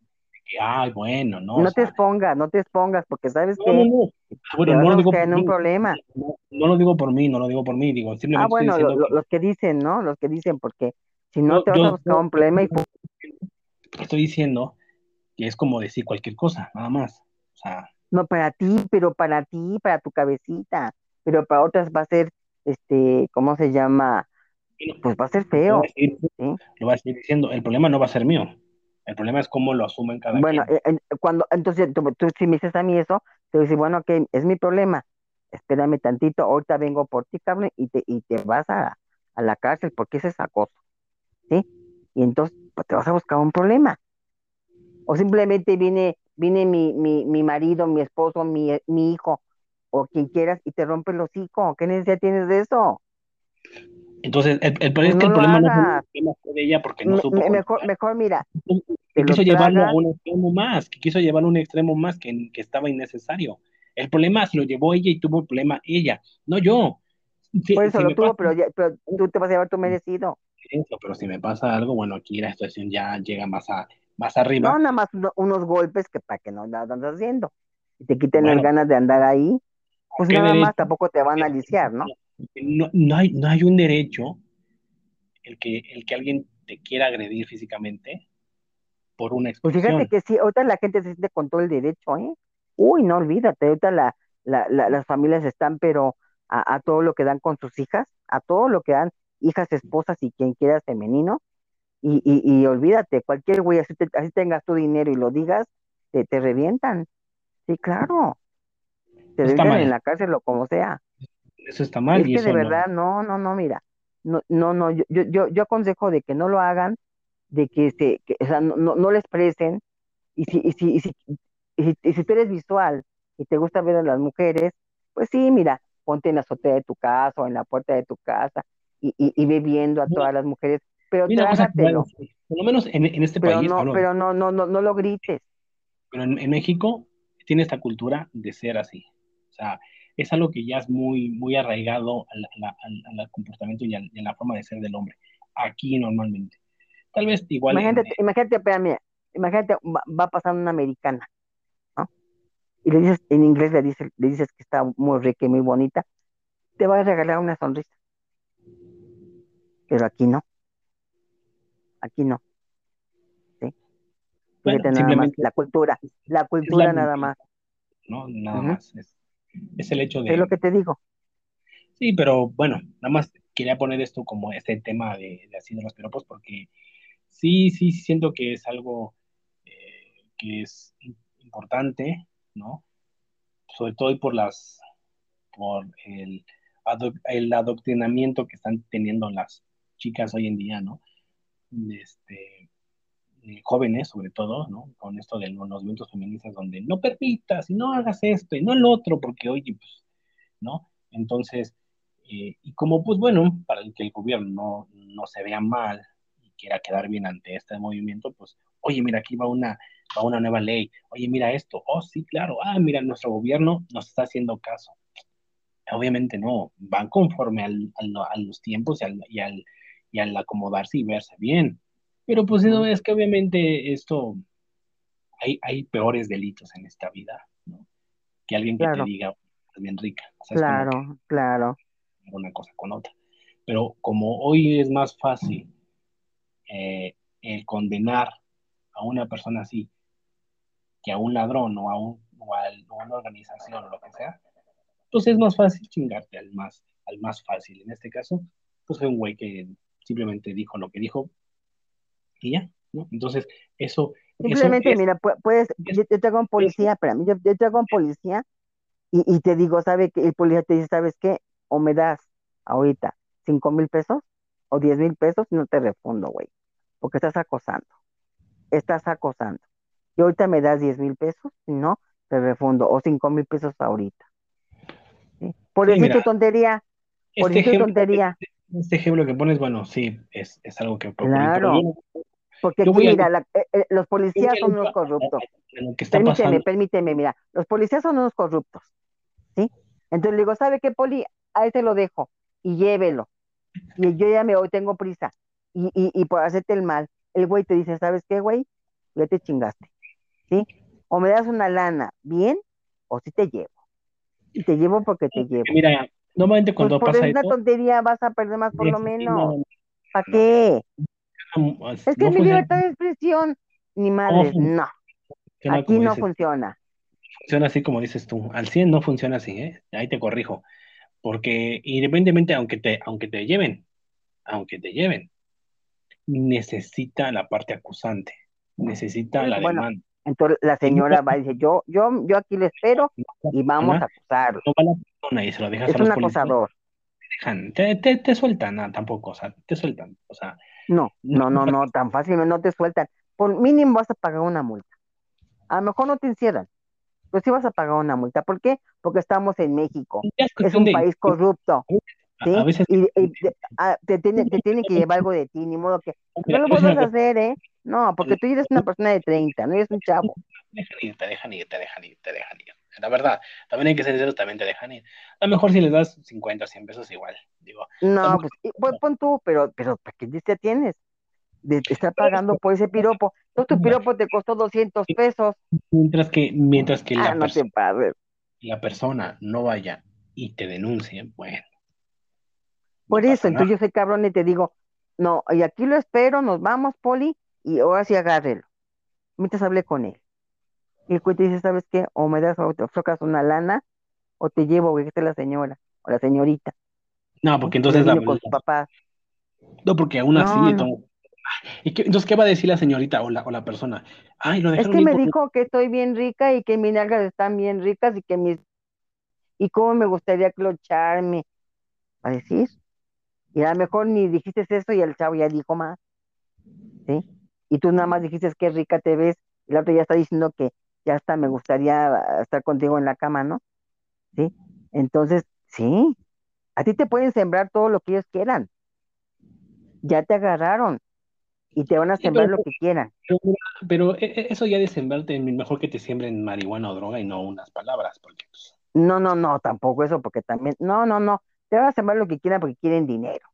Que, ay, bueno, no, No te sea, expongas, no te expongas, porque ¿sabes no, no, qué? no. Ah, Te bueno, no a lo digo buscar por en un mí, problema. no, no lo digo por mí, no lo digo por mí, digo, Ah, simplemente estoy bueno, lo- diciendo lo- que los que dicen, ¿no? Los que dicen, porque si no te vas a yo, buscar yo, un problema y estoy diciendo que es como decir cualquier cosa, nada más. O sea, No para ti, pero para ti, para tu cabecita, pero para otras va a ser, este, ¿cómo se llama? Pues va a ser lo voy feo, a seguir, ¿sí? lo a seguir diciendo, el problema no va a ser mío, el problema es cómo lo asumen cada Bueno, quien. eh, cuando, entonces tú, tú si me dices a mí eso, te decir, bueno, ok, es mi problema, espérame tantito, ahorita vengo por ti, cabrón, y te, y te vas a, a la cárcel porque ese es acoso, ¿sí? Y entonces, pues te vas a buscar un problema. O simplemente viene, viene mi, mi, mi marido, mi esposo, mi, mi hijo, o quien quieras, y te rompe el hocico. ¿Qué necesidad tienes de eso? Entonces, el, el, Pues es que no el problema no fue, el de ella porque no Me- supo me- mejor, mira, que quiso llevarlo a un extremo más, que quiso llevarlo a un extremo más que, que estaba innecesario. El problema se lo llevó ella y tuvo el problema ella, no yo. Si, Por eso si lo tuvo, pasa pero, ya- pero tú te vas a llevar tu merecido. eso, pero si me pasa algo, bueno, aquí la situación ya llega más, a, más No, arriba. nada más uno- unos golpes que para que no la andas haciendo. Y te quiten las ganas de andar ahí, ¿con pues nada más tampoco te van a lisiar, ¿no? No, no hay, no hay un derecho el que, el que alguien te quiera agredir físicamente por una Pues fíjate expresión. que sí, ahorita la gente se siente con todo el derecho, ¿eh? Uy, no olvídate, ahorita la, la, la- las familias están, pero a, a todo lo que dan con sus hijas, a todo lo que dan, hijas, esposas y quien quiera femenino, y, y, y olvídate, cualquier güey, así, te- así tengas tu dinero y lo digas, te, te revientan. Sí, claro, te revientan en la cárcel o como sea. Eso está mal Es y que de eso no. verdad, no, no, no, mira, no, no, no, yo, yo, yo, aconsejo de que no lo hagan, de que se, que, o sea, no, no, no lo expresen, y si, y si, y si, y si, si tú eres visual y te gusta ver a las mujeres, pues sí, mira, ponte en la azotea de tu casa o en la puerta de tu casa y, y, y ve viendo a Mira, todas las mujeres, pero hay una cosa que voy a trágatelo, por lo menos en, en este pero país, no, pero no, no, no, no lo grites. pero en, en México tiene esta cultura de ser así. O sea, es algo que ya es muy, muy arraigado al, al- al- al comportamiento y, al- y a la forma de ser del hombre. aquí normalmente. Tal vez igual. Imagínate, imagínate, espérame, imagínate, va, pasando una americana, ¿no? Y le dices, en inglés le dices, le dices que está muy rica y muy bonita, te va a regalar una sonrisa. Pero aquí no. Aquí no. ¿Sí? más, la cultura, la cultura nada más. No, nada más. Es, el hecho de. Es lo que te digo. Sí, pero bueno, nada más quería poner esto como este tema de, de así de los piropos, porque sí, sí siento que es algo eh, que es importante, ¿no? Sobre todo por las, por el, el adoctrinamiento que están teniendo las chicas hoy en día, ¿no? Este, eh, jóvenes sobre todo, ¿no? Con esto de los movimientos feministas donde no permitas y no hagas esto y no el otro, porque oye, pues, ¿no? Entonces, eh, y como pues bueno, para que el gobierno no, se vea mal y quiera quedar bien ante este movimiento, pues, oye, mira, aquí va una, va una nueva ley, oye, mira esto, oh, sí, claro, ah, mira, nuestro gobierno nos está haciendo caso. Obviamente no, van conforme al, a los tiempos y al, y al, y al acomodarse y verse bien. Pero pues no, es que obviamente esto, hay, hay peores delitos en esta vida, ¿no? Que alguien que te diga, es bien rica. claro, claro. Una cosa con otra. Pero como hoy es más fácil eh, el condenar a una persona así que a un ladrón o a, un, o a una organización o lo que sea, pues es más fácil chingarte al más, al más fácil. En este caso, pues fue un güey que simplemente dijo lo que dijo y ya, ¿no? Entonces, eso... Simplemente, mira, puedes, yo, te hago un policía, espérame, yo, yo te hago un policía y, y, te digo, ¿sabe que El policía te dice, ¿sabes qué? O me das ahorita cinco mil pesos o diez mil pesos y no te refundo, güey, porque estás acosando, estás acosando. Y ahorita me das diez mil pesos, si no, te refundo, o cinco mil pesos ahorita. Por decir tu tontería, por este decir tu tontería. Este ejemplo que pones, bueno, sí, es, es algo que... Claro, porque aquí, mira, eh, eh, los policías son unos corruptos. Permíteme, permíteme, mira, los policías son unos corruptos, ¿sí? Entonces le digo, ¿sabe qué, poli? A ese lo dejo y llévelo. Y yo ya me voy, tengo prisa. Y, y, y por hacerte el mal, el güey te dice, ¿sabes qué, güey? Ya te chingaste, ¿sí? O me das una lana bien, o si te llevo. Y te llevo porque te llevo. Mira, Normalmente pues cuando pasa una tontería vas a perder más por lo menos. ¿Para qué? es que mi libertad de expresión, ni madre, no. Aquí no funciona. Funciona así como dices tú. Al 100 no funciona así, ¿eh? Ahí te corrijo. Porque independientemente, aunque te, aunque te lleven, aunque te lleven, necesita la parte acusante, necesita la demanda. Entonces la señora va y dice, yo, yo, yo aquí le espero [laughs] y vamos a acusarlo. No y se lo dejas es a los un acosador. Te, te, te, sueltan, no, tampoco, o sea, te sueltan, o sea. No, no, no, no, tan fácil no te sueltan. Por mínimo vas a pagar una multa. A lo mejor no te encierran, pero sí vas a pagar una multa. ¿Por qué? Porque estamos en México. Es, un país corrupto. ¿sí? A veces... Y, ah, te, tienen, te tienen que llevar algo de ti, ni modo que no lo puedes hacer, ¿eh? No, porque tú eres una persona de 30, no eres un chavo. Te dejan ir, te dejan ir, te dejan ir, te dejan ir. La verdad, también hay que ser sinceros, también te dejan ir. A lo mejor si les das 50 o 100 pesos igual, digo. No, pues pon tú, pero, pero ¿para qué te tienes? De estar pagando por ese piropo. No, tu piropo te costó 200 pesos. Mientras que, mientras que la, ah, la persona no vaya y te denuncie, bueno. Por eso, entonces yo soy cabrón y te digo, no, y aquí lo espero, nos vamos, Poli, y ahora sí agárrelo. Mientras hablé con él. Y el te dice, ¿sabes qué? O me das o te ofrecas una lana, o te llevo, güey, que esté la señora, o la señorita. No, porque entonces... La, con su papá. No, porque aún así... ¿Y qué, entonces, ¿qué va a decir la señorita o la, o la persona? Ay, lo es que me dijo que estoy bien rica y que mis nalgas están bien ricas y que mis... Y cómo me gustaría clocharme. ¿Va a decir? Y a lo mejor ni dijiste eso y el chavo ya dijo más. ¿Sí? y tú nada más dijiste que rica te ves, y la otra ya está diciendo que ya hasta me gustaría estar contigo en la cama, ¿no? ¿Sí? Entonces, sí, a ti te pueden sembrar todo lo que ellos quieran. Ya te agarraron y te van a sembrar lo que quieran. Pero, e, e, eso ya de sembrarte, mejor que te siembren marihuana o droga y no unas palabras, porque pues, No, no, no, tampoco eso, porque también, no, no, no, te van a sembrar lo que quieran porque quieren dinero,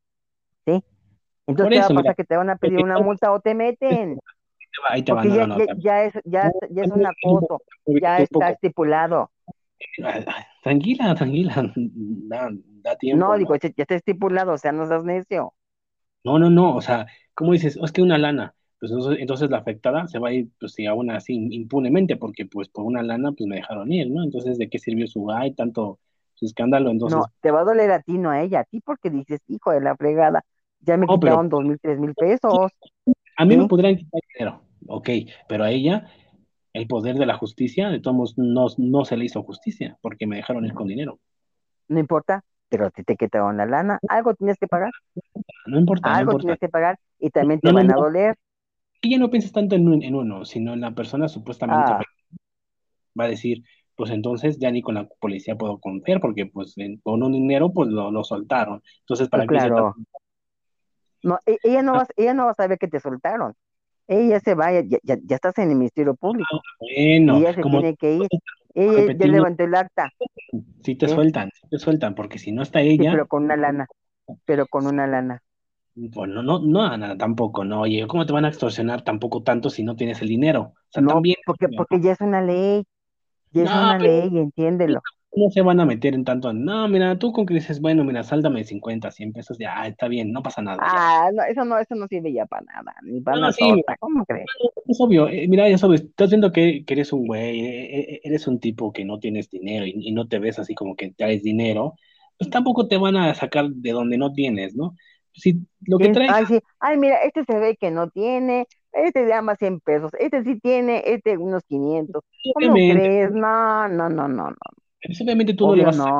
¿sí? Entonces, ¿qué va a pasar? que te van a pedir una multa o te meten. [laughs] Ahí te va, ya, no, ya, no, ya es, ya, ya es un acoso, ya está estipulado. Tranquila, tranquila, da, da tiempo. No, digo, ya está estipulado, o sea, no seas necio. No, no, no, o sea, ¿cómo dices? Es que una lana, pues entonces, entonces la afectada se va a ir, pues sí, aún así, impunemente, porque pues por una lana, pues me dejaron ir, ¿no? Entonces, ¿de qué sirvió su ay, tanto su escándalo? Entonces, No, te va a doler a ti, no a ella, a ti porque dices, hijo de la fregada, ya me No, quitaron dos mil, tres mil pesos. a mí me ¿sí? podrían quitar dinero, ok, pero a ella, el poder de la justicia, de todos modos, no, no se le hizo justicia, porque me dejaron ir con dinero. No importa, pero a ti te quitaron la lana, algo tienes que pagar, No importa, no algo importa. tienes que pagar y también te No, no, van a doler. Ella no piensas tanto en, un- en uno, sino en la persona supuestamente Ah. Va a decir, pues entonces ya ni con la policía puedo confiar, porque pues en- con un dinero pues lo, lo soltaron. Entonces, ¿para Pues hice claro. tanto? No, e- ella no va, ella no va a saber que te soltaron. Ella se va, ya, ya, ya estás en el Ministerio Público Bueno, y ella se como tiene que ir. Ella ya levantó el acta, si te Sí. sueltan, si te sueltan, porque si no está sí, ella, pero con una lana, pero con una lana. pues no, no, no, nada, tampoco, no, oye, ¿cómo te van a extorsionar tampoco tanto si no tienes el dinero? O sea, No, también porque, porque ya es una ley, ya es una pero- ley, entiéndelo. No se van a meter en tanto, no, mira, tú con que dices, bueno, mira, sáldame 50, 100 pesos, ya, está bien, no pasa nada. ya. Ah, no, eso no, eso no sirve ya para nada, ni para No, sí, mira. ¿cómo crees? Es obvio, eh, mira, es obvio, estás viendo que, que eres un güey, eh, eh, eres un tipo que no tienes dinero y, y no te ves así como que traes dinero, pues tampoco te van a sacar de donde no tienes, ¿no? Si lo que ¿Quién- traes, Ay, sí, ay, mira, este se ve que no tiene, este llama 100 pesos, este sí tiene, este unos 500. ¿Cómo crees? No, no, no, no, no, pues, obviamente tú no le vas a,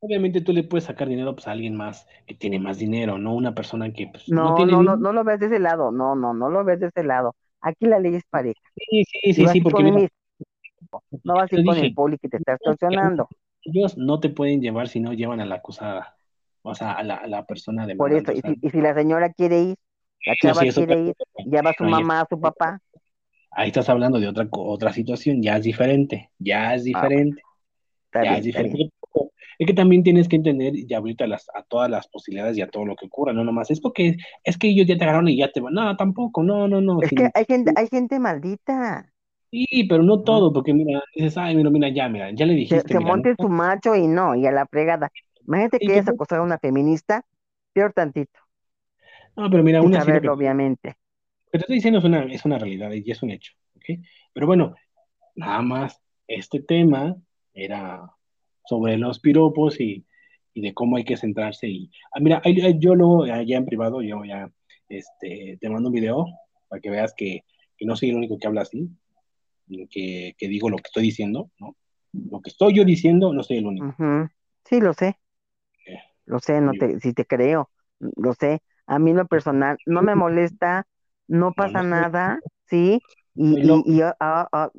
obviamente tú le puedes sacar dinero pues, a alguien más que tiene más dinero, no una persona que pues, no No, tiene no, no, no lo ves de ese lado, no, no, no lo ves de ese lado. Aquí la ley es pareja. Sí, sí, sí, sí, a porque mira, no vas a ir con el poli que te está extorsionando. ellos no te pueden llevar si no llevan a la acusada, o sea, a la, a la persona Por demandante, eso, y si, y si la señora quiere ir, la chava sí, quiere ir, ya va su mamá, su papá. ahí estás hablando de otra, otra situación, ya es diferente, ya es Ah, diferente, está ya bien, es bien. que también tienes que entender y ahorita las, a todas las posibilidades y a todo lo que ocurra, no nomás es porque es que ellos ya te agarraron y ya te van, no, tampoco, no, no, no, Es sin- que hay gente, hay gente maldita. sí, pero no todo, porque mira, dices, ay, mira, mira, ya, mira, ya le Se, dijiste, se mira, monte no, su macho y no, y a la fregada. Imagínate que es pero- acosar a una feminista, peor tantito, no, pero mira, sin lo saberlo, que obviamente. Te estoy diciendo es una, es una realidad y es un hecho, ¿ok? Pero bueno, nada más, este tema era sobre los piropos y, y de cómo hay que centrarse. Y, ah, mira, yo luego, ya ya en privado, yo ya este, te mando un video para que veas que, que no soy el único que habla así, que, que digo lo que estoy diciendo, ¿no? Lo que estoy yo diciendo, no soy el único. Sí, lo sé, Eh, lo sé, no yo- te, si te creo, lo sé. A mí lo personal no me molesta, no pasa no nada, ¿sí? Y, ah, ah,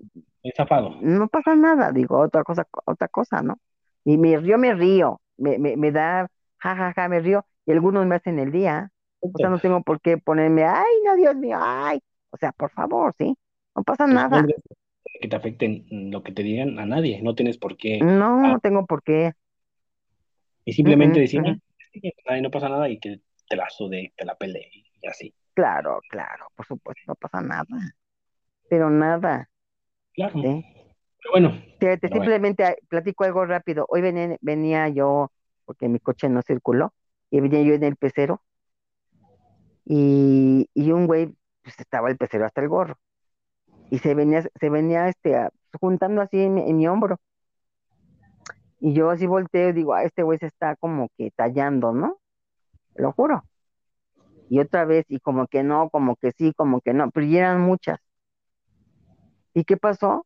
no pasa nada, digo, otra cosa, otra cosa, ¿no? Y me río, me río, me, me, me da, ja, ja, ja, me río, y algunos me hacen el día, o sea, no tengo por qué ponerme, ay, no, Dios mío, ay, o sea, por favor, ¿sí? No pasa Pues, nada, no que te afecten lo que te digan a nadie, no tienes por qué. no, ah, no tengo por qué, Y simplemente Ujú, decir, ujú. "Ay, sí, que ay, no pasa nada y que te la sude, te la pele y así. claro, claro, por supuesto, no pasa nada, pero nada, Claro. ¿sí? Pero bueno, Fíjate, simplemente platico algo rápido. Hoy venía, venía yo, porque mi coche no circuló, y venía yo en el pecero, y, y un güey, pues estaba el pecero hasta el gorro, y se venía, se venía este, juntando así en, mi- en mi hombro. Y yo así volteo y digo, ah, este güey se está como que tallando, ¿no? Lo juro. Y otra vez, y como que no, como que sí, como que no, pero ya eran muchas. ¿Y qué pasó?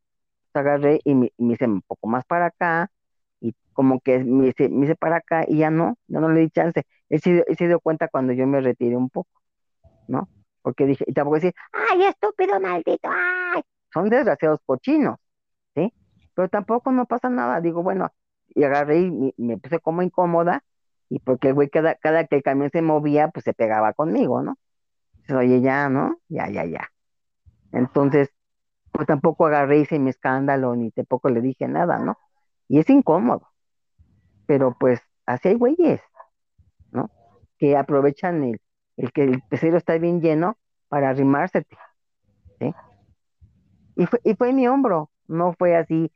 agarré y me, me hice un poco más para acá y como que me hice, me hice para acá y ya no, ya no le di chance. Él se, él se dio cuenta cuando yo me retiré un poco, ¿no? Porque dije, y tampoco decir, ay, estúpido, maldito, ay, son desgraciados cochinos, ¿sí? Pero tampoco no pasa nada, digo, bueno, y agarré y me, me puse como incómoda y porque el güey cada, cada que el camión se movía, pues se pegaba conmigo, ¿no? Entonces, oye, ya, ¿no? Ya, ya, ya. Entonces, pues tampoco agarré hice mi escándalo, ni tampoco le dije nada, ¿no? Y es incómodo. Pero pues así hay güeyes, ¿no? Que aprovechan el, el que el pecero está bien lleno para arrimársete, ¿sí? Y fue, y fue en mi hombro, no fue así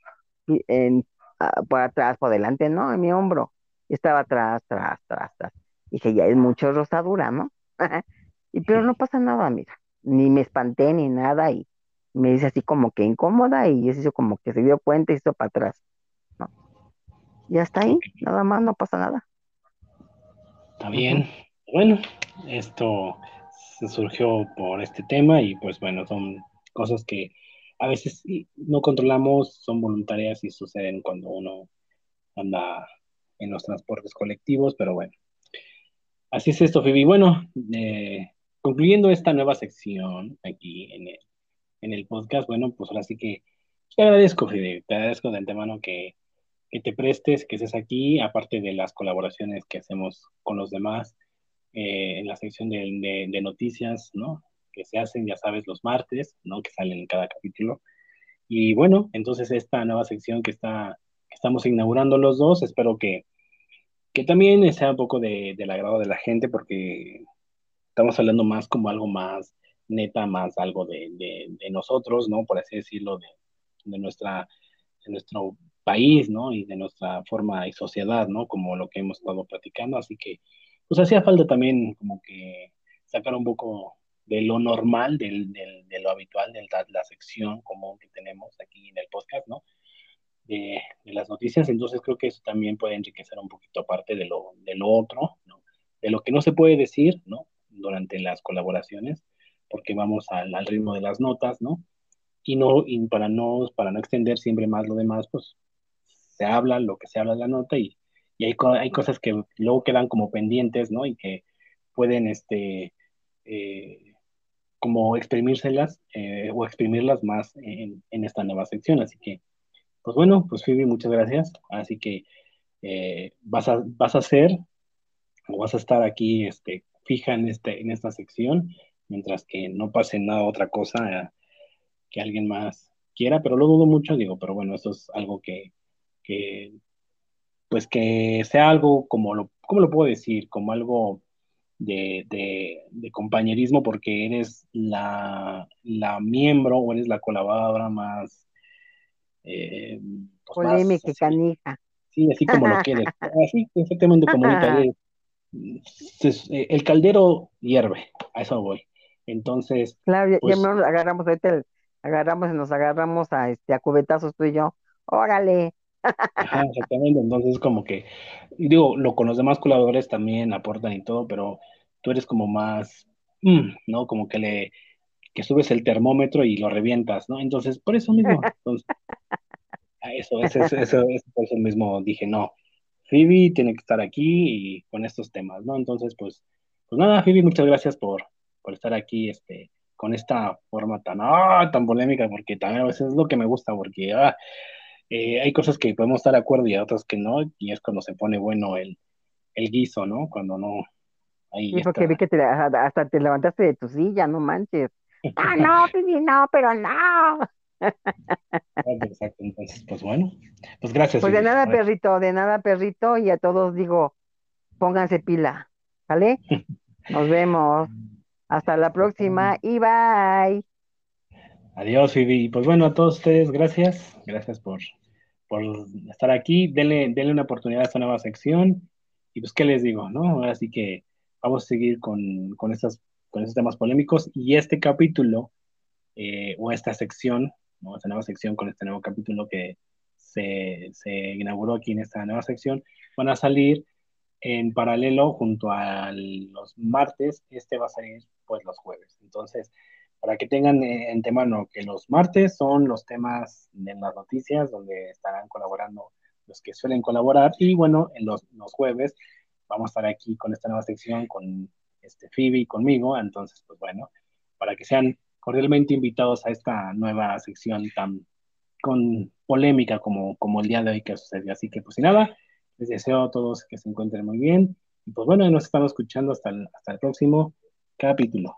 en, ah, por atrás, por delante, no, en mi hombro. Estaba atrás, atrás, atrás, atrás. Dije, ya es mucho rosadura, ¿no? [laughs] y pero no pasa nada, mira, ni me espanté ni nada y me dice así como que incómoda y eso como que se dio cuenta y hizo para atrás, ¿no? Y hasta ahí, nada más, no pasa nada. Está bien. Bueno, esto surgió por este tema y pues bueno, son cosas que a veces no controlamos, son voluntarias y suceden cuando uno anda en los transportes colectivos, pero bueno. Así es esto, Phoebe. Bueno, eh, concluyendo esta nueva sección aquí en el, en el podcast, bueno, pues ahora sí que te agradezco, Phoebe, te agradezco de antemano que, que te prestes, que estés aquí, aparte de las colaboraciones que hacemos con los demás eh, en la sección de, de, noticias, ¿no? Que se hacen, ya sabes, los martes, ¿no? Que salen en cada capítulo. Y bueno, entonces esta nueva sección que, está, que estamos inaugurando los dos, espero que, que también sea un poco de, del agrado de la gente, porque estamos hablando más como algo más neta, más algo de, de nosotros, ¿no? Por así decirlo, de, nuestra, de nuestro país, ¿no? Y de nuestra forma y sociedad, ¿no? Como lo que hemos estado platicando. Así que pues hacía falta también como que sacar un poco de lo normal, del, de lo habitual, de la, sección común que tenemos aquí en el podcast, ¿no? De, las noticias, entonces creo que eso también puede enriquecer un poquito aparte de lo, de lo otro, ¿no? De lo que no se puede decir, ¿no? Durante las colaboraciones, porque vamos al, al ritmo de las notas, ¿no? Y, no, y para, no, para no extender siempre más lo demás, pues se habla lo que se habla en la nota y y hay, hay cosas que luego quedan como pendientes, ¿no? Y que pueden, este, eh, como exprimírselas eh, o exprimirlas más en, esta nueva sección. Así que, pues bueno, pues Phoebe, muchas gracias. Así que eh, vas, a, vas a hacer o vas a estar aquí este, fija en, este, en esta sección, mientras que no pase nada otra cosa que alguien más quiera, pero lo dudo mucho, digo, pero bueno, eso es algo que, que pues que sea algo como lo, ¿cómo lo puedo decir? Como algo de, compañerismo porque eres la, miembro o eres la colaboradora más... Eh, pues Polémica, canija. Sí, así como lo quieres. Así, exactamente como ahorita eh, el caldero hierve, a eso voy. Entonces. Claro, ya, pues nos agarramos ahorita, agarramos y nos agarramos a este a cubetazos tú y yo. Órale, Ajá, exactamente. Entonces, como que, digo, lo con los demás colaboradores también aportan y todo, pero tú eres como más, mm, ¿no? Como que le, que subes el termómetro y lo revientas, ¿no? Entonces, por eso mismo, [laughs] entonces, eso, eso, eso, eso, por eso mismo dije, no, Phoebe tiene que estar aquí y con estos temas, ¿no? Entonces, pues, pues nada, Phoebe, muchas gracias por, por estar aquí, este, con esta forma tan, ah, tan polémica, porque también a veces es lo que me gusta, porque, ah, eh, hay cosas que podemos estar de acuerdo y otras que no, y es cuando se pone bueno el, el guiso, ¿no? Cuando no. Ahí sí, porque vi que te, hasta te levantaste de tu silla, no manches. [laughs] ah, no, Pibi, no, pero no. [laughs] Exacto, entonces, pues bueno, pues gracias. Pues de nada, perrito, de nada, perrito, y a todos digo, pónganse pila, ¿vale? [laughs] Nos vemos. Hasta la próxima y bye. Adiós, Vivi. Pues bueno, a todos ustedes, gracias. Gracias por, por estar aquí. Denle, denle una oportunidad a esta nueva sección. Y pues, ¿qué les digo? ¿no? Así que vamos a seguir con, con, estas, con estos temas polémicos. Y este capítulo, eh, o esta sección, ¿no? esta nueva sección con este nuevo capítulo que se, se inauguró aquí en esta nueva sección, van a salir en paralelo junto a los martes. Este va a salir pues los jueves. Entonces, para que tengan eh, en temano que los martes son los temas de las noticias donde estarán colaborando los que suelen colaborar y bueno, en los, jueves vamos a estar aquí con esta nueva sección con este Phoebe y conmigo, entonces pues bueno, para que sean cordialmente invitados a esta nueva sección tan con polémica como, como el día de hoy que sucedió. Así que pues sin nada, les deseo a todos que se encuentren muy bien y pues bueno, nos estamos escuchando hasta hasta el próximo capítulo.